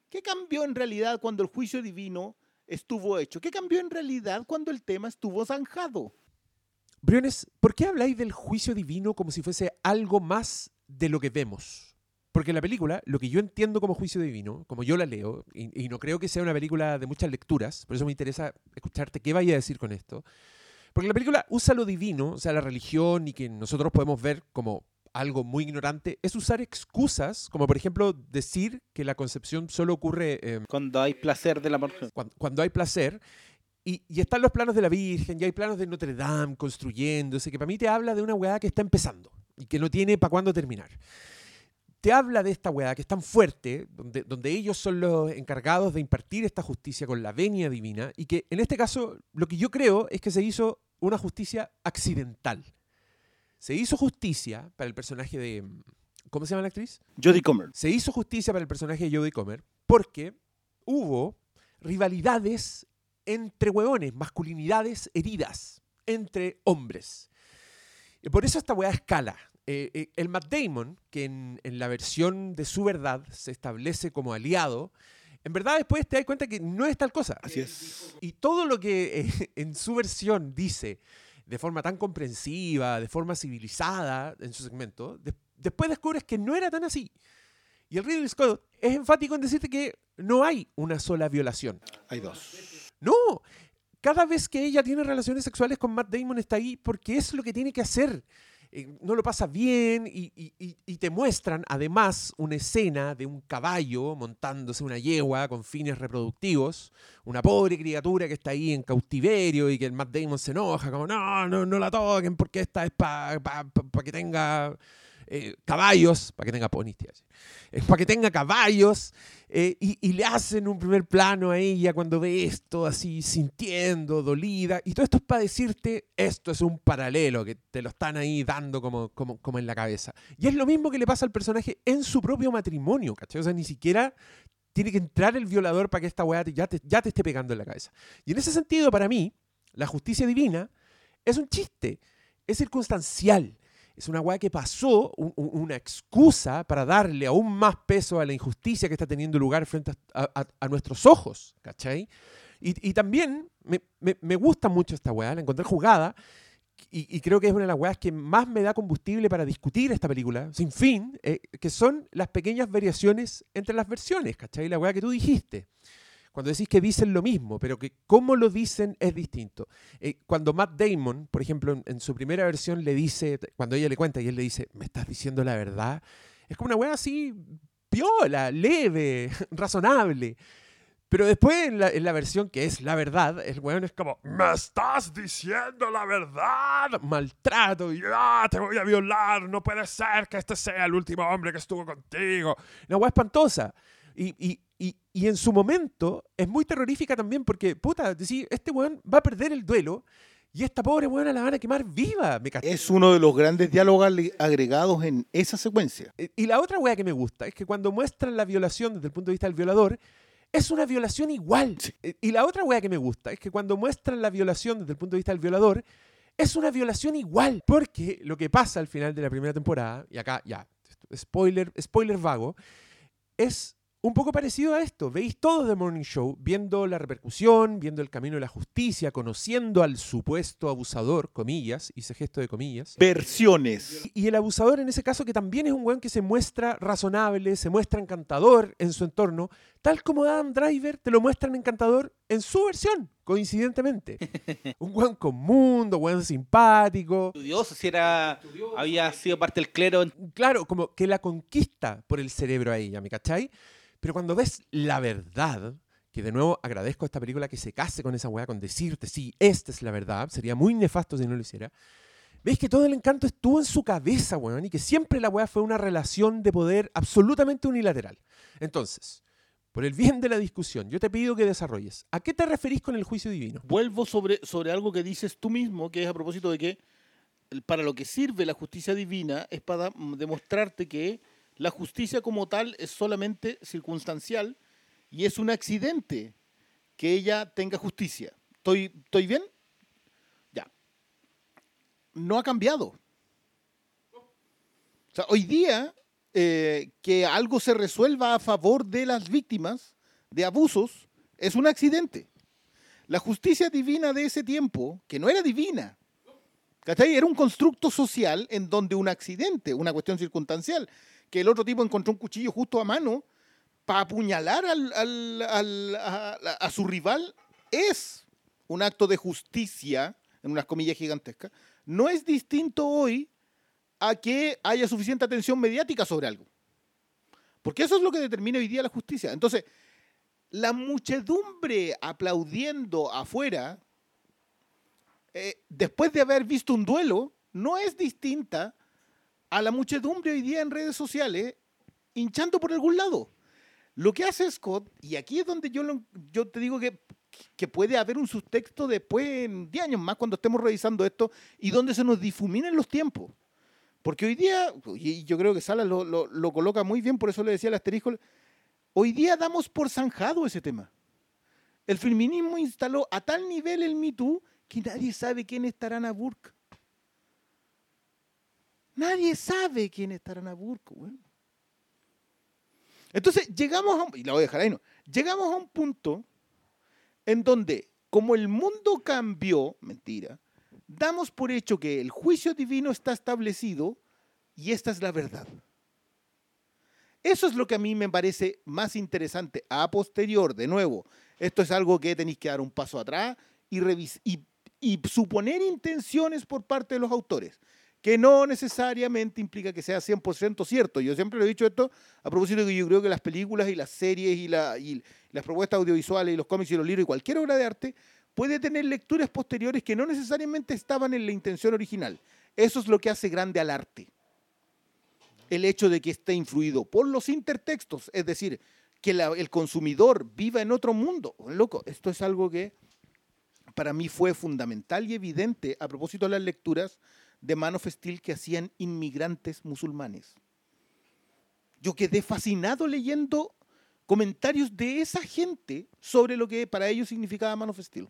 ¿Qué cambió en realidad cuando el juicio divino estuvo hecho? ¿Qué cambió en realidad cuando el tema estuvo zanjado? Briones, ¿por qué habláis del juicio divino como si fuese algo más de lo que vemos? Porque la película, lo que yo entiendo como juicio divino, como yo la leo, y, y no creo que sea una película de muchas lecturas, por eso me interesa escucharte qué vaya a decir con esto. Porque la película usa lo divino, o sea, la religión y que nosotros podemos ver como algo muy ignorante, es usar excusas, como por ejemplo decir que la concepción solo ocurre eh, Cuando hay placer del amor. cuan- cuando, hay placer. Y, y están los planos de la Virgen, y hay planos de Notre Dame construyéndose, que para mí te habla de una weá que está empezando y que no tiene para cuándo terminar. Te habla de esta weá que es tan fuerte, donde, donde ellos son los encargados de impartir esta justicia con la venia divina, y que en este caso lo que yo creo es que se hizo una justicia accidental. Se hizo justicia para el personaje de... ¿Cómo se llama la actriz? Jodie Comer. se hizo justicia para el personaje de Jodie Comer porque hubo rivalidades entre hueones, masculinidades heridas entre hombres. Y por eso esta weá escala. Eh, eh, el Matt Damon, que en, en la versión de su verdad se establece como aliado, en verdad después te das cuenta que no es tal cosa. Así es. Y todo lo que eh, en su versión dice de forma tan comprensiva, de forma civilizada en su segmento, de- después descubres que no era tan así. Y el Ridley Scott es enfático en decirte que no hay una sola violación. Hay dos. No, cada vez que ella tiene relaciones sexuales con Matt Damon está ahí porque es lo que tiene que hacer. Eh, no lo pasa bien y, te muestran además una escena de un caballo montándose una yegua con fines reproductivos, una pobre criatura que está ahí en cautiverio y que Matt Damon se enoja, como no, no, no la toquen porque esta es para que tenga eh, caballos, para que tenga ponis, es para que tenga caballos eh, y, y le hacen un primer plano a ella cuando ve esto así sintiendo, dolida. Y todo esto es para decirte, esto es un paralelo, que te lo están ahí dando como, como, como en la cabeza. Y es lo mismo que le pasa al personaje en su propio matrimonio, ¿cachai? O sea, ni siquiera tiene que entrar el violador para que esta weá ya, te, ya te esté pegando en la cabeza. Y en ese sentido, para mí, la justicia divina es un chiste, es circunstancial. Es una weá que pasó, un- un- una excusa para darle aún más peso a la injusticia que está teniendo lugar frente a, nuestros ojos, ¿cachai? Y, también me, gusta mucho esta weá, la encontré jugada y, creo que es una de las weas que más me da combustible para discutir esta película, sin fin, eh, que son las pequeñas variaciones entre las versiones, ¿cachai? La weá que tú dijiste. Cuando decís que dicen lo mismo, pero que cómo lo dicen es distinto. Eh, cuando Matt Damon, por ejemplo, en, en su primera versión le dice, cuando ella le cuenta y él le dice, ¿me estás diciendo la verdad? Es como una weá así, piola, leve, razonable. Pero después, en la, en la versión que es la verdad, el weón es como, ¿me estás diciendo la verdad? Maltrato, y ah, te voy a violar, no puede ser que este sea el último hombre que estuvo contigo. Una weá espantosa. Y, y, y, y en su momento es muy terrorífica también porque, puta, decir, este weón va a perder el duelo y esta pobre weona la van a quemar viva. ¿me? Es uno de los grandes diálogos agregados en esa secuencia. Eh, Y la otra wea que me gusta es que cuando muestran la violación desde el punto de vista del violador, es una violación igual. Eh, Y la otra wea que me gusta es que cuando muestran la violación desde el punto de vista del violador, es una violación igual. Porque lo que pasa al final de la primera temporada, y acá ya, spoiler, spoiler vago, es un poco parecido a esto. Veis todo The Morning Show viendo la repercusión, viendo el camino de la justicia, conociendo al supuesto abusador, comillas, hice gesto de comillas. Versiones. Y el abusador en ese caso que también es un weón que se muestra razonable, se muestra encantador en su entorno, tal como Adam Driver te lo muestran encantador en su versión, coincidentemente. un weón con mundo, weón simpático, Estudioso, si era, había sido parte del clero. claro, como que la conquista por el cerebro a ella, ¿me cachai? Pero cuando ves la verdad, que de nuevo agradezco a esta película que se case con esa weá, con decirte, sí, esta es la verdad, sería muy nefasto si no lo hiciera. Veis que todo el encanto estuvo en su cabeza, weón, y que siempre la weá fue una relación de poder absolutamente unilateral. Entonces, por el bien de la discusión, yo te pido que desarrolles. ¿A qué te referís con el juicio divino? Vuelvo sobre, sobre algo que dices tú mismo, que es a propósito de que para lo que sirve la justicia divina es para demostrarte que la justicia como tal es solamente circunstancial y es un accidente que ella tenga justicia. ¿Estoy, estoy bien? Ya. No ha cambiado. O sea, hoy día eh, que algo se resuelva a favor de las víctimas de abusos es un accidente. La justicia divina de ese tiempo, que no era divina, ¿cachai? Era un constructo social en donde un accidente, una cuestión circunstancial, que el otro tipo encontró un cuchillo justo a mano para apuñalar al- al- al- a, a- a su rival, es un acto de justicia, en unas comillas gigantescas. No es distinto hoy a que haya suficiente atención mediática sobre algo. Porque eso es lo que determina hoy día la justicia. Entonces, la muchedumbre aplaudiendo afuera, eh, después de haber visto un duelo, no es distinta a la muchedumbre hoy día en redes sociales hinchando por algún lado. Lo que hace Scott, y aquí es donde yo, te digo que, puede haber un subtexto después, en 10 años más, cuando estemos revisando esto, y donde se nos difuminen los tiempos. Porque hoy día, y yo creo que Sala lo, lo- lo coloca muy bien, por eso le decía al asterisco, hoy día damos por zanjado ese tema. El feminismo instaló a tal nivel el Me que nadie sabe quién es Tarana Burke. Nadie sabe quién es Tarana Burke, weón. Entonces, llegamos a un, y la voy a dejar ahí, no, llegamos a un punto en donde, como el mundo cambió, mentira, damos por hecho que el juicio divino está establecido y esta es la verdad. Eso es lo que a mí me parece más interesante. A posterior, de nuevo, esto es algo que tenéis que dar un paso atrás y, y, y suponer intenciones por parte de los autores, que no necesariamente implica que sea 100% cierto. Yo siempre lo he dicho esto a propósito de que yo creo que las películas y las series y, la- y las propuestas audiovisuales y los cómics y los libros y cualquier obra de arte puede tener lecturas posteriores que no necesariamente estaban en la intención original. Eso es lo que hace grande al arte. El hecho de que esté influido por los intertextos, es decir, que el consumidor viva en otro mundo. Loco, esto es algo que para mí fue fundamental y evidente a propósito de las lecturas de Man of Steel que hacían inmigrantes musulmanes. Yo quedé fascinado leyendo comentarios de esa gente sobre lo que para ellos significaba Man of Steel.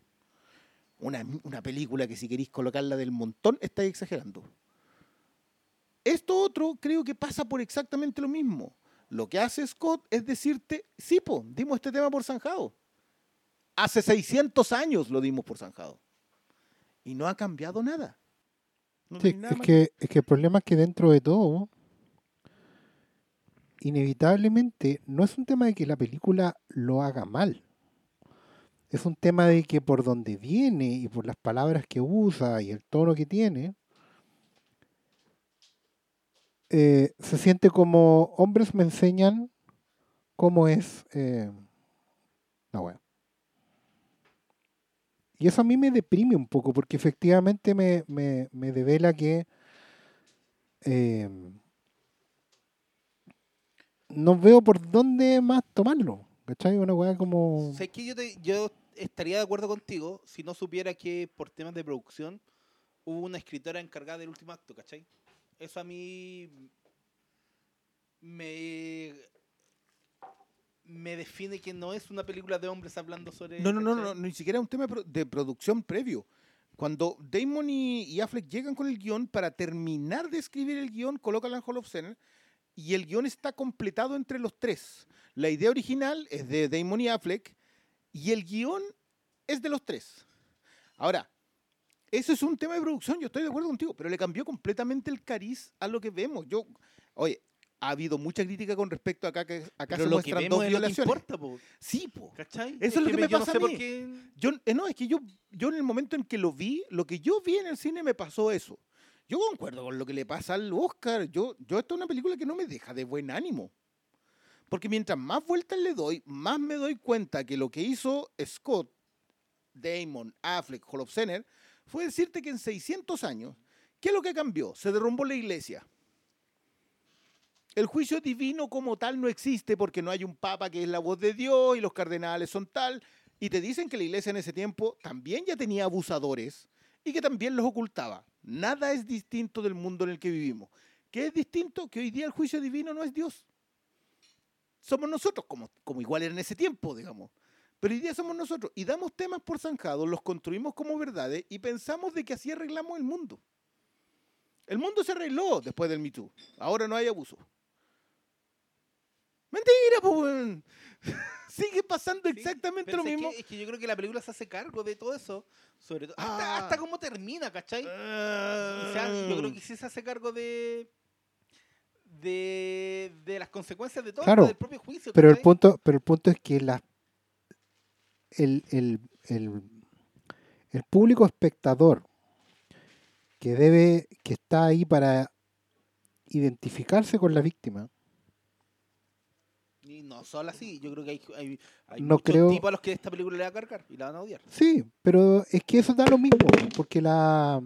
Una, una película que si queréis colocarla del montón, estáis exagerando. Esto otro creo que pasa por exactamente lo mismo. Lo que hace Scott es decirte, sí, po, dimos este tema por zanjado. Hace 600 años lo dimos por zanjado. Y no ha cambiado nada. No Sí, nada es que, es que el problema es que dentro de todo, inevitablemente, no es un tema de que la película lo haga mal. Es un tema de que por donde viene y por las palabras que usa y el tono que tiene, eh, se siente como hombres me enseñan cómo es eh, la wea. Y eso a mí me deprime un poco, porque efectivamente me, me, me devela que eh, no veo por dónde más tomarlo. ¿Cachai? Una weá como. Sé que yo, te- yo estaría de acuerdo contigo si no supiera que por temas de producción hubo una escritora encargada del último acto, ¿cachai? Eso a mí me me define que no es una película de hombres hablando sobre No, no, no, no, ni siquiera es un tema de pro- de producción previo. Cuando Damon y, Affleck llegan con el guion, para terminar de escribir el guion, colocan la Hall of Fame y el guion está completado entre los tres. La idea original es de Damon y Affleck y el guion es de los tres. Ahora, eso es un tema de producción, yo estoy de acuerdo contigo, pero le cambió completamente el cariz a lo que vemos. Yo, oye, ha habido mucha crítica con respecto a acá que acá se muestran dos es violaciones. importa, po, Sí, po. ¿cachai? Eso es lo que me no pasa sé a mí. qué- Yo, eh, no, es que yo, yo en el momento en que lo vi, lo que yo vi en el cine me pasó eso. Yo concuerdo con lo que le pasa al Oscar. Yo, yo esta es una película que no me deja de buen ánimo. Porque mientras más vueltas le doy, más me doy cuenta que lo que hizo Scott, Damon, Affleck, Holofcener, fue decirte que en 600 años, ¿qué es lo que cambió? Se derrumbó la iglesia. El juicio divino como tal no existe porque no hay un papa que es la voz de Dios y los cardenales son tal. Y te dicen que la iglesia en ese tiempo también ya tenía abusadores y que también los ocultaba. Nada es distinto del mundo en el que vivimos. ¿Qué es distinto? Que hoy día el juicio divino no es Dios. Somos nosotros, como, como igual era en ese tiempo, digamos. Pero hoy día somos nosotros y damos temas por zanjados, los construimos como verdades y pensamos de que así arreglamos el mundo. El mundo se arregló después del Me Too. Ahora no hay abuso. Mentira, weón. Sigue pasando Sí, exactamente lo es mismo. Que, es que yo creo que la película se hace cargo de todo eso. Sobre todo. Hasta, Ah. hasta cómo termina, ¿cachai? O sea, yo creo que sí se hace cargo de. De, de las consecuencias de todo, Claro, del propio juicio. Pero el punto, pero el punto es que la, el, el, el, el público espectador que debe, que está ahí para identificarse con la víctima, Y no solo así, yo creo que hay, hay, hay No muchos creo- tipos a los que esta película le va a cargar y la van a odiar. sí, pero es que eso da lo mismo, porque la,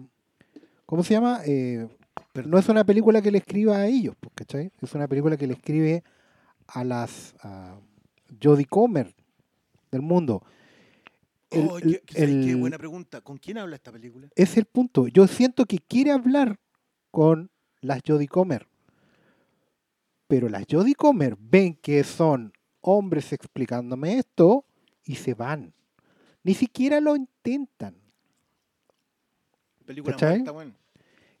¿cómo se llama? Eh, no es una película que le escriba a ellos, pues, ¿cachai? Es una película que le escribe a las a Jodie Comer del mundo. El- Oh, el- qué buena pregunta. ¿Con quién habla esta película? es el punto. Yo siento que quiere hablar con las Jodie Comer. Pero las Jodie Comer ven que son hombres explicándome esto y se van. Ni siquiera lo intentan. Película muerta, bueno.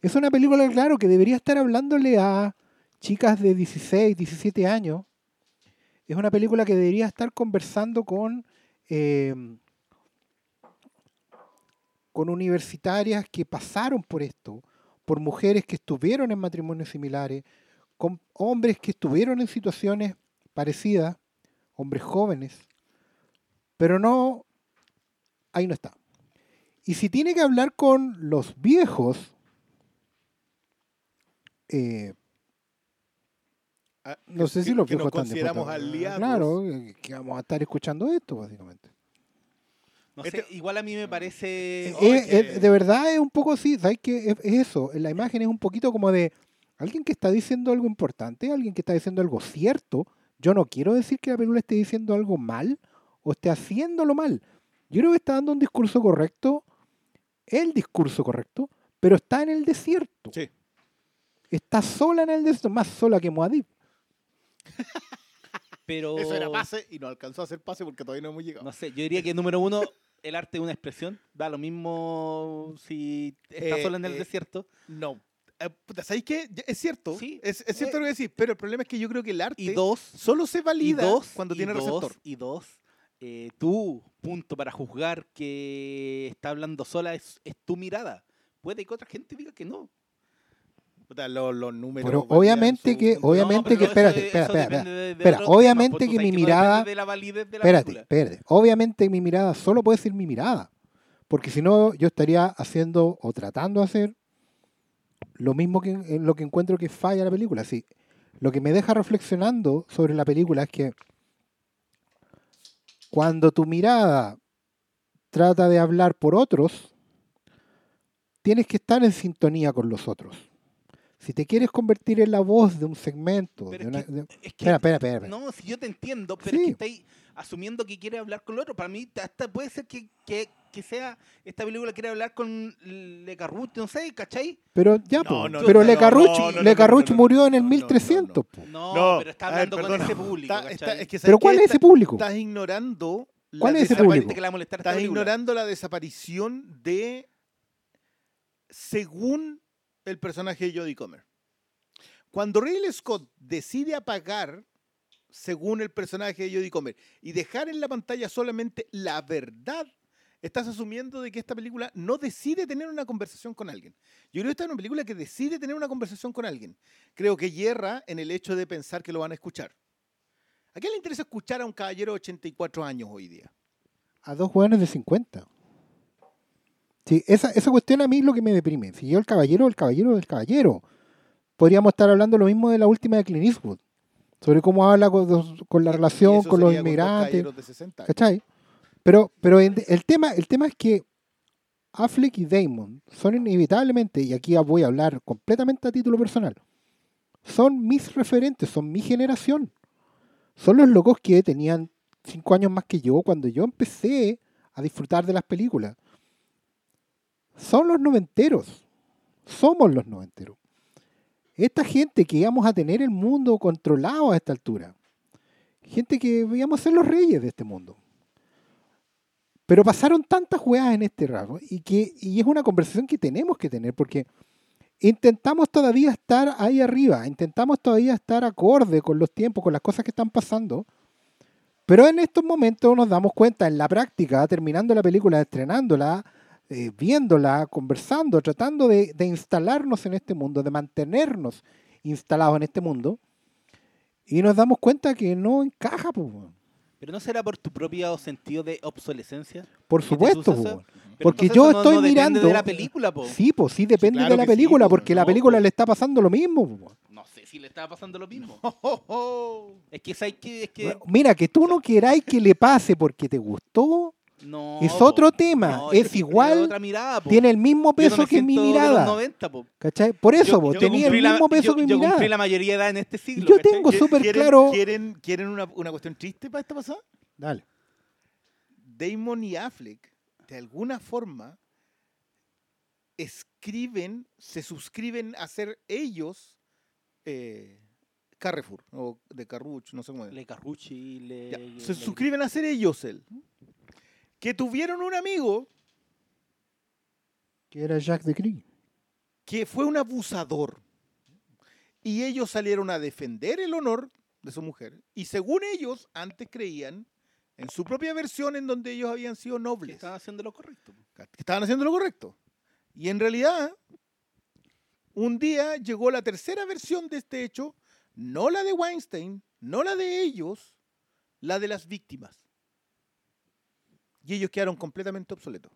Es una película, claro, que debería estar hablándole a chicas de 16, 17 años. Es una película que debería estar conversando con, eh, con universitarias que pasaron por esto. por mujeres que estuvieron en matrimonios similares, con hombres que estuvieron en situaciones parecidas, hombres jóvenes, pero no, ahí no está. Y si tiene que hablar con los viejos, eh, Ah, no sé si los que viejos nos están consideramos aliados. Claro, eh, que vamos a estar escuchando esto, básicamente. No sé, Este- igual a mí me parece. Eh, que- de verdad es un poco así, ¿sabes qué? Es, es eso, la imagen es un poquito como de alguien que está diciendo algo importante, alguien que está diciendo algo cierto. Yo no quiero decir que la película esté diciendo algo mal o esté haciéndolo mal. Yo creo que está dando un discurso correcto, el discurso correcto, pero está en el desierto. Sí. Está sola en el desierto, más sola que Moadib. pero. Eso era pase y no alcanzó a hacer pase porque todavía no hemos llegado. No sé, yo diría que número uno, el arte es una expresión. Da lo mismo si está Eh, sola en el eh, desierto. No. Puta, ¿Sabéis qué? Es cierto. Sí. Es, es cierto Eh, lo que decís, pero el problema es que yo creo que el arte Y dos, solo se y valida dos, cuando y tiene dos, receptor. Y dos, eh, tu punto para juzgar que está hablando sola es, es tu mirada. Puede que otra gente diga que no. Puta, los, los números. Pero obviamente su que- obviamente que- eso- espérate, eso espera, espera, depende de- de espera, obviamente que mi mirada- depende de la validez de la Espérate, película. espérate. Obviamente mi mirada solo puede ser mi mirada. Porque si no, yo estaría haciendo o tratando de hacer lo mismo que en lo que encuentro que falla la película. Sí, lo que me deja reflexionando sobre la película es que cuando tu mirada trata de hablar por otros, tienes que estar en sintonía con los otros. Si te quieres convertir en la voz de un segmento, de una- es que- de- Es que- espera, espera, espera, espera. No, si yo te entiendo, pero es que asumiendo que quiere hablar con el otro. Para mí, hasta puede ser que, que, que sea esta película quiere hablar con Le Carruth, no sé, ¿cachai? Pero ya, No, po. no, pero no, Le Carruch, no, no, Le no, Carruch no, no, murió en el no, no, no, 1300. po. No, pero está ver, hablando con ese público, Está- está- es que, ¿sabes Pero? ¿cuál es ese público? Estás ignorando. la ¿Cuál es ese público? que le va a molestar esta Estás película. ignorando la desaparición de. Según el personaje de Jodie Comer. Cuando Ridley Scott decide apagar, según el personaje de Jodie Comer, y dejar en la pantalla solamente la verdad, estás asumiendo de que esta película no decide tener una conversación con alguien. Yo creo que esta es una película que decide tener una conversación con alguien. Creo que hierra en el hecho de pensar que lo van a escuchar. ¿A quién le interesa escuchar a un caballero de 84 años hoy día? A dos jóvenes de 50. Sí, esa, esa cuestión a mí es lo que me deprime. Si yo el caballero, el caballero del caballero. Podríamos estar hablando lo mismo de la última de Clint Eastwood. Sobre cómo habla con, con la relación con los inmigrantes. caballeros de 60 años. ¿Cachai? Pero, pero el, tema, el tema es que Affleck y Damon son inevitablemente, y aquí voy a hablar completamente a título personal, son mis referentes, son mi generación. Son los locos que tenían cinco años más que yo cuando yo empecé a disfrutar de las películas. Son los noventeros. Somos los noventeros. Esta gente que íbamos a tener el mundo controlado a esta altura. Gente que íbamos a ser los reyes de este mundo. Pero pasaron tantas jugadas en este rasgo y que y es una conversación que tenemos que tener porque intentamos todavía estar ahí arriba, intentamos todavía estar acorde con los tiempos, con las cosas que están pasando. Pero en estos momentos nos damos cuenta en la práctica, terminando la película, estrenándola, eh, viéndola, conversando, tratando de, de instalarnos en este mundo, de mantenernos instalados en este mundo, y nos damos cuenta que no encaja. pues. Pero no será por tu propio sentido de obsolescencia. Por ¿Qué te supuesto, pues. Pero Porque yo no- estoy no depende mirando. de la película, po. Sí, pues sí, depende claro de la sí, película, po, porque la no, película po. le está pasando lo mismo. po. No sé si le estaba pasando lo mismo. Oh, es que sabes que es que Mira, que tú no queráis que le pase porque te gustó, no. es po. otro tema, No, es igual, otra mirada, po. tiene el mismo Yo no peso que mi mirada. 90, po. ¿Cachai? Por eso, Yo- vos yo tenía el la- mismo peso yo- que mi Yo mirada. cumplí la mayoría de edad en este siglo. Yo ¿cachai? tengo ¿Qui- súper ¿Quieren, claro. ¿Quieren, quieren una, una cuestión triste para esta pasada? Dale. Damon y Affleck, de alguna forma, escriben, se suscriben a ser ellos eh, Carrefour, o de Carruch, no sé cómo es. Le Carrucci, le. Ya, se le- suscriben a ser ellos él. Que tuvieron un amigo Que era Jacques de Crie. que fue un abusador. Y ellos salieron a defender el honor de su mujer. Y según ellos, antes creían en su propia versión en donde ellos habían sido que nobles. estaban haciendo lo correcto. que estaban haciendo lo correcto. Y en realidad, un día llegó la tercera versión de este hecho, no la de Weinstein, no la de ellos, la de las víctimas. Y ellos quedaron completamente obsoletos.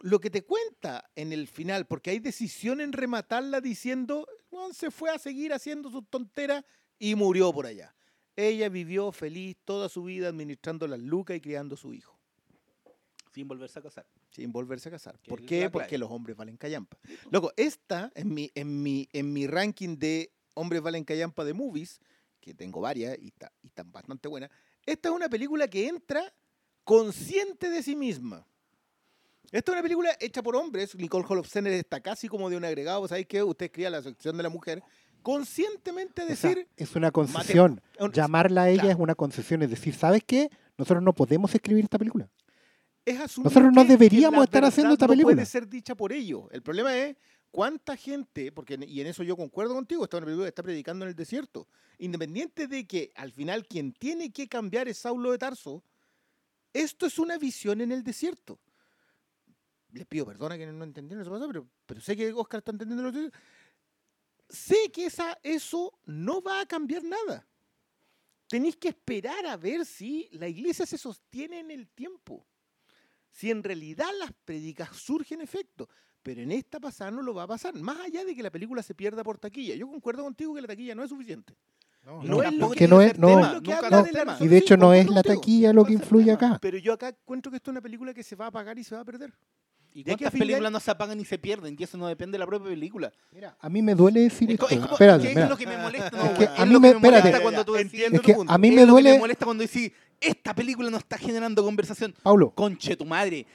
Lo que te cuenta en el final, porque hay decisión en rematarla diciendo, "Weón, se fue a seguir haciendo sus tonteras y murió por allá. Ella vivió feliz toda su vida administrando las lucas y criando a su hijo, Sin volverse a casar. sin volverse a casar. ¿Por qué? Porque los hombres valen callampa. Loco, esta, en mi, en mi, en mi ranking de hombres valen callampa de movies, que tengo varias y, está- y están bastante buenas, esta es una película que entra consciente de sí misma. Esta es una película hecha por hombres. Nicole Holofcener está casi como de un agregado. ¿Sabéis qué? Usted escribía la sección de la mujer. Conscientemente O sea, decir. es una concesión. Llamarla a ella claro. es una concesión. Es decir, ¿sabes qué? Nosotros no podemos escribir esta película. es Nosotros no deberíamos estar haciendo esta no película. puede ser dicha por ellos. El problema es cuánta gente, porque y en eso yo concuerdo contigo, esta es una película que está predicando en el desierto. Independiente de que al final quien tiene que cambiar es Saulo de Tarso, esto es una visión en el desierto. Les pido perdón a quienes no entendieron eso, pero, pero sé que Oscar está entendiendo lo que Sé que esa, eso no va a cambiar nada. Tenéis que esperar a ver si la iglesia se sostiene en el tiempo si en realidad las prédicas surgen efecto. Pero en esta pasada no lo va a pasar, más allá de que la película se pierda por taquilla. Yo concuerdo contigo que la taquilla no es suficiente. No, No es lo que que no es, no, tema, y de hecho no es la taquilla lo que influye acá. Pero yo acá encuentro que esto es una película que se va a apagar y se va a perder. ¿Y De cuántas películas no se apagan ni se pierden? Y eso no depende de la propia película. Mira, a mí me duele decir Es, esto. es como- Espérate, que es mira. lo que me molesta. no, Es que a mí me- espérate. cuando tú Entiendo Es que punto. a mí es me lo que duele, me molesta cuando decís, esta película no está generando conversación. Paulo, Conche tu madre.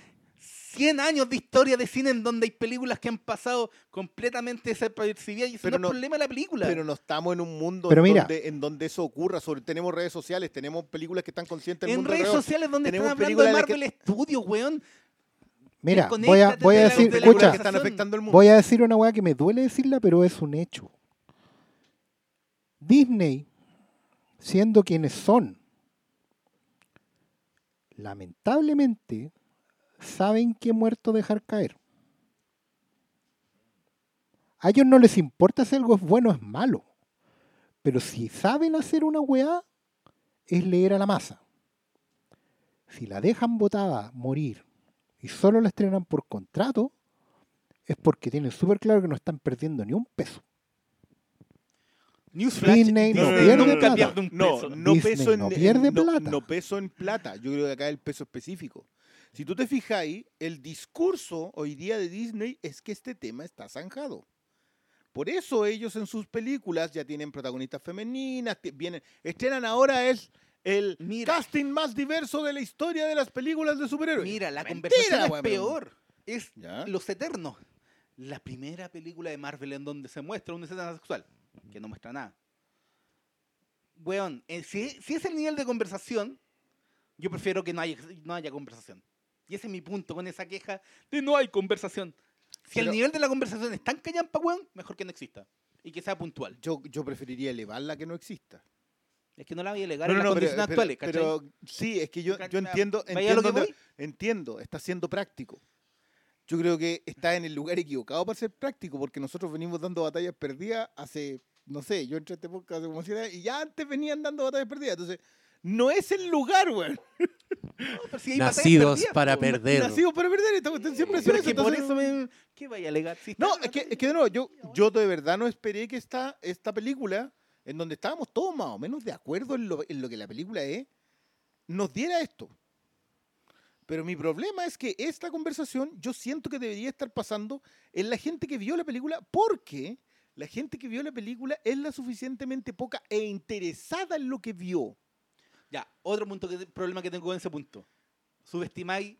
100 años de historia de cine en donde hay películas que han pasado completamente desapercibidas y ese Pero no es no- problema de la película. Pero no estamos en un mundo Pero en, mira. donde, en donde eso ocurra. Sobre, tenemos redes sociales, tenemos películas que están conscientes del en mundo redes alrededor. sociales donde Tenemos están hablando de en Marvel las Studios, weón. mira, voy a, voy a de decir, de escucha, que están afectando el mundo. voy a decir una weá que me duele decirla, pero es un hecho. Disney, siendo quienes son, lamentablemente, saben qué muerto dejar caer. A ellos no les importa si algo es bueno o es malo. Pero si saben hacer una weá, es leer a la masa. Si la dejan botada, morir, y solo la estrenan por contrato, es porque tienen súper claro que no están perdiendo ni un peso. Newsflash, Disney no pierde plata. No, peso. no Disney peso en, no peso en plata. Yo creo que acá el peso específico. Si tú te fijáis, el discurso hoy día de Disney es que este tema está zanjado. Por eso ellos en sus películas ya tienen protagonistas femeninas, vienen, estrenan ahora es el Mira. casting más diverso de la historia de las películas de superhéroes. Mira, la Mentira, conversación es weón. peor. Es ¿Ya? Los Eternos. La primera película de Marvel en donde se muestra una escena sexual. Que no muestra nada. Weón, eh, si, si es el nivel de conversación, yo prefiero que no haya, no haya conversación. Y ese es mi punto con esa queja de no hay conversación. Si el Pero- nivel de la conversación es tan callampa, weón, mejor que no exista. Y que sea puntual. Yo, yo preferiría elevarla que no exista. Es que no la voy a alegar No, en no, las no, pero, condiciones pero- actuales, ¿cachai? pero sí, es que yo, yo entiendo, ¿Vaya a lo entiendo, que entiendo, está siendo práctico. Yo creo que está en el lugar equivocado para ser práctico, porque nosotros venimos dando batallas perdidas hace, no sé, yo entré a este podcast hace como siete años y ya antes venían dando batallas perdidas. Entonces, no es el lugar, güey. No, pero si hay batallas Nacidos perdidas, para perder. Nacido para perder, esta cuestión siempre es que por entonces- eso me... ¿Qué vaya a alegar? Si No, es que, es que de nuevo, yo, yo de verdad no esperé que esta, esta película, en donde estábamos todos más o menos de acuerdo en lo, en lo que la película es, nos diera esto. Pero mi problema es que esta conversación yo siento que debería estar pasando en la gente que vio la película porque la gente que vio la película es la suficientemente poca e interesada en lo que vio. Ya, otro punto que, problema que tengo con ese punto. Subestimáis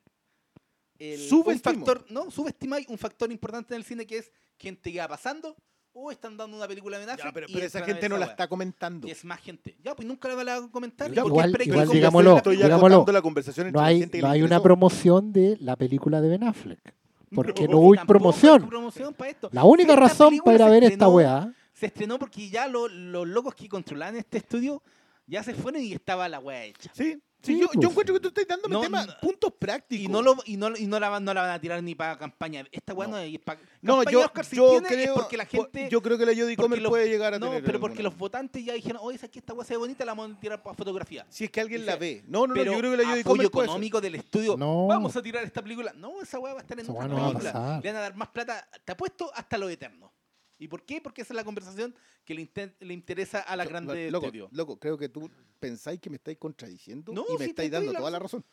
el, un factor, no, subestimáis un factor importante en el cine que es quién te iba pasando o están dando una película de Ben Affleck Ya, pero, y pero esa gente no la está comentando. Y es más gente. Ya, pues nunca la van a comentar. Ya, ¿Por qué igual- igual digámoslo, Estoy digámoslo, la conversación entre No hay, gente no hay una promoción de la película de Ben Affleck. Porque no, Y hubo promoción. promoción para esto. La única Esta razón para ir a se ver esta estrenó- weá, Se estrenó porque ya lo- los locos que controlaban este estudio ya se fueron y estaba la weá hecha. Sí, Sí, Sí, yo, pues. yo encuentro que tú estás dándome No, temas, no. puntos prácticos. Y no, lo, y, no, y no, la, van- no la van a tirar ni para campaña. Esta weá no, es para No, campaña yo, Oscar si yo tiene es creo, porque la gente... yo creo que la Jodie Comer los- puede llegar a No, tener pero porque alguna. los votantes ya dijeron, oye, esa aquí esta weá se ve bonita, la vamos a tirar para fotografía. Si es que alguien Dice, la ve. No, no, no, pero yo creo que la Jodie apoyo Comer ser. económico del estudio. No. Vamos a tirar esta película. No, esa weá va a estar en Esa otra película. Le van a dar más plata, te apuesto, hasta lo eterno. ¿Y por qué? Porque esa es la conversación que le, inten- le interesa a la Lo- grande loco, estudio. loco, creo que tú pensáis que me estáis contradiciendo No, y me te estáis dando la toda la razón.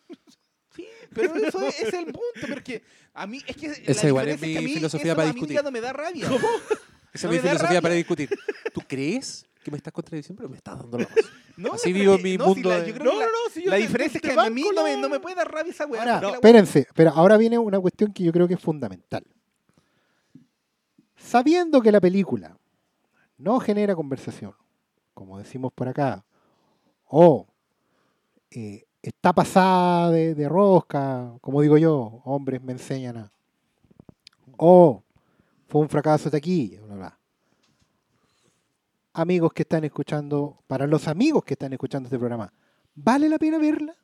Sí, pero eso es, es el punto, porque a mí es que Esa la igual es mi que a mí filosofía eso para a mí discutir. ya no me da rabia. Esa No es mi filosofía rabia. para discutir. ¿Tú crees que me estás contradiciendo? Pero me estás dando la razón. No, Así vivo que- mi no, si mundo la- de- yo creo No, que no, la- no, si yo la te- diferencia te es que a mí no me, la- no me puede dar rabia esa weá. Ahora, la espérense, pero ahora viene una cuestión que yo creo que es fundamental. Sabiendo que la película no genera conversación, como decimos por acá, o eh, está pasada de, rosca, como digo yo, hombres me enseñan a, o fue un fracaso de taquilla, bla, bla. Amigos que están escuchando, para los amigos que están escuchando este programa, ¿vale la pena verla?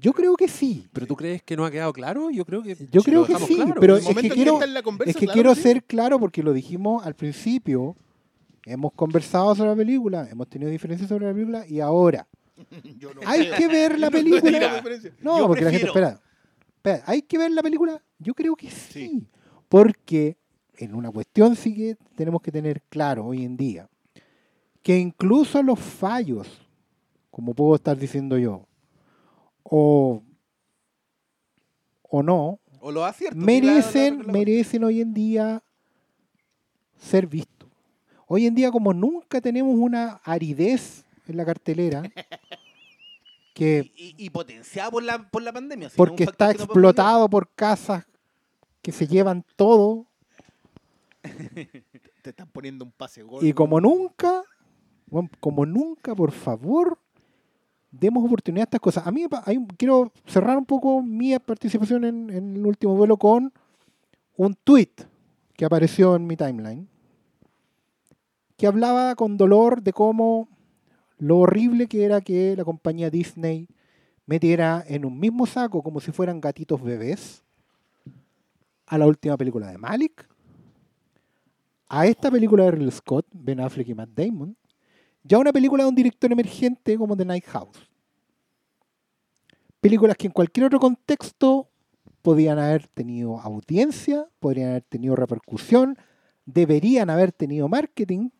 Yo creo que sí. ¿Pero tú crees que no ha quedado claro? Yo creo que. Yo si creo que sí, claro. pero El es momento que quiero, está en la conversa, es que claro quiero sí. ser claro porque lo dijimos al principio. Hemos conversado sobre la película, hemos tenido diferencias sobre la película y ahora Yo no hay creo. que ver la no película. No, porque la gente espera. Espera, ¿Hay que ver la película? Yo creo que sí. Porque en una cuestión sí que tenemos que tener claro hoy en día que incluso los fallos, como puedo estar diciendo yo, o, o no, O lo acierto. merecen, merecen hoy en día ser vistos. Hoy en día, como nunca tenemos una aridez en la cartelera, que Y, y, y potenciado por la, por la pandemia. porque está no explotado por casas que se llevan todo, Te están poniendo un pase gol. y como nunca, como nunca, por favor, demos oportunidad a estas cosas. A mí hay quiero cerrar un poco mi participación en, en el último vuelo con un tweet que apareció en mi timeline, que hablaba con dolor de cómo lo horrible que era que la compañía Disney metiera en un mismo saco, como si fueran gatitos bebés, a la última película de Malik, a esta película de Ridley Scott, Ben Affleck y Matt Damon, ya una película de un director emergente como The Night House. Películas que en cualquier otro contexto podían haber tenido audiencia, podrían haber tenido repercusión, deberían haber tenido marketing,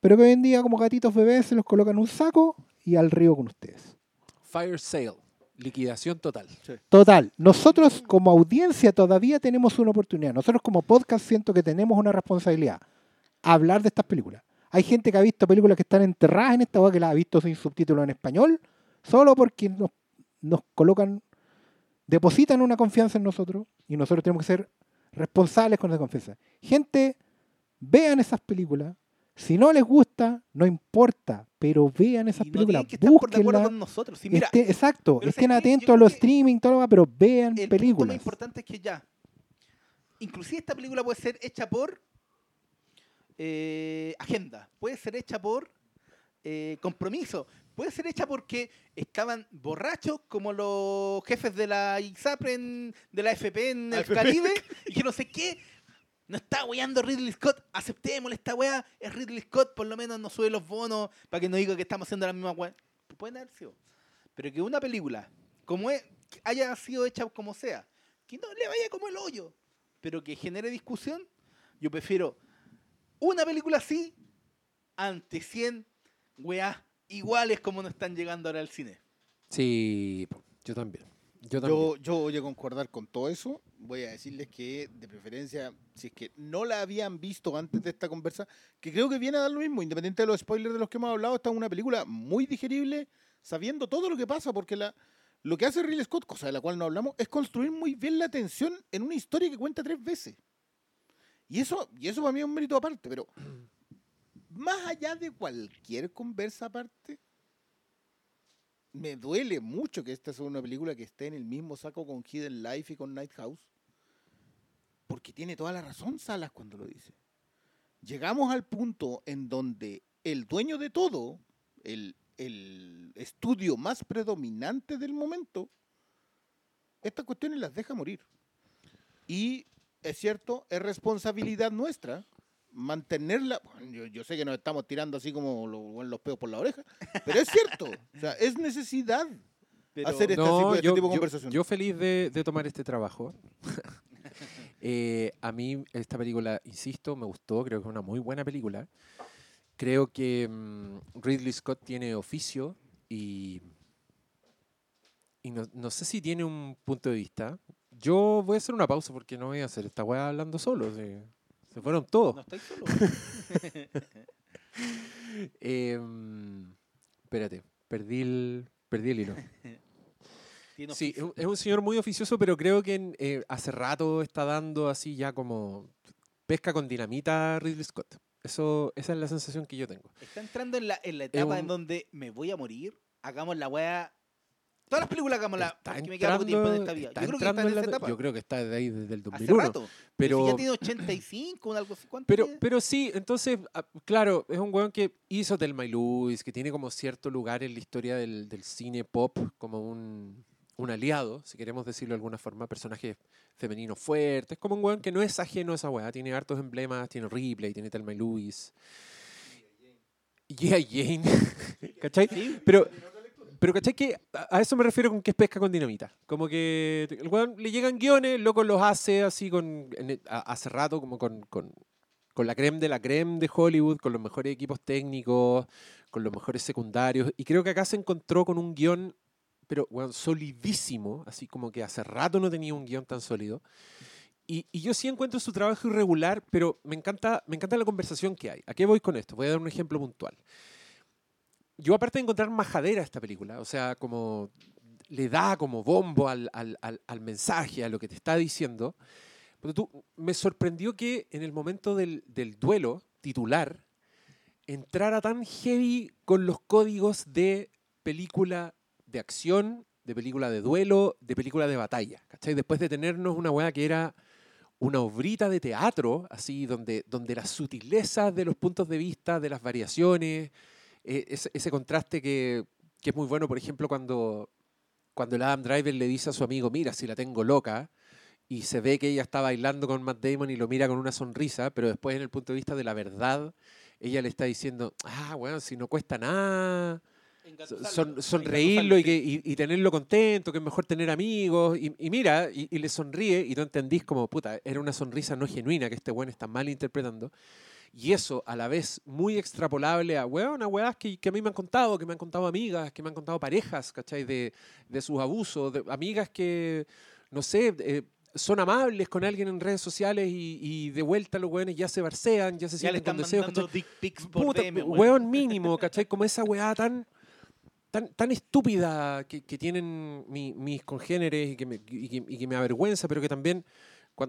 pero que hoy en día como gatitos bebés se los colocan en un saco y al río con ustedes. Fire sale. Liquidación total. Total, nosotros como audiencia todavía tenemos una oportunidad. Nosotros como podcast siento que tenemos una responsabilidad. Hablar de estas películas. Hay gente que ha visto películas que están enterradas en esta web que las ha visto sin subtítulos en español, solo porque nos, nos colocan, depositan una confianza en nosotros y nosotros tenemos que ser responsables con esa confianza. Gente, vean esas películas. Si no les gusta, no importa, pero vean esas Y no películas. que por de acuerdo búsquenlas. con nosotros. Sí, mira, Esté- exacto, estén atentos a los streaming, todo lo demás, pero vean el punto más películas. importante es que ya. Inclusive esta película puede ser hecha por eh, agenda, puede ser hecha por eh, compromiso, puede ser hecha porque estaban borrachos como los jefes de la ISAPREN, de la FP en el. Caribe, y que no sé qué. No está weando Ridley Scott, aceptémosle esta weá, es Ridley Scott, por lo menos nos sube los bonos para que no diga que estamos haciendo la misma weá. Pueden haber sido. Pero que una película, como es, haya sido hecha como sea, que no le vaya como el hoyo, pero que genere discusión, yo prefiero una película así ante 100 weas iguales como no están llegando ahora al cine. Sí, yo también. Yo también. Yo, yo voy a concordar con todo eso. Voy a decirles que, de preferencia, si es que no la habían visto antes de esta conversa, que creo que viene a dar lo mismo, independiente de los spoilers de los que hemos hablado, esta es una película muy digerible, sabiendo todo lo que pasa, porque la, lo que hace Ridley Scott, cosa de la cual no hablamos, es construir muy bien la tensión en una historia que cuenta tres veces. Y eso, y eso para mí es un mérito aparte, pero más allá de cualquier conversa aparte, me duele mucho que esta sea una película que esté en el mismo saco con Hidden Life y con Night House. Porque tiene toda la razón Salas cuando lo dice. Llegamos al punto en donde el dueño de todo, el el estudio más predominante del momento, estas cuestiones las deja morir. Y es cierto, es responsabilidad nuestra mantenerla. bueno, yo, yo sé que nos estamos tirando así como lo- los peos por la oreja, pero es cierto. o sea, es necesidad Pero- hacer este, No, tipo, este yo, tipo de yo- conversación. yo feliz de, de tomar este trabajo. Eh, a mí esta película, insisto, me gustó, creo que es una muy buena película. Creo que mm, Ridley Scott tiene oficio y, y no, no sé si tiene un punto de vista. Yo voy a hacer una pausa porque no voy a hacer esta weá hablando solo. Se, se fueron todos. No estáis solo. Em, espérate, perdí el, perdí el hilo. Sí, es un, señor muy oficioso, pero creo que eh, hace rato está dando así ya como pesca con dinamita Ridley Scott. Eso, esa es la sensación que yo tengo. Está entrando en la, en la etapa en donde me voy a morir. Hagamos la weá. Todas las películas hagámosla. Está Porque me queda poco tiempo en esta vida. Yo creo que está en en esa la- etapa. Yo creo que está desde ahí desde el Hace 2001. rato. Pero si ya tiene 85 o algo así. ¿Cuánto pero, tiene? pero sí, entonces, ah, claro, es un weón que hizo Telma y Lewis, que tiene como cierto lugar en la historia del, del cine pop, como un, un aliado, si queremos decirlo de alguna forma, personaje femenino fuerte. Es como un weón que no es ajeno a esa weá, tiene hartos emblemas, tiene Ripley, tiene Telma y Lewis. G.I. Jane, ¿cachai? Sí. Pero, pero ¿cachai que a eso me refiero con que es pesca con dinamita? Como que el weón le llegan guiones, loco los hace así con en el- a- hace rato, como con, con, con la creme de la creme de Hollywood, con los mejores equipos técnicos, con los mejores secundarios. Y creo que acá se encontró con un guion, pero weón, solidísimo, así como que hace rato no tenía un guion tan sólido. Y, y yo sí encuentro su trabajo irregular, pero me encanta, me encanta la conversación que hay. ¿A qué voy con esto? Voy a dar un ejemplo puntual. Yo aparte de encontrar majadera esta película, o sea, como le da como bombo al, al- al- al mensaje, a lo que te está diciendo, pero tú, me sorprendió que en el momento del, del duelo titular entrara tan heavy con los códigos de película de acción, de película de duelo, de película de batalla. ¿cachai? Después de tenernos una weá que era una obrita de teatro, así, donde, donde las sutilezas de los puntos de vista, de las variaciones, eh, ese, ese contraste que, que es muy bueno, por ejemplo, cuando, cuando el Adam Driver le dice a su amigo, mira, si la tengo loca, y se ve que ella está bailando con Matt Damon y lo mira con una sonrisa, pero después en el punto de vista de la verdad, ella le está diciendo, ah, bueno, si no cuesta nada, son- son- sonreírlo y, que, y, y tenerlo contento, que es mejor tener amigos. Y, y mira, y, le sonríe y tú entendís como, puta, era una sonrisa no genuina que este weón está mal interpretando. Y eso a la vez muy extrapolable a, weón, a weas que, que a mí me han contado, que me han contado amigas, que me han contado parejas, ¿cachai? De, de sus abusos, de amigas que, no sé, eh, son amables con alguien en redes sociales y, y de vuelta los weones ya se barcean, ya se Ya sienten con deseos, dick pics por Puta, DM, weón. weón mínimo, ¿cachai? Como esa weá tan, tan, tan estúpida que, que tienen mi- mis congéneres y que, me, y, que, y que me avergüenza, pero que también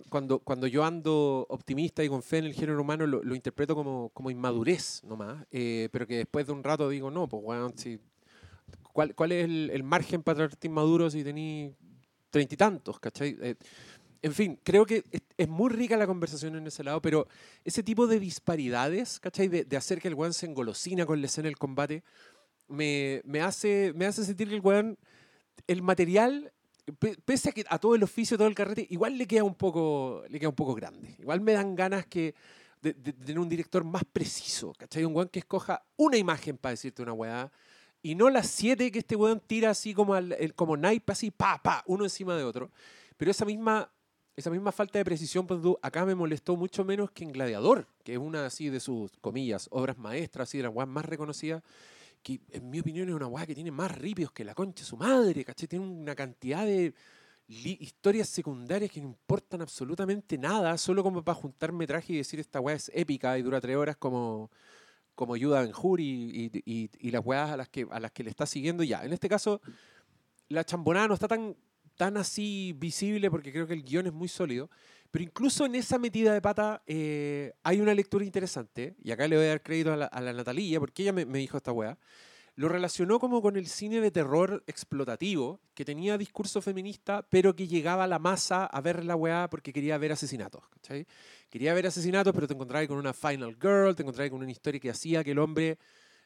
cuando, cuando yo ando optimista y con fe en el género humano lo, lo interpreto como, como inmadurez nomás, eh, pero que después de un rato digo, no, pues weón, si, ¿cuál, ¿cuál es el, el margen para traerte inmaduro si tení treinta y tantos, ¿cachai? Eh, en fin, creo que es, muy rica la conversación en ese lado, pero ese tipo de disparidades, ¿cachai? De, de hacer que el weón se engolosina con la escena del combate, me, me hace, me hace sentir que el weón, el material, pese a que a todo el oficio, todo el carrete, igual le queda un poco, le queda un poco grande. Igual me dan ganas que de, tener un director más preciso, ¿cachai? Un weón que escoja una imagen para decirte una weá, y no las siete que este weón tira así como, el, como naipe, así, pa, uno encima de otro. Pero esa misma, esa misma falta de precisión, pues, acá me molestó mucho menos que en Gladiador, que es una así de sus, comillas, obras maestras, así de las weas más reconocidas, que en mi opinión es una weá que tiene más ripios que la concha de su madre, ¿cachai? Tiene una cantidad de historias secundarias que no importan absolutamente nada, solo como para juntar metraje y decir esta weá es épica y dura tres horas como, como Yuda y- y las weas a las, que, a las que le está siguiendo ya. En este caso, la chambonada no está tan, tan así visible porque creo que el guion es muy sólido, pero incluso en esa metida de pata eh, hay una lectura interesante, y acá le voy a dar crédito a la, a la Natalía, porque ella me, me dijo esta wea, lo relacionó como con el cine de terror explotativo, que tenía discurso feminista, pero que llegaba a la masa a ver la weá porque quería ver asesinatos. ¿cachai? Quería ver asesinatos, pero te encontrabas con una Final Girl, te encontrabas con una historia que hacía que el hombre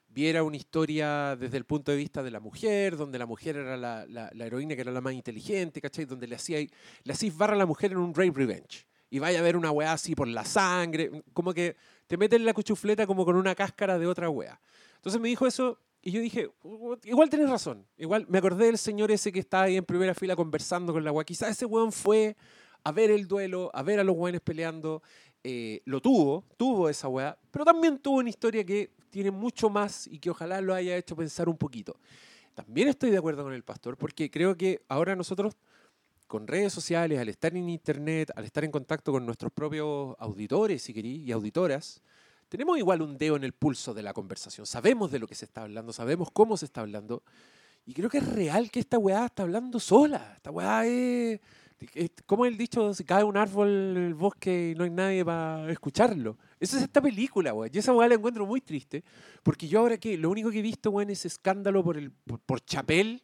viera una historia desde el punto de vista de la mujer, donde la mujer era la, heroína que era la más inteligente, ¿cachai? Donde le hacía le hacís barra a la mujer en un rape revenge. Y vaya a ver una weá así por la sangre, como que te meten la cuchufleta como con una cáscara de otra weá. Entonces me dijo eso y yo dije, "Uh, igual tenés razón. Igual me acordé del señor ese que estaba ahí en primera fila conversando con la weá. Quizás ese weón fue a ver el duelo, a ver a los weones peleando. eh, lo tuvo, tuvo esa weá, pero también tuvo una historia que tiene mucho más y que ojalá lo haya hecho pensar un poquito. También estoy de acuerdo con el pastor, porque creo que ahora nosotros, con redes sociales, al estar en internet, al estar en contacto con nuestros propios auditores, si querí, y auditoras, tenemos igual un dedo en el pulso de la conversación. Sabemos de lo que se está hablando, sabemos cómo se está hablando. Y creo que es real que esta weá está hablando sola. Esta weá es. es- ¿Cómo es el dicho? Si cae un árbol en el bosque y no hay nadie para escucharlo. Eso es esta película, weón. Y esa weá la encuentro muy triste. Porque yo ahora que lo único que he visto, weón, es escándalo por, el, por, por Chapel.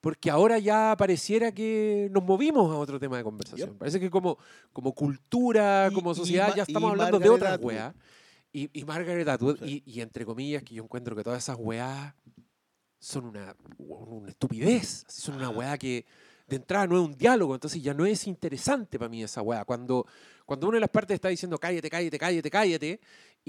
Porque ahora ya pareciera que nos movimos a otro tema de conversación. Parece que como, como cultura, Y- como sociedad, ya estamos hablando de Atwood. weas. Y, y Margaret Atwood, y, y entre comillas, que yo encuentro que todas esas weas son una, una estupidez. Son una weá que de entrada no es un diálogo, entonces ya no es interesante para mí esa weá. Cuando, cuando una de las partes está diciendo cállate, cállate, cállate, cállate,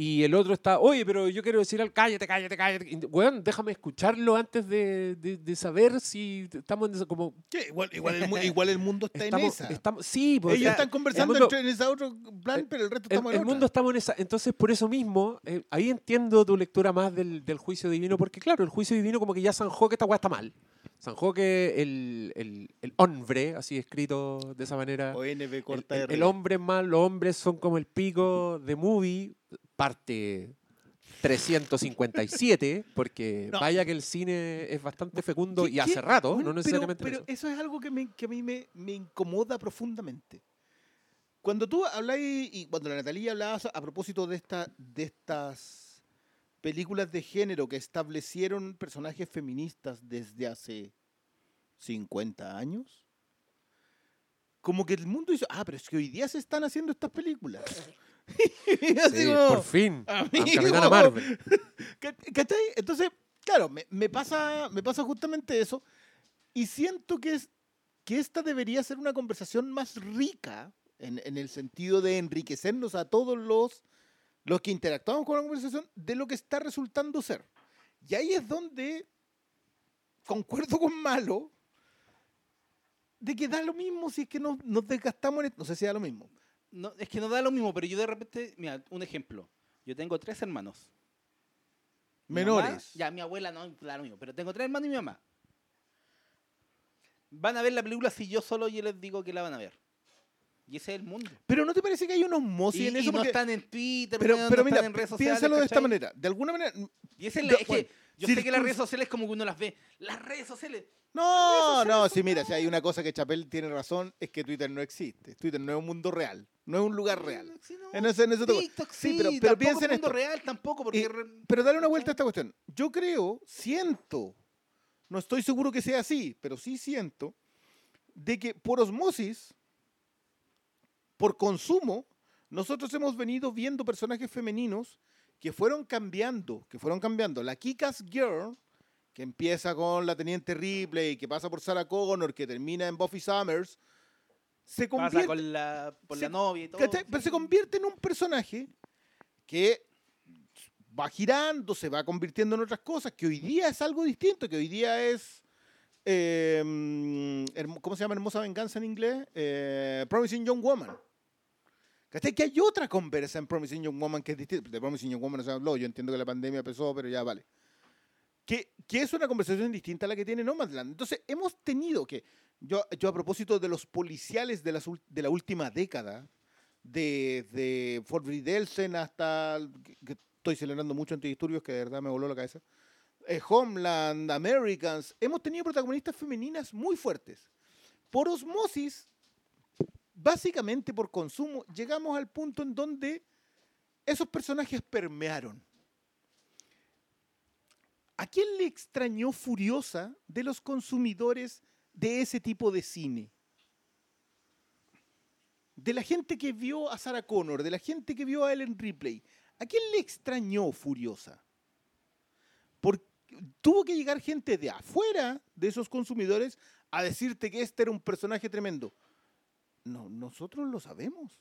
y el otro está, oye, pero yo quiero decir al cállate, cállate, cállate. Weón, déjame escucharlo antes de, de- de saber si estamos en como. ¿Qué? Igual, igual, el, igual el mundo está Estamos, en esa. estamos, sí, o Ellos están conversando mundo- entre- en ese otro plan, el- pero el resto el, estamos en el otra. mundo estamos en esa. Entonces, por eso mismo, eh, ahí entiendo tu lectura más del, del juicio divino, porque claro, el juicio divino como que ya zanjó que esta weá está mal. Zanjó que el, el, el hombre, así escrito de esa manera, el, corta el- el hombre es mal, los hombres son como el pico de movie, parte 357, porque No. vaya que el cine es bastante fecundo ¿Qué- y qué? hace rato, Bueno, no pero- necesariamente Pero, eso. eso es algo que, me- que a mí me, me incomoda profundamente. Cuando tú habláis, y cuando la Natalia hablaba a propósito de, esta, de estas películas de género que establecieron personajes feministas desde hace 50 años, como que el mundo dice, ah, pero es que hoy día se están haciendo estas películas. Sí, como, por fin. Capitana Marvel. ¿Ca- ¿Cachai? Entonces, claro, me, me pasa, me pasa justamente eso. Y siento que, es, que esta debería ser una conversación más rica, en, en el sentido de enriquecernos a todos los, los que interactuamos con la conversación, de lo que está resultando ser. Y ahí es donde concuerdo con Malo, de que da lo mismo si es que nos, nos desgastamos en esto. No sé si da lo mismo. No, es que no da lo mismo, pero yo de repente, mira, un ejemplo. Yo tengo tres hermanos. Mi mamá- Menores. ya, mi abuela no da lo mismo, pero tengo tres hermanos y mi mamá. Van a ver la película si yo solo yo les digo que la van a ver. Y ese es el mundo. Pero ¿no te parece que hay unos mosis y, en y eso? no Porque- están en Twitter, pero, no pero están mira, en redes sociales. piénsalo de esta manera. De alguna manera. Y esa es la, es que yo sé que las redes sociales como que uno las ve. Las redes sociales. No, no, sí, mira, si hay una cosa que Chapel tiene razón, es que Twitter no existe. Twitter no es un mundo real, no es un lugar real. Sí, no. En ese- en ese toco. TikTok, Sí, sí, pero- pero piensa en esto. real tampoco, porque... Pero dale una vuelta a esta cuestión. Yo creo, siento, no estoy seguro que sea así, pero sí siento, de que por osmosis, por consumo, nosotros hemos venido viendo personajes femeninos que fueron cambiando, que fueron cambiando. La Kikas Girl, que empieza con la Teniente Ripley, que pasa por Sarah Connor, que termina en Buffy Summers, se pasa convierte, con la, por se- la novia y todo. ¿Cachai? Pero se convierte en un personaje que va girando, se va convirtiendo en otras cosas, que hoy día es algo distinto, que hoy día es... eh, ¿Cómo se llama Hermosa Venganza en inglés? Eh, Promising Young Woman. ¿Cachai? Que hay otra conversa en Promising Young Woman que es distinta. De Promising Young Woman no se habló, yo entiendo que la pandemia pesó, pero ya vale. Que, que es una conversación distinta a la que tiene Nomadland. Entonces, hemos tenido que, yo, a propósito de los policiales de, la última década, de, de Fort Bridelsen hasta, que estoy celebrando mucho antidisturbios, que de verdad me voló la cabeza, eh, Homeland, Americans, hemos tenido protagonistas femeninas muy fuertes. Por osmosis, básicamente por consumo, llegamos al punto en donde esos personajes permearon. ¿A quién le extrañó Furiosa de los consumidores de ese tipo de cine? De la gente que vio a Sarah Connor, de la gente que vio a Ellen Ripley. ¿A quién le extrañó Furiosa? por- tuvo que llegar gente de afuera de esos consumidores a decirte que este era un personaje tremendo. No, nosotros lo sabemos.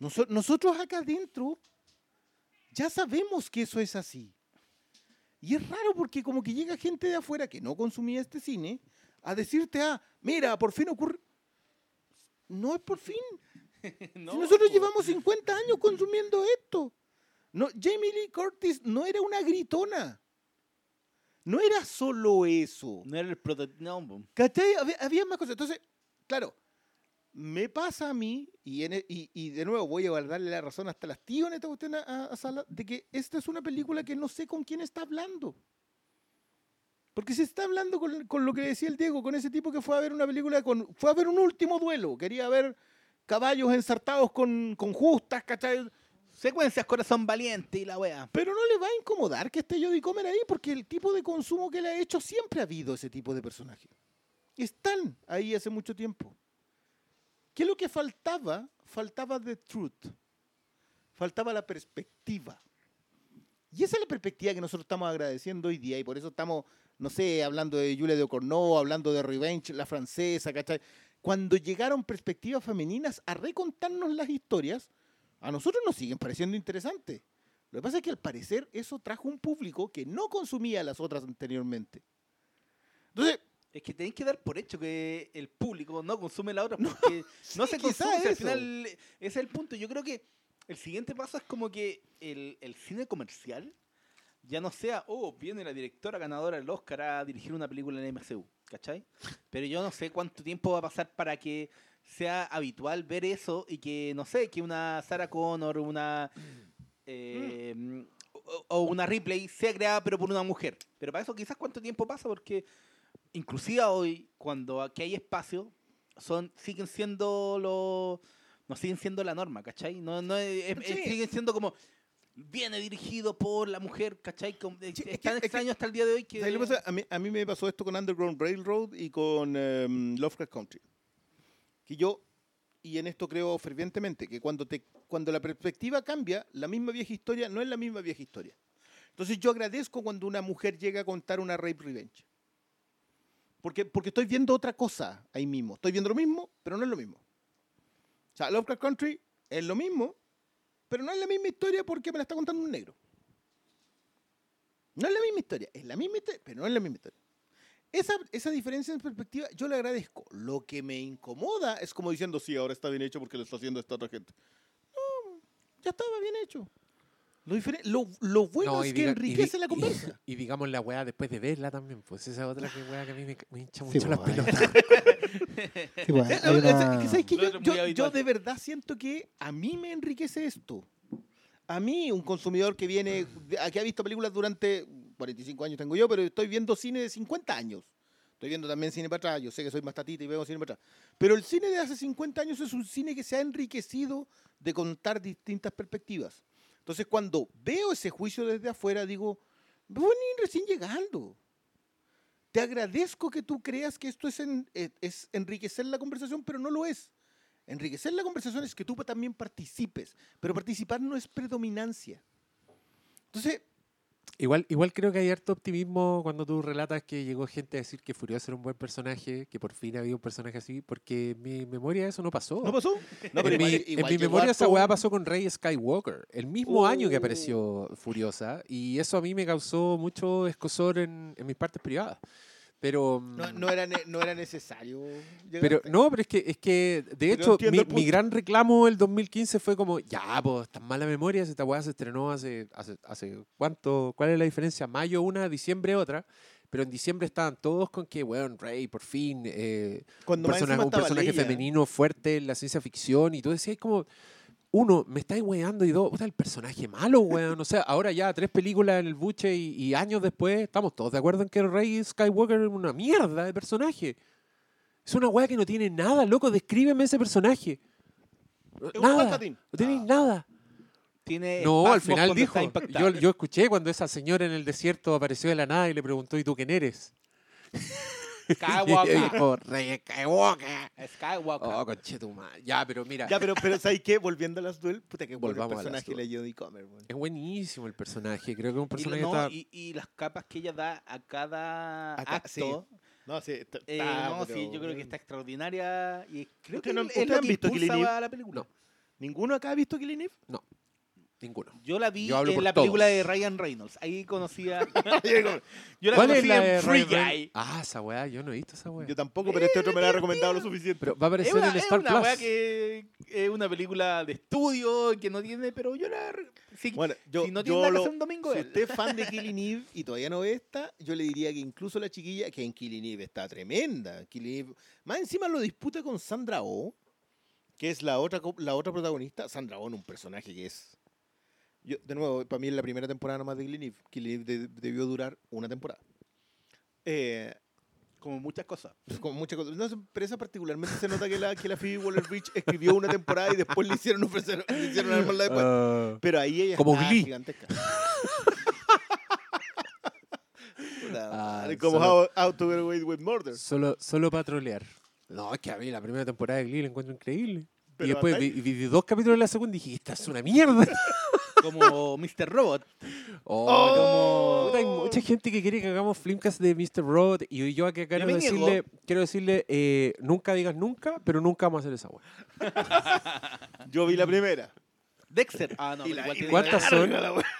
Noso- nosotros acá adentro ya sabemos que eso es así. Y es raro porque como que llega gente de afuera que no consumía este cine a decirte, ah, mira, por fin ocurre... No es por fin. No, Si nosotros llevamos 50 años consumiendo esto. No, Jamie Lee Curtis no era una gritona. No era solo eso. No era el prototipo. No. ¿Cachai? Había, había más cosas. Entonces, claro, me pasa a mí, y, en e- y, y de nuevo voy a darle la razón hasta las tíos en esta cuestión a, a- a Sala, de que esta es una película que no sé con quién está hablando. Porque se está hablando con, con lo que decía el Diego, con ese tipo que fue a ver una película, con, fue a ver un último duelo, quería ver caballos ensartados con, con justas, ¿cachai? Secuencias Corazón Valiente y la wea. Pero no le va a incomodar que esté Jodie Comer ahí, porque el tipo de consumo que le ha hecho siempre ha habido ese tipo de personajes. Están ahí hace mucho tiempo. ¿Qué es lo que faltaba? Faltaba the truth. Faltaba la perspectiva. Y esa es la perspectiva que nosotros estamos agradeciendo hoy día y por eso estamos, no sé, hablando de Julia de Ocorno, hablando de Revenge, la francesa, ¿cachai? Cuando llegaron perspectivas femeninas a recontarnos las historias, a nosotros nos siguen pareciendo interesantes. Lo que pasa es que al parecer eso trajo un público que no consumía las otras anteriormente. Entonces, Es que tenéis que dar por hecho que el público no consume la otra porque no, se quizá consume. si Al final, ese es el punto. Yo creo que el siguiente paso es como que el, el cine comercial ya no sea, oh, viene la directora ganadora del Oscar a dirigir una película en MCU, ¿cachai? Pero yo no sé cuánto tiempo va a pasar para que sea habitual ver eso y que, no sé, que una Sarah Connor, una... eh, o, o una Ripley sea creada pero por una mujer. Pero para eso quizás cuánto tiempo pasa porque inclusive hoy, cuando aquí hay espacio, son, siguen siendo los. No siguen siendo la norma, ¿cachai? No, no, es- es- Sí. siguen siendo como. Viene dirigido por la mujer, ¿cachai? Es, Sí, es es tan que- extraño hasta el día de hoy que. ¿sabes lo que pasa? A, mí, a mí me pasó esto con Underground Railroad y con em, Lovecraft Country. Que yo, y en esto creo fervientemente, que cuando, te, cuando la perspectiva cambia, la misma vieja historia no es la misma vieja historia. Entonces yo agradezco cuando una mujer llega a contar una rape revenge. Porque, porque estoy viendo otra cosa ahí mismo. Estoy viendo lo mismo, pero no es lo mismo. O sea, Lovecraft Country es lo mismo, pero no es la misma historia porque me la está contando un negro. No es la misma historia, es la misma historia, pero no es la misma historia. Esa, esa diferencia en perspectiva yo le agradezco. Lo que me incomoda es como diciendo, sí, ahora está bien hecho porque lo está haciendo esta otra gente. No, ya estaba bien hecho. Lo, lo, lo bueno No, es y que y enriquece la conversa. Y, digamos la weá después de verla también, pues esa otra que weá que a mí me, me hincha Sí, mucho las pues, pelotas. Sí, pues, Eh, hay eh, una- que ¿sabes qué? Lo Yo, es yo- yo de verdad siento que a mí me enriquece esto. A mí, un consumidor que viene, que ha visto películas durante 45 años tengo yo, pero estoy viendo cine de 50 años. Estoy viendo también cine para atrás. Yo sé que soy más tatita y veo cine para atrás. Pero el cine de hace 50 años es un cine que se ha enriquecido de contar distintas perspectivas. Entonces, cuando veo ese juicio desde afuera, digo, voy recién llegando. Te agradezco que tú creas que esto es, eh, es enriquecer la conversación, pero no lo es. Enriquecer la conversación es que tú también participes, pero participar no es predominancia. Entonces, Igual, igual creo que hay harto optimismo cuando tú relatas que llegó gente a decir que Furiosa era un buen personaje, que por fin había un personaje así, porque en mi memoria eso no pasó. ¿no pasó? No, en mi, igual- en igual mi llegó memoria esa weá pasó con Rey Skywalker, el mismo año que apareció Furiosa, y eso a mí me causó mucho escosor en, en mis partes privadas. Pero, No, mm, no era, no era necesario. pero no, pero es que, es que de hecho, mi, gran reclamo el 2015 fue como, ya, pues, tan mala memoria, esta weá se estrenó hace, hace, hace cuánto, ¿cuál es la diferencia? Mayo una, diciembre otra, pero en diciembre estaban todos con que, weón, Rey, por fin, eh, un, persona- un personaje femenino fuerte en la ciencia ficción, y tú decías como, uno, me estáis weando, y dos, puta, el personaje malo, weón, o sea, ahora ya tres películas en el buche y, y años después, estamos todos de acuerdo en que Rey Skywalker es una mierda de personaje. Es una weá que no tiene nada, loco, descríbeme ese personaje. Es Nada, no tenéis Ah. nada. Tiene No, al final dijo. Yo, yo escuché cuando esa señora en el desierto apareció de la nada y le preguntó, ¿y tú quién eres? Skywalker. Dijo, Rey Skywalker. Skywalker. Oh, conchetumare. Ya, pero mira, Ya, pero, pero ¿sabes qué? Volviendo a las duel, puta que bueno el Volvamos a personaje de la Jodie Comer, weón. es buenísimo el personaje. Creo que es un Y, personaje no, que está... y, y las capas que ella da a cada Acá, acto. sí. No, sí, está- eh, está, no, pero, sí, yo creo que está extraordinaria. Y creo que ¿Ustedes no- es han que visto Killing la película. No. ¿Ninguno acá ha visto Killing Eve? Ninguno. Yo la vi Yo hablo en por la película de Ryan Reynolds. Ahí conocía. yo la ¿Cuál es conocí la en de Free Ryan Guy. Ah, esa weá, yo no he visto esa weá. Yo tampoco, pero este otro me lo ha recomendado lo suficiente. Pero va a Es aparecer una, en es Star una Plus. weá que es una película de estudio que no tiene, pero yo la. re- Si, Bueno, yo, si no tiene yo nada que lo- hacer un domingo, si él. usted es fan de Killing Eve y todavía no ve esta, yo le diría que incluso la chiquilla, que en Killing Eve está tremenda. Killing Eve, más encima lo disputa con Sandra Oh, que es la otra, co- la otra protagonista. Sandra Oh, un personaje que es... Yo, de nuevo, para mí es la primera temporada nomás de Killing Eve. Killing Eve de- debió durar una temporada. Eh, Como muchas cosas. con muchas cosas. No, pero esa particularmente se nota que la, que la Phoebe Waller-Bridge escribió una temporada y después le hicieron ofrecer, le hicieron armarla después. Ah, Pero ahí ella Como está Glee. gigantesca. Ah, como solo- how, How to Get Away with Murder. solo, solo para trolear. No, es que a mí la primera temporada de Glee la encuentro increíble. y Pero después hasta vi, vi dos capítulos de la segunda y dije, esta es una mierda. Como Mr. Robot. Oh, Puta, hay mucha gente que quiere que hagamos Flimcast de Mr. Rod y yo aquí quiero decirle, quiero decirle eh, nunca digas nunca, pero nunca vamos a hacer esa weá. Yo vi la primera. Dexter. Ah, no, la- ¿Cuántas son?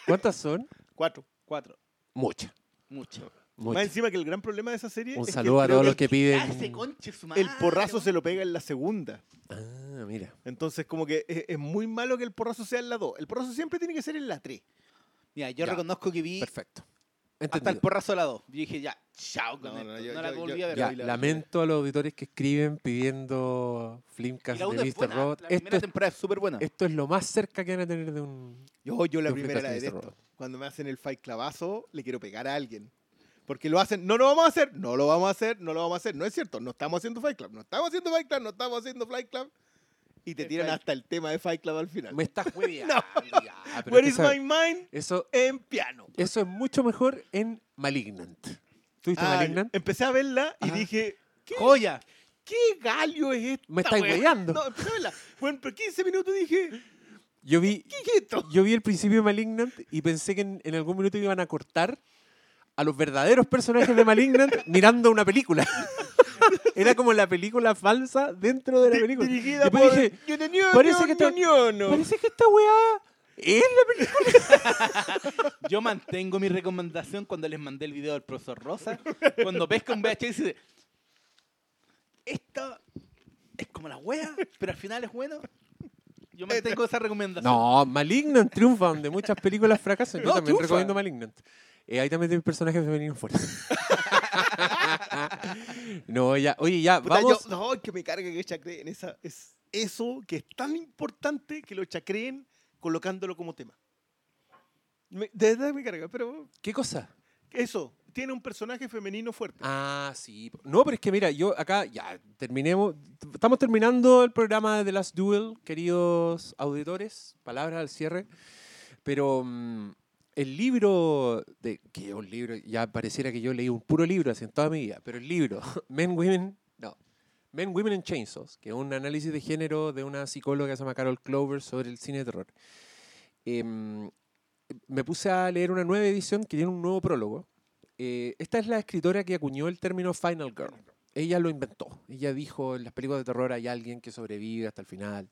¿Cuántas son? Cuatro. Cuatro. Muchas. Mucho. Más encima que el gran problema de esa serie Un es que saludo a todos los que piden. Ah, ese conche su madre, el porrazo se lo pega en la segunda. Ah, mira. Entonces, como que es, es muy malo que el porrazo sea en la 2. El porrazo siempre tiene que ser en la 3. Mira, yo Ya. reconozco que vi Perfecto. hasta el porrazo de la 2. Yo dije, ya, chao con No, esto. no, No, yo- la yo- volví yo- a ver. Ya, la- lamento a los auditores que escriben pidiendo Y Flimcast la de es Mr. buena, Robot. La Esto primera es, temporada es súper buena. esto es lo más cerca que van a tener de un... Yo, yo la primera la detesto. Cuando me hacen el fight clavazo, le quiero pegar a alguien. Porque lo hacen, no lo vamos a hacer, no lo vamos a hacer, no lo vamos a hacer. No es cierto, no estamos haciendo Fight Club, no estamos haciendo Fight Club, no estamos haciendo Fight Club. Y te tiran hasta el tema de Fight Club al final. Me estás hueveando. ya, pero Where is my mind? Eso, En piano. eso es mucho mejor en Malignant. ¿Tú viste Ah, Malignant? empecé a verla y Ajá. dije, ¿qué, ¡Joya! qué galio es esta? Me estáis wea? hueveando. No, empecé a verla. Bueno, pero 15 minutos dije, Yo vi, ¿qué es esto? yo vi el principio de Malignant y pensé que en, en algún minuto iban a cortar a los verdaderos personajes de Malignant mirando una película. Era como la película falsa dentro de la película. Dirigida por... dije, parece que Ñoño. parece que esta weá es la película. Yo mantengo mi recomendación cuando les mandé el video del profesor Rosa. Cuando pesca un VHS y dice: Esto es como la wea, pero al final es bueno. Yo mantengo esa recomendación. No, Malignant triunfa donde muchas películas fracasan. Yo No, también triunfa. recomiendo Malignant. Eh, ahí también tiene personajes femeninos fuertes. no, ya, oye, ya, Puta, vamos. yo- no, que me carga que chacreen. Esa, es eso que es tan importante que lo chacreen colocándolo como tema. Me- de verdad me carga, pero ¿Qué cosa? eso, tiene un personaje femenino fuerte. Ah, sí. No, pero es que mira, yo acá ya terminemos. Estamos terminando el programa de The Last Duel, queridos auditores. Palabras al cierre. Pero mm, el libro, de, que un libro, ya pareciera que yo leí un puro libro así en toda mi vida, pero el libro, Men, Women, no, Men, Women and Chainsaws, que es un análisis de género de una psicóloga que se llama Carol Clover sobre el cine de terror. Em, me puse a leer una nueva edición que tiene un nuevo prólogo. Eh, esta es la escritora que acuñó el término Final Girl. Ella lo inventó. Ella dijo, en las películas de terror hay alguien que sobrevive hasta el final,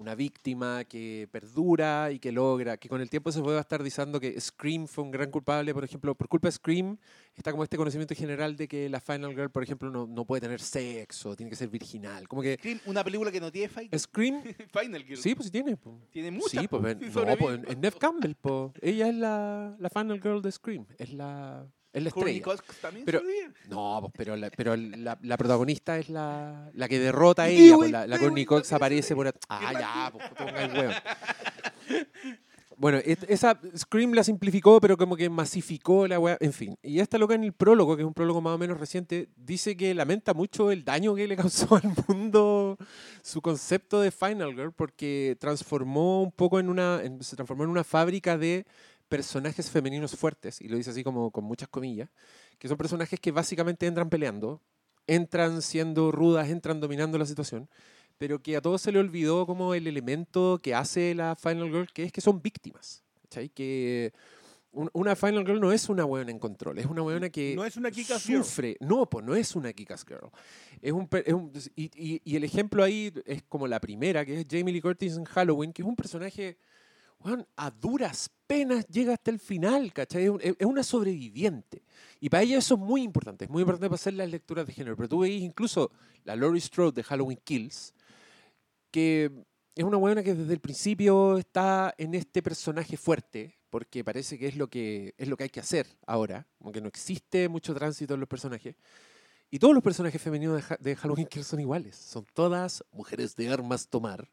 una víctima que perdura y que logra, que con el tiempo se puede estar diciendo que Scream fue un gran culpable, por ejemplo, por culpa de Scream está como este conocimiento general de que la Final Girl, por ejemplo, no, no puede tener sexo, tiene que ser virginal. Como que Scream, una película que no tiene fight. Scream, Final Girl. sí, pues sí tiene. po. Tiene muchas. Sí, pues, po, no, pues, en, en Neve Campbell, po. ella es la, la Final Girl de Scream, es la, es la estrella. Cox también Pero-. No, pues, pero, la, pero la, la protagonista es la, la que derrota a ella. Pues, la, la Courtney Cox aparece por... Ah, ya, pues ponga el huevo. Bueno, esa Scream la simplificó, pero como que masificó la weá, en fin. Y esta loca en el prólogo, que es un prólogo más o menos reciente, dice que lamenta mucho el daño que le causó al mundo su concepto de Final Girl, porque transformó un poco en una, en- se transformó en una fábrica de personajes femeninos fuertes, y lo dice así como con muchas comillas, que son personajes que básicamente entran peleando, entran siendo rudas, entran dominando la situación, pero que a todos se le olvidó como el elemento que hace la Final Girl, que es que son víctimas. ¿cachai? Que un- una Final Girl no es una buena en control, es una buena que No es una Kick-Ass Girl. sufre. No, pues no es una Kick-Ass Girl. Es un, es un- y, y- y el ejemplo ahí es como la primera, que es Jamie Lee Curtis en Halloween, que es un personaje, weón, a duras penas llega hasta el final, ¿cachai? Es, un- es una sobreviviente. Y para ella eso es muy importante, es muy importante para hacer las lecturas de género. Pero tú veis incluso la Laurie Strode de Halloween Kills, que es una buena que desde el principio está en este personaje fuerte, porque parece que es lo que, es lo que hay que hacer ahora, como que no existe mucho tránsito en los personajes. Y todos los personajes femeninos de Halloween Kills son iguales, son todas mujeres de armas tomar,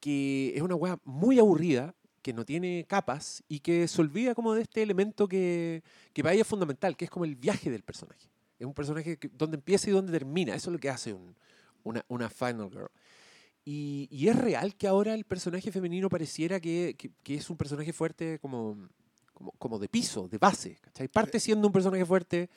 que es una weá muy aburrida, que no tiene capas y que se olvida como de este elemento que, que para ella es fundamental, que es como el viaje del personaje. Es un personaje que, donde empieza y donde termina, eso es lo que hace un- una, una Final Girl. Y, y es real que ahora el personaje femenino pareciera que, que- que es un personaje fuerte como, como, como de piso, de base. ¿cachai? Parte siendo un personaje fuerte,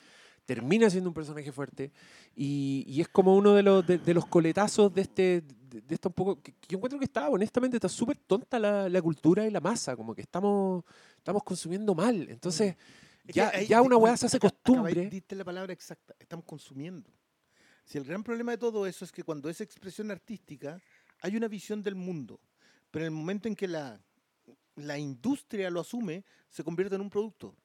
termina siendo un personaje fuerte. Y, y es como uno de los, de, de los coletazos de este. De, esto un poco. Que, yo encuentro que está, honestamente, está súper tonta la, la cultura y la masa. Como que estamos, estamos consumiendo mal. Entonces, Es ya, ahí- ya una weá se hace costumbre. Diste la palabra exacta. Estamos consumiendo. Si el gran problema de todo eso es que cuando es expresión artística, hay una visión del mundo. Pero en el momento en que la, la industria lo asume, se convierte en un producto.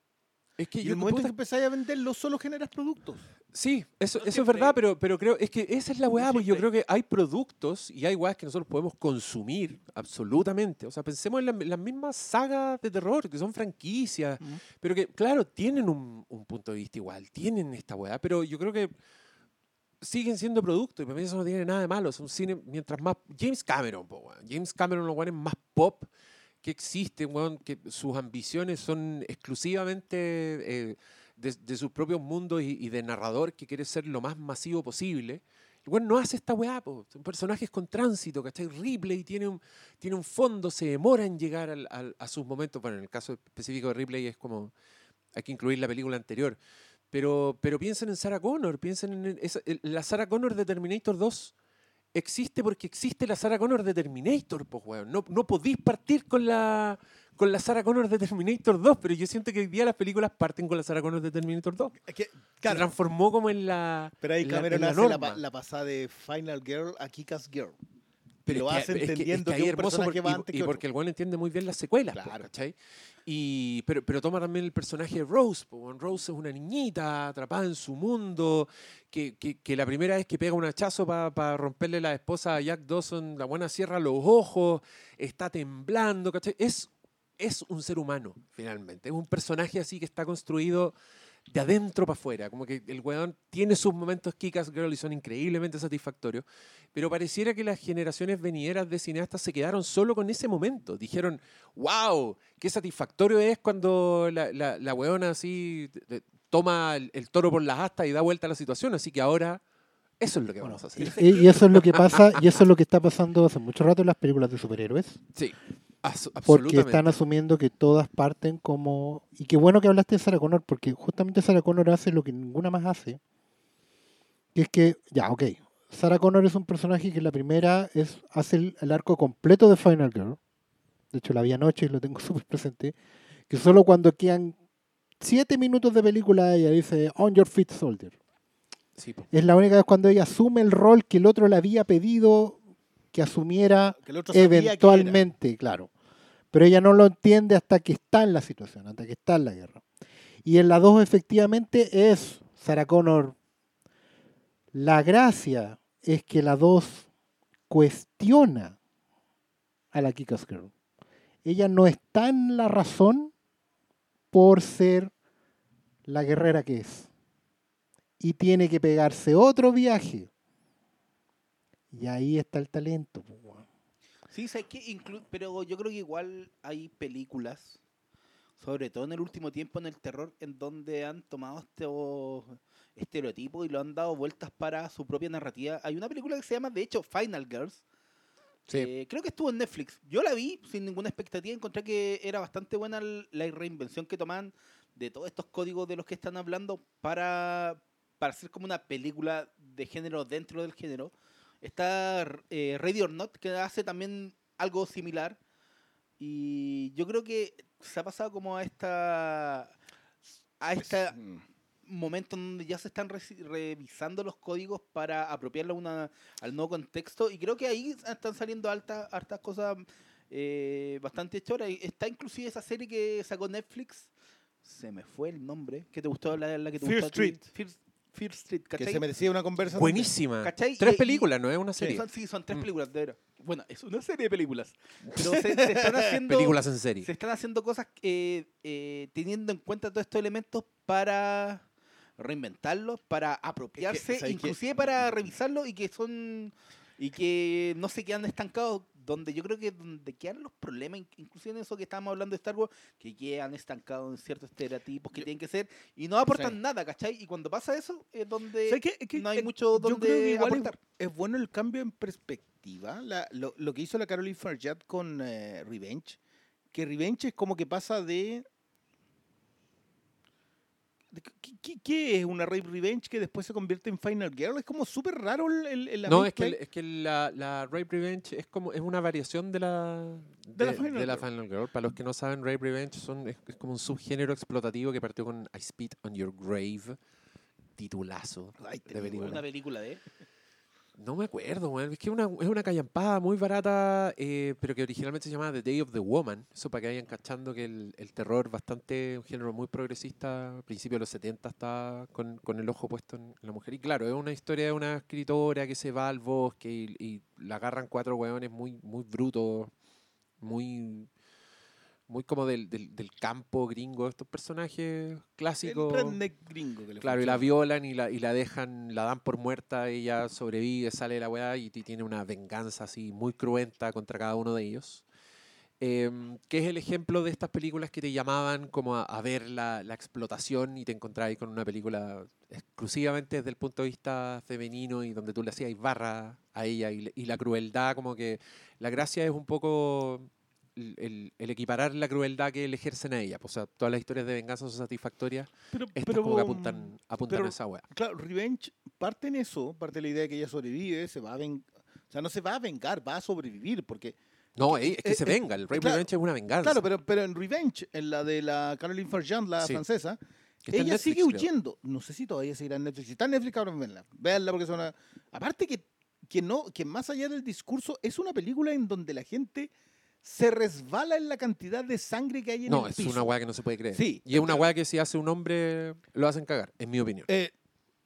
Es que Y yo, el momento que empezáis a venderlo, solo generas productos. Sí, eso, No eso es verdad, pero, pero creo, es que esa es la weá, pues yo creo que hay productos y hay weas que nosotros podemos consumir absolutamente. O sea, pensemos en la- las mismas sagas de terror, que son franquicias, pero que, claro, tienen un, un punto de vista igual, tienen esta weá, pero yo creo que siguen siendo productos y para mí eso no tiene nada de malo. Es un cine, mientras más. James Cameron, po. James Cameron, los weones más pop que existen, weón, que sus ambiciones son exclusivamente eh, de, de sus propios mundos y, y de narrador que quiere ser lo más masivo posible. Weón no hace esta weá, po. son personajes con tránsito, ¿cachai? Ripley tiene un, tiene un fondo, se demora en llegar al- al- a sus momentos. Bueno, en el caso específico de Ripley es como. Hay que incluir la película anterior. Pero, pero piensen en Sarah Connor, piensen en esa- la Sarah Connor de Terminator 2 existe porque existe la Sarah Connor de Terminator, pues weón. No, no podís partir con la con la Sarah Connor de Terminator 2, pero yo siento que hoy día las películas parten con la Sarah Connor de Terminator 2. Es que, Se claro, transformó como en la pero ahí la- Cameron la hace la, la pasada de Final Girl a Kick-Ass Girl. Pero lo es hace es es entendiendo ahí que un hermoso porque- va y- antes y, que otro. porque el weón entiende muy bien las secuelas, Claro. ¿cachai? Y, pero, pero toma también el personaje de Rose. po, weón. Rose es una niñita atrapada en su mundo, que, que- que la primera vez que pega un hachazo para romperle la esposa a Jack Dawson, la buena cierra los ojos, está temblando, ¿cachai? Es, es un ser humano, finalmente. Es un personaje así que está construido de adentro para afuera. Como que el weón tiene sus momentos Kikas Girl y son increíblemente satisfactorios. Pero pareciera que las generaciones venideras de cineastas se quedaron solo con ese momento. Dijeron, wow, qué satisfactorio es cuando la, la, la weona así de- de- toma el, el toro por las astas y da vuelta a la situación. Así que ahora eso es lo que vamos a hacer. Y, y eso es lo que pasa, y eso es lo que está pasando hace mucho rato en las películas de superhéroes. Sí, as- Porque están asumiendo que todas parten como. Y qué bueno que hablaste de Sarah Connor, porque justamente Sarah Connor hace lo que ninguna más hace. Que es que, ya, ok. Sarah Connor es un personaje que la primera es hace el, el arco completo de Final Girl. De hecho, la vi anoche y lo tengo súper presente. Que solo cuando quedan siete minutos de película ella dice On your feet, soldier. Sí. Es la única vez cuando ella asume el rol que el otro le había pedido que asumiera Que que eventualmente, claro. Pero ella no lo entiende hasta que está en la situación, hasta que está en la guerra. Y en la 2 efectivamente es Sarah Connor. La gracia es que la 2 cuestiona a la Kikas Girl. Ella no está en la razón por ser la guerrera que es. Y tiene que pegarse otro viaje. Y ahí está el talento. Sí, que inclu- pero yo creo que igual hay películas, sobre todo en el último tiempo en el terror, en donde han tomado estos estereotipos y lo han dado vueltas para su propia narrativa. Hay una película que se llama, de hecho, Final Girls. Sí. Eh, creo que estuvo en Netflix. Yo la vi sin ninguna expectativa. Encontré que era bastante buena la reinvención que toman de todos estos códigos de los que están hablando para para hacer como una película de género dentro del género. Está eh, Ready or Not, que hace también algo similar. Y yo creo que se ha pasado como a esta. a este Mm. momento en donde ya se están revisando los códigos para apropiarlo a una, al nuevo contexto. Y creo que ahí están saliendo altas, hartas cosas eh, bastante choras. Está inclusive esa serie que sacó Netflix. Se me fue el nombre. ¿Qué te gustó? La, la que te Fear gustó a ti? Street. Fear, Fear Street, Que ¿cachai? se merecía una conversación. Buenísima. ¿Cachai? Tres Y- y- películas, no es una serie. son, sí, son tres Mm. películas, de verdad. Bueno, es una serie de películas. Pero se, se están haciendo. Películas en serie. Se están haciendo cosas eh, eh, teniendo en cuenta todos estos elementos para reinventarlos, para apropiarse, inclusive para revisarlos y que son y que no se quedan estancados donde yo creo que donde quedan los problemas, in- inclusive en eso que estábamos hablando de Star Wars, que quedan estancados en ciertos estereotipos que Yo- tienen que ser y no aportan Sí. nada, ¿cachai? Y cuando pasa eso es donde no hay mucho yo donde creo que igual es- aportar. Es, bueno el cambio en perspectiva. La- lo, lo que hizo la Caroline Farjad con eh, Revenge. Que Revenge es como que pasa de. ¿Qué, qué- qué es una Rape Revenge que después se convierte en Final Girl? Es como súper raro el, el, No, es que, es que la, la Rape Revenge es como es una variación de la De la Final de la Girl. Final Girl. Para los que no saben, Rape Revenge son, es, es como un subgénero explotativo que partió con I Spit on Your Grave, titulazo Ay, de película. una película de No me acuerdo, weón. Es que una, es una callampada muy barata, eh, pero que originalmente se llamaba The Day of the Woman. Eso para que vayan cachando que el, el terror, bastante, un género muy progresista, a principios de los 70 está con, con el ojo puesto en la mujer. Y claro, es una historia de una escritora que se va al bosque y, la agarran cuatro weones muy, muy brutos, muy muy como del, del, del campo gringo, estos personajes clásicos. El redneck gringo que le Claro, y la funciona. violan y la, y la dejan, la dan por muerta, ella sobrevive, sale de la weá y, ti- tiene una venganza así muy cruenta contra cada uno de ellos. Em, que es el ejemplo de estas películas que te llamaban como a, a ver la, la explotación y te encontrabas ahí con una película exclusivamente desde el punto de vista femenino y donde tú le hacías barra a ella y, y la crueldad, como que la gracia es un poco el, equiparar la crueldad que le ejercen a ella. pues, O sea, todas las historias de venganza son satisfactorias Pero, estas pero, como que apuntan, apuntan pero- a esa weá. Claro, Revenge parte en eso, parte de la idea de que ella sobrevive, se va a vengar. O sea, no se va a vengar, va a sobrevivir, porque No, es que eh, se eh, venga. El Rape claro, Revenge es una venganza. Claro, pero, pero en Revenge, en la de la Caroline Farjean, la Sí. francesa, ella Netflix, sigue creo. huyendo. No sé si todavía seguirá en Netflix. Si está en Netflix, cabrón, véanla. Véanla porque es una... Aparte que, que, no, que más allá del discurso, es una película en donde la gente se resbala en la cantidad de sangre que hay en No, el es piso. una weá que no se puede creer. Sí, Y es una weá que si hace un hombre lo hacen cagar, en mi opinión. Eh,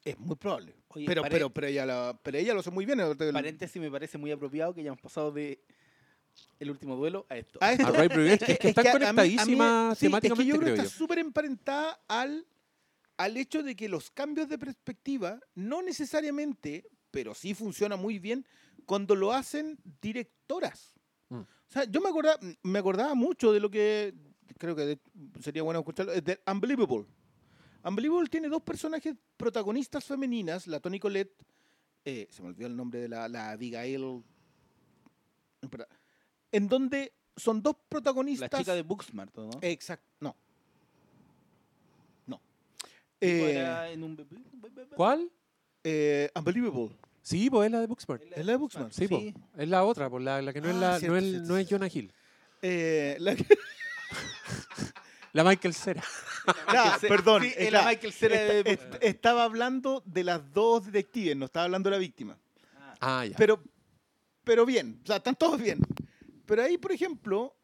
es muy probable. Oye, pero, pare- pero, pero, ella la- pero ella lo hace muy bien. el- paréntesis me parece muy apropiado que hayamos pasado de el último duelo a esto. a esto. A Revenge, que es que están a mí- a mí- conectadísimas sí, es temáticamente, que yo creo creo que está súper emparentada al, al hecho de que los cambios de perspectiva no necesariamente, pero sí funciona muy bien cuando lo hacen directoras. Mm. O sea, yo me acordaba, me acordaba mucho de lo que creo que de- sería bueno escucharlo, es de Unbelievable. Unbelievable tiene dos personajes protagonistas femeninas, la Toni Collette, eh, se me olvidó el nombre de la, la Abigail, en donde son dos La protagonistas. chica de Booksmart, ¿no? Exacto, no. No. Eh, era en un- ¿Cuál? eh, Unbelievable. Sí, pues es la de Booksmart. ¿Es la de Booksmart? Sí, pues. Es la otra, pues la, la que no es Ah, la, cierto, no es, cierto, no es cierto. Jonah Hill. Eh, la que- La Michael Cera. Ah, perdón. Sí, es la Michael Cera de Booksmart. estaba hablando de las dos detectives, no estaba hablando de la víctima. Ah, ya. Pero, pero bien, o sea, están todos bien. Pero ahí, por ejemplo,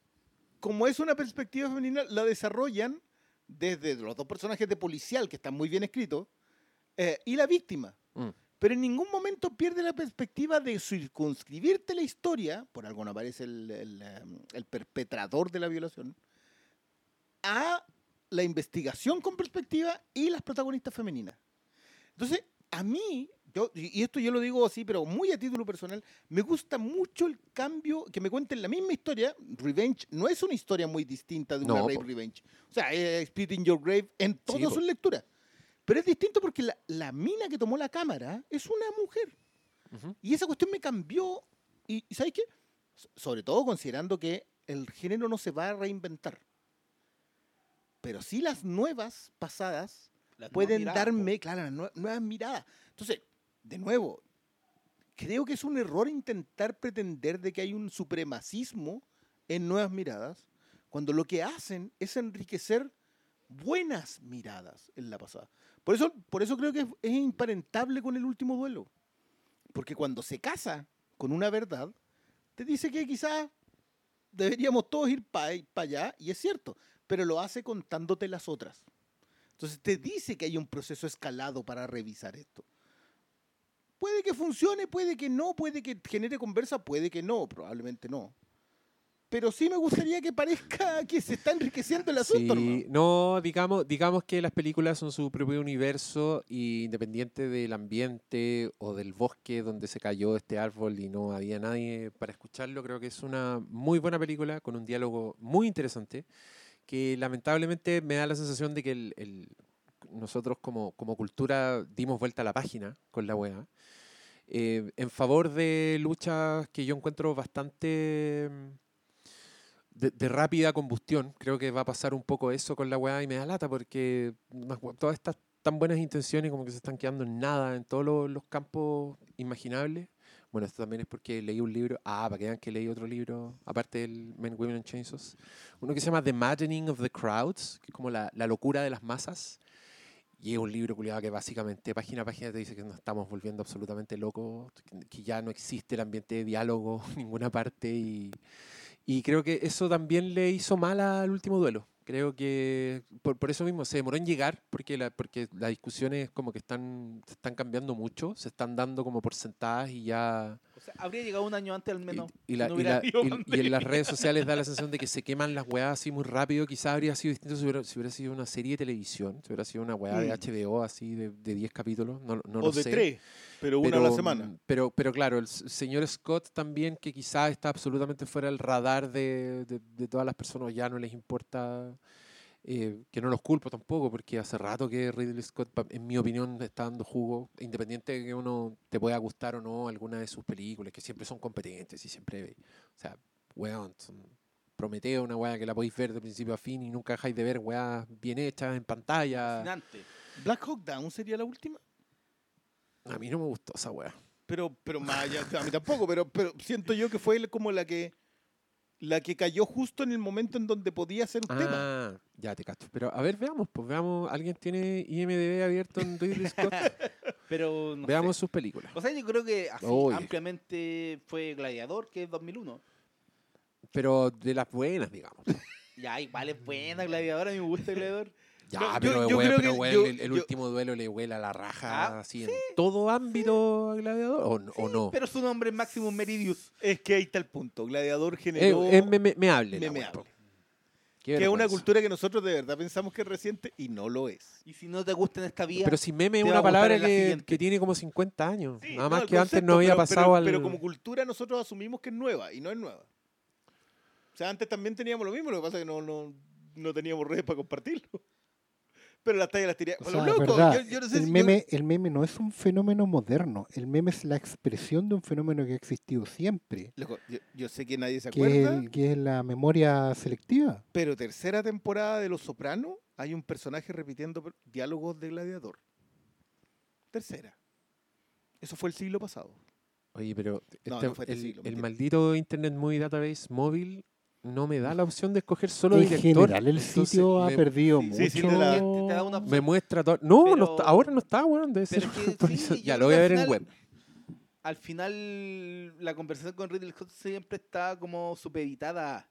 como es una perspectiva femenina, la desarrollan desde los dos personajes de policial, que están muy bien escritos, eh, y la víctima. Mm. Pero en ningún momento pierde la perspectiva de circunscribirte la historia, por algo no aparece el, el, em, el perpetrador de la violación, a la investigación con perspectiva y las protagonistas femeninas. Entonces, a mí, yo, y esto yo lo digo así, pero muy a título personal, me gusta mucho el cambio, que me cuenten la misma historia. Revenge no es una historia muy distinta de una No, Rape po. Revenge. O sea, es Spit in Your Grave en todas po. sus lecturas. Pero es distinto porque la, la mina que tomó la cámara es una mujer. Ujú. Y esa cuestión me cambió. Y, y ¿sabes qué? So- Sobre todo considerando que el género no se va a reinventar. Pero sí las nuevas pasadas Las pueden nuevas miradas, darme, claro, las nue- nuevas miradas. Entonces, de nuevo, creo que es un error intentar pretender de que hay un supremacismo en nuevas miradas, cuando lo que hacen es enriquecer buenas miradas en la pasada. Por eso, por eso creo que es, imparentable con el último duelo. Porque cuando se casa con una verdad, te dice que quizás deberíamos todos ir para allá, y es cierto, pero lo hace contándote las otras. Entonces te dice que hay un proceso escalado para revisar esto. Puede que funcione, puede que no, puede que genere conversa, puede que no, probablemente no. Pero sí me gustaría que parezca que se está enriqueciendo el asunto. Sí, no, digamos, digamos que las películas son su propio universo y independiente del ambiente o del bosque donde se cayó este árbol y no había nadie para escucharlo, creo que es una muy buena película con un diálogo muy interesante que lamentablemente me da la sensación de que el- el- nosotros como, como cultura dimos vuelta a la página con la weá eh, en favor de luchas que yo encuentro bastante de, rápida combustión. Creo que va a pasar un poco eso con la weá y me da lata porque todas estas tan buenas intenciones como que se están quedando en nada en todos los, los campos imaginables. Bueno, esto también es porque leí un libro. Ah, para que vean que leí otro libro, aparte del Men, Women and Chainsaws. Uno que se llama The Imagining of the Crowds, que es como la, la locura de las masas. Y es un libro culiado que básicamente página a página te dice que nos estamos volviendo absolutamente locos, que- que ya no existe el ambiente de diálogo en ninguna parte y, y creo que eso también le hizo mal al último duelo. Creo que por, por eso mismo se demoró en llegar, porque, la, porque las discusiones como que están, se están cambiando mucho, se están dando como por sentadas y ya... Habría llegado un año antes al menos. Y, la, y, y, en las redes sociales da la sensación de que se queman las weas así muy rápido. Quizás habría sido distinto si hubiera, sido una serie de televisión, si hubiera sido una weá de mm. HBO así de, de 10 capítulos, no, o lo sé. O de 3 pero una a la semana. mm, Pero, pero claro, el señor Scott también, que quizás está absolutamente fuera del radar de, de- de todas las personas, ya no les importa, eh, que no los culpo tampoco, porque hace rato que Ridley Scott, en mi opinión, está dando jugo, independiente de que uno te pueda gustar o no alguna de sus películas, que siempre son competentes y siempre, o sea, weón, son Prometeo, una weá que la podéis ver de principio a fin y nunca dejáis de ver weas bien hechas en pantalla. Fascinante. Black Hawk Down sería la última. A mí no me gustó esa weá. Pero, pero más allá, a mí tampoco, pero, pero siento yo que fue como la que la que cayó justo en el momento en donde podía ser un tema. Ah, ya te cacho. Pero a ver, veamos, pues veamos. ¿Alguien tiene IMDB abierto en Ridley Scott? Pero no sé. veamos sus películas. O sea, yo creo que así Oye. ampliamente fue Gladiador, que es 2001. Pero de las buenas, digamos. Ya, igual es buena Gladiador, a mí me gusta Gladiador. Ya, yo- pero, yo weón, creo pero, que weón, yo- el, el yo- último duelo le huele a la raja Ah, así en todo ámbito a Gladiador. ¿O, no- o no? Pero su nombre es Maximus Meridius. Es que ahí está el punto. Gladiador Es, generó es la memeable. weá, po. Qué que es una cultura que nosotros de verdad pensamos que es reciente y no lo es. Y si no te gusta en esta vida, Pero si meme es una palabra que, tiene como 50 años. Sí, Nada no, más que antes no había pero- pasado pero, al. Pero como cultura nosotros asumimos que es nueva y no es nueva. O sea, antes también teníamos lo mismo, lo que pasa es que no, no, no teníamos redes para compartirlo. Pero las tallas las tiré. O sea, loco, verdad, yo, yo no sé el, si- yo- meme, el meme no es un fenómeno moderno, el meme es la expresión de un fenómeno que ha existido siempre, loco, yo- yo sé que nadie se que es, acuerda, el- que es la memoria selectiva. pero tercera temporada de Los Sopranos hay un personaje repitiendo diálogos de Gladiador. Tercera. Eso fue el siglo pasado. Oye, pero No, este- no fue este el, siglo, el maldito Internet Movie Database móvil no me da la opción de escoger solo en director. general, el Entonces, sitio ha me- perdido sí, mucho. sí, sí, te la- te da una opción. Me muestra todo. No, no Pero- está- ahora no está. Debe ser Pero que sí, Ya lo voy a ver que en al web. final- Al final, la conversación con Ridley Scott siempre está como supeditada a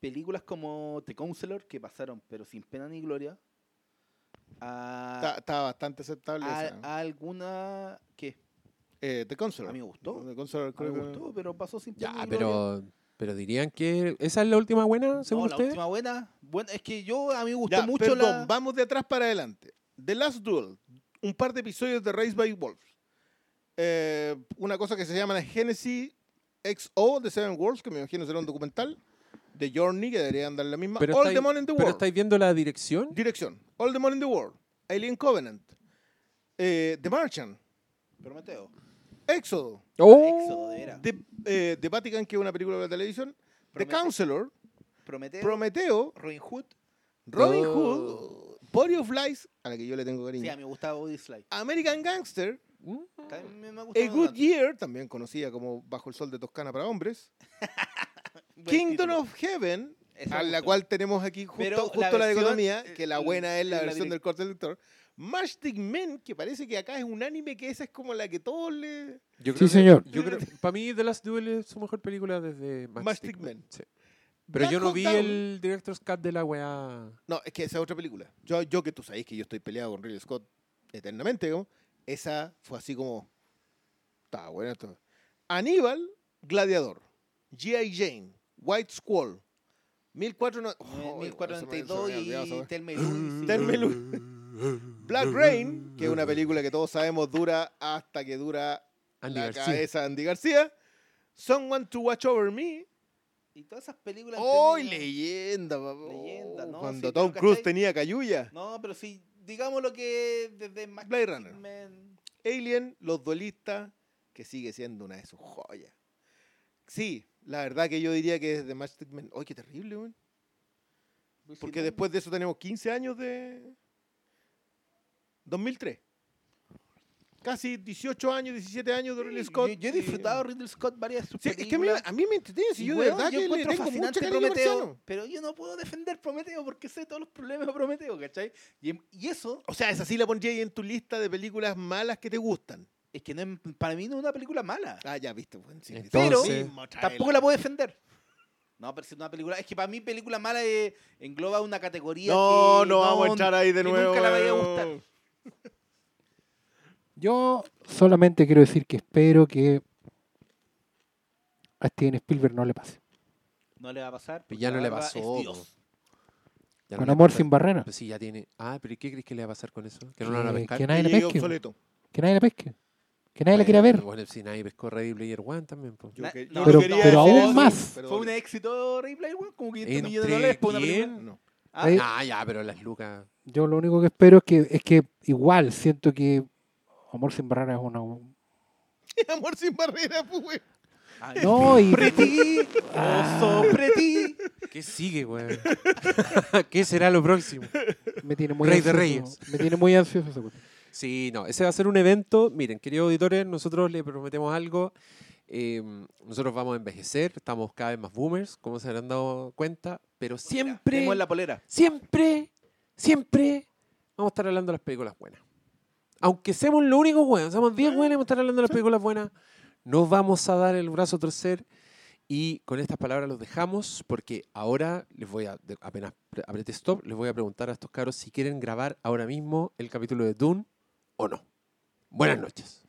películas como The Counselor, que pasaron, pero sin pena ni gloria. A, Está, está bastante aceptable a- esa. a alguna que Eh, The Counselor. a mí me gustó. The Counselor a creo mí me que- gustó, pero pasó sin pena Ya, ni gloria. Pero, pero dirían que esa es la última buena, según No, la ustedes. última buena, bueno, es que yo a mí me gustó Ya, mucho perdón, la vamos de atrás para adelante. The Last Duel, un par de episodios de Race by Wolves. Eh, una cosa que se llama Genesis XO de Seven Worlds, que me imagino será un documental. The Journey, que debería andar la misma. Pero All estáis- the Money in the Pero World. estáis viendo la dirección. Dirección. All the Money in the World. Alien Covenant. Eh, the Martian. Prometeo. Éxodo. ¡Oh! Éxodo, de. The, eh, The Vatican, que es una película de televisión. The Prometeo. Counselor. Prometeo, Prometeo. Robin Hood, Robin Oh. Hood. Body of Lies, a la que yo le tengo Sí, cariño. a mí me gustaba Body Slide. American Gangster, También me- A Good tanto. Year, también conocida como Bajo el Sol de Toscana para hombres. Kingdom título. of Heaven, Esa a la cual tenemos aquí justo, justo la la, versión, dicotomía, eh, que la el- buena es la la versión direct- del corte del lector. Matchstick Men, que parece que acá es un anime que esa es como la que todos le... Yo Sí, creo que- señor. Yo creo, para mí, The Last Duel es su mejor película desde Matchstick Matchstick Men. Sí. Pero Black yo no Hawk vi Down. el Director's Cut de la weá. No, es que esa es otra película. Yo, yo que tú sabéis que yo estoy peleado con Ridley Scott eternamente, digamos, esa fue así como... Estaba buena esto. Aníbal, Gladiador. G.I. Jane, White Squall, 1400... no- Oh, 1492 se me había olvidado esa y wea. Telma Black Rain, que es una película que todos sabemos dura hasta que dura Andy la García. cabeza de Andy García. Someone to Watch Over Me. Y todas esas películas. ¡Oh, leyenda! papá! Leyenda, ¿no? Cuando Sí, Tom Cruise tenía cayuya. No, pero sí, digamos lo que desde Max Blade Runner. Men- Alien, Los Duelistas, que sigue siendo una de sus joyas. Sí, la verdad que yo diría que es de Matchstick Men. ¡Ay, qué terrible, weón! Porque después de eso tenemos 15 años de... 2003. Casi 18 años, 17 años de Ridley Scott. Yo, yo he disfrutado Ridley Scott varias de sus Sí, es que a mí, películas. a mí me entretiene, si yo de verdad yo que le encuentro tengo Prometeo, pero yo no puedo defender Prometeo porque sé todos los problemas de Prometeo, ¿cachai? Y, y eso O sea, esa sí la pondría ahí en tu lista de películas malas que te gustan. es que no es- para mí no es una película mala. Ah, ya viste, buen sí, Pero- sí, tráela. Tampoco la puedo defender. No, pero si es una película. Es que para mí, película mala eh, engloba una categoría. No, que no vamos a entrar ahí de nuevo. Nunca la vaya a gustar. Yo solamente quiero decir que espero que a Steven Spielberg no le pase. No le va a pasar. Pero ya no le pasó, es po. Dios. Ya Con le amor sin barreras. Pues sí, ya tiene. Ah, pero ¿y ¿qué crees que le va a pasar con eso? ¿Que no la van a Que- pescar? que nadie le pesque. obsoleto. Que nadie la pesque. Que nadie la quiera ver. Bueno, si nadie pescó Ready Player One también. Yo que- yo Pero- aún eso, más. Fue un éxito replay, weón. Como 500 millones de ¿Entre dólares por una película. quién? No. Ah, Eh, Ah, ya, pero las lucas. Yo lo único que espero es que, es que igual siento que Amor sin barreras es una... Amor sin barreras, pues, güey. ay, No, y... Pretty, Ah. oso pretty. ¿Qué sigue, weón? ¿Qué será lo próximo? Me tiene muy Rey de ansioso. Reyes. Me tiene muy ansioso esa cuestión. Sí, no, ese va a ser un evento. Miren, queridos auditores, nosotros le prometemos algo. Eh, nosotros vamos a envejecer, estamos cada vez más boomers, como se habrán dado cuenta, pero siempre, la polera. siempre, siempre vamos a estar hablando de las películas buenas. Aunque seamos los únicos buenos, somos 10 buenos y vamos a estar hablando de las películas buenas, no vamos a dar el brazo a torcer. Y con estas palabras los dejamos porque ahora les voy a, apenas pre- apriete stop, les voy a preguntar a estos caros si quieren grabar ahora mismo el capítulo de Dune o no. Buenas noches.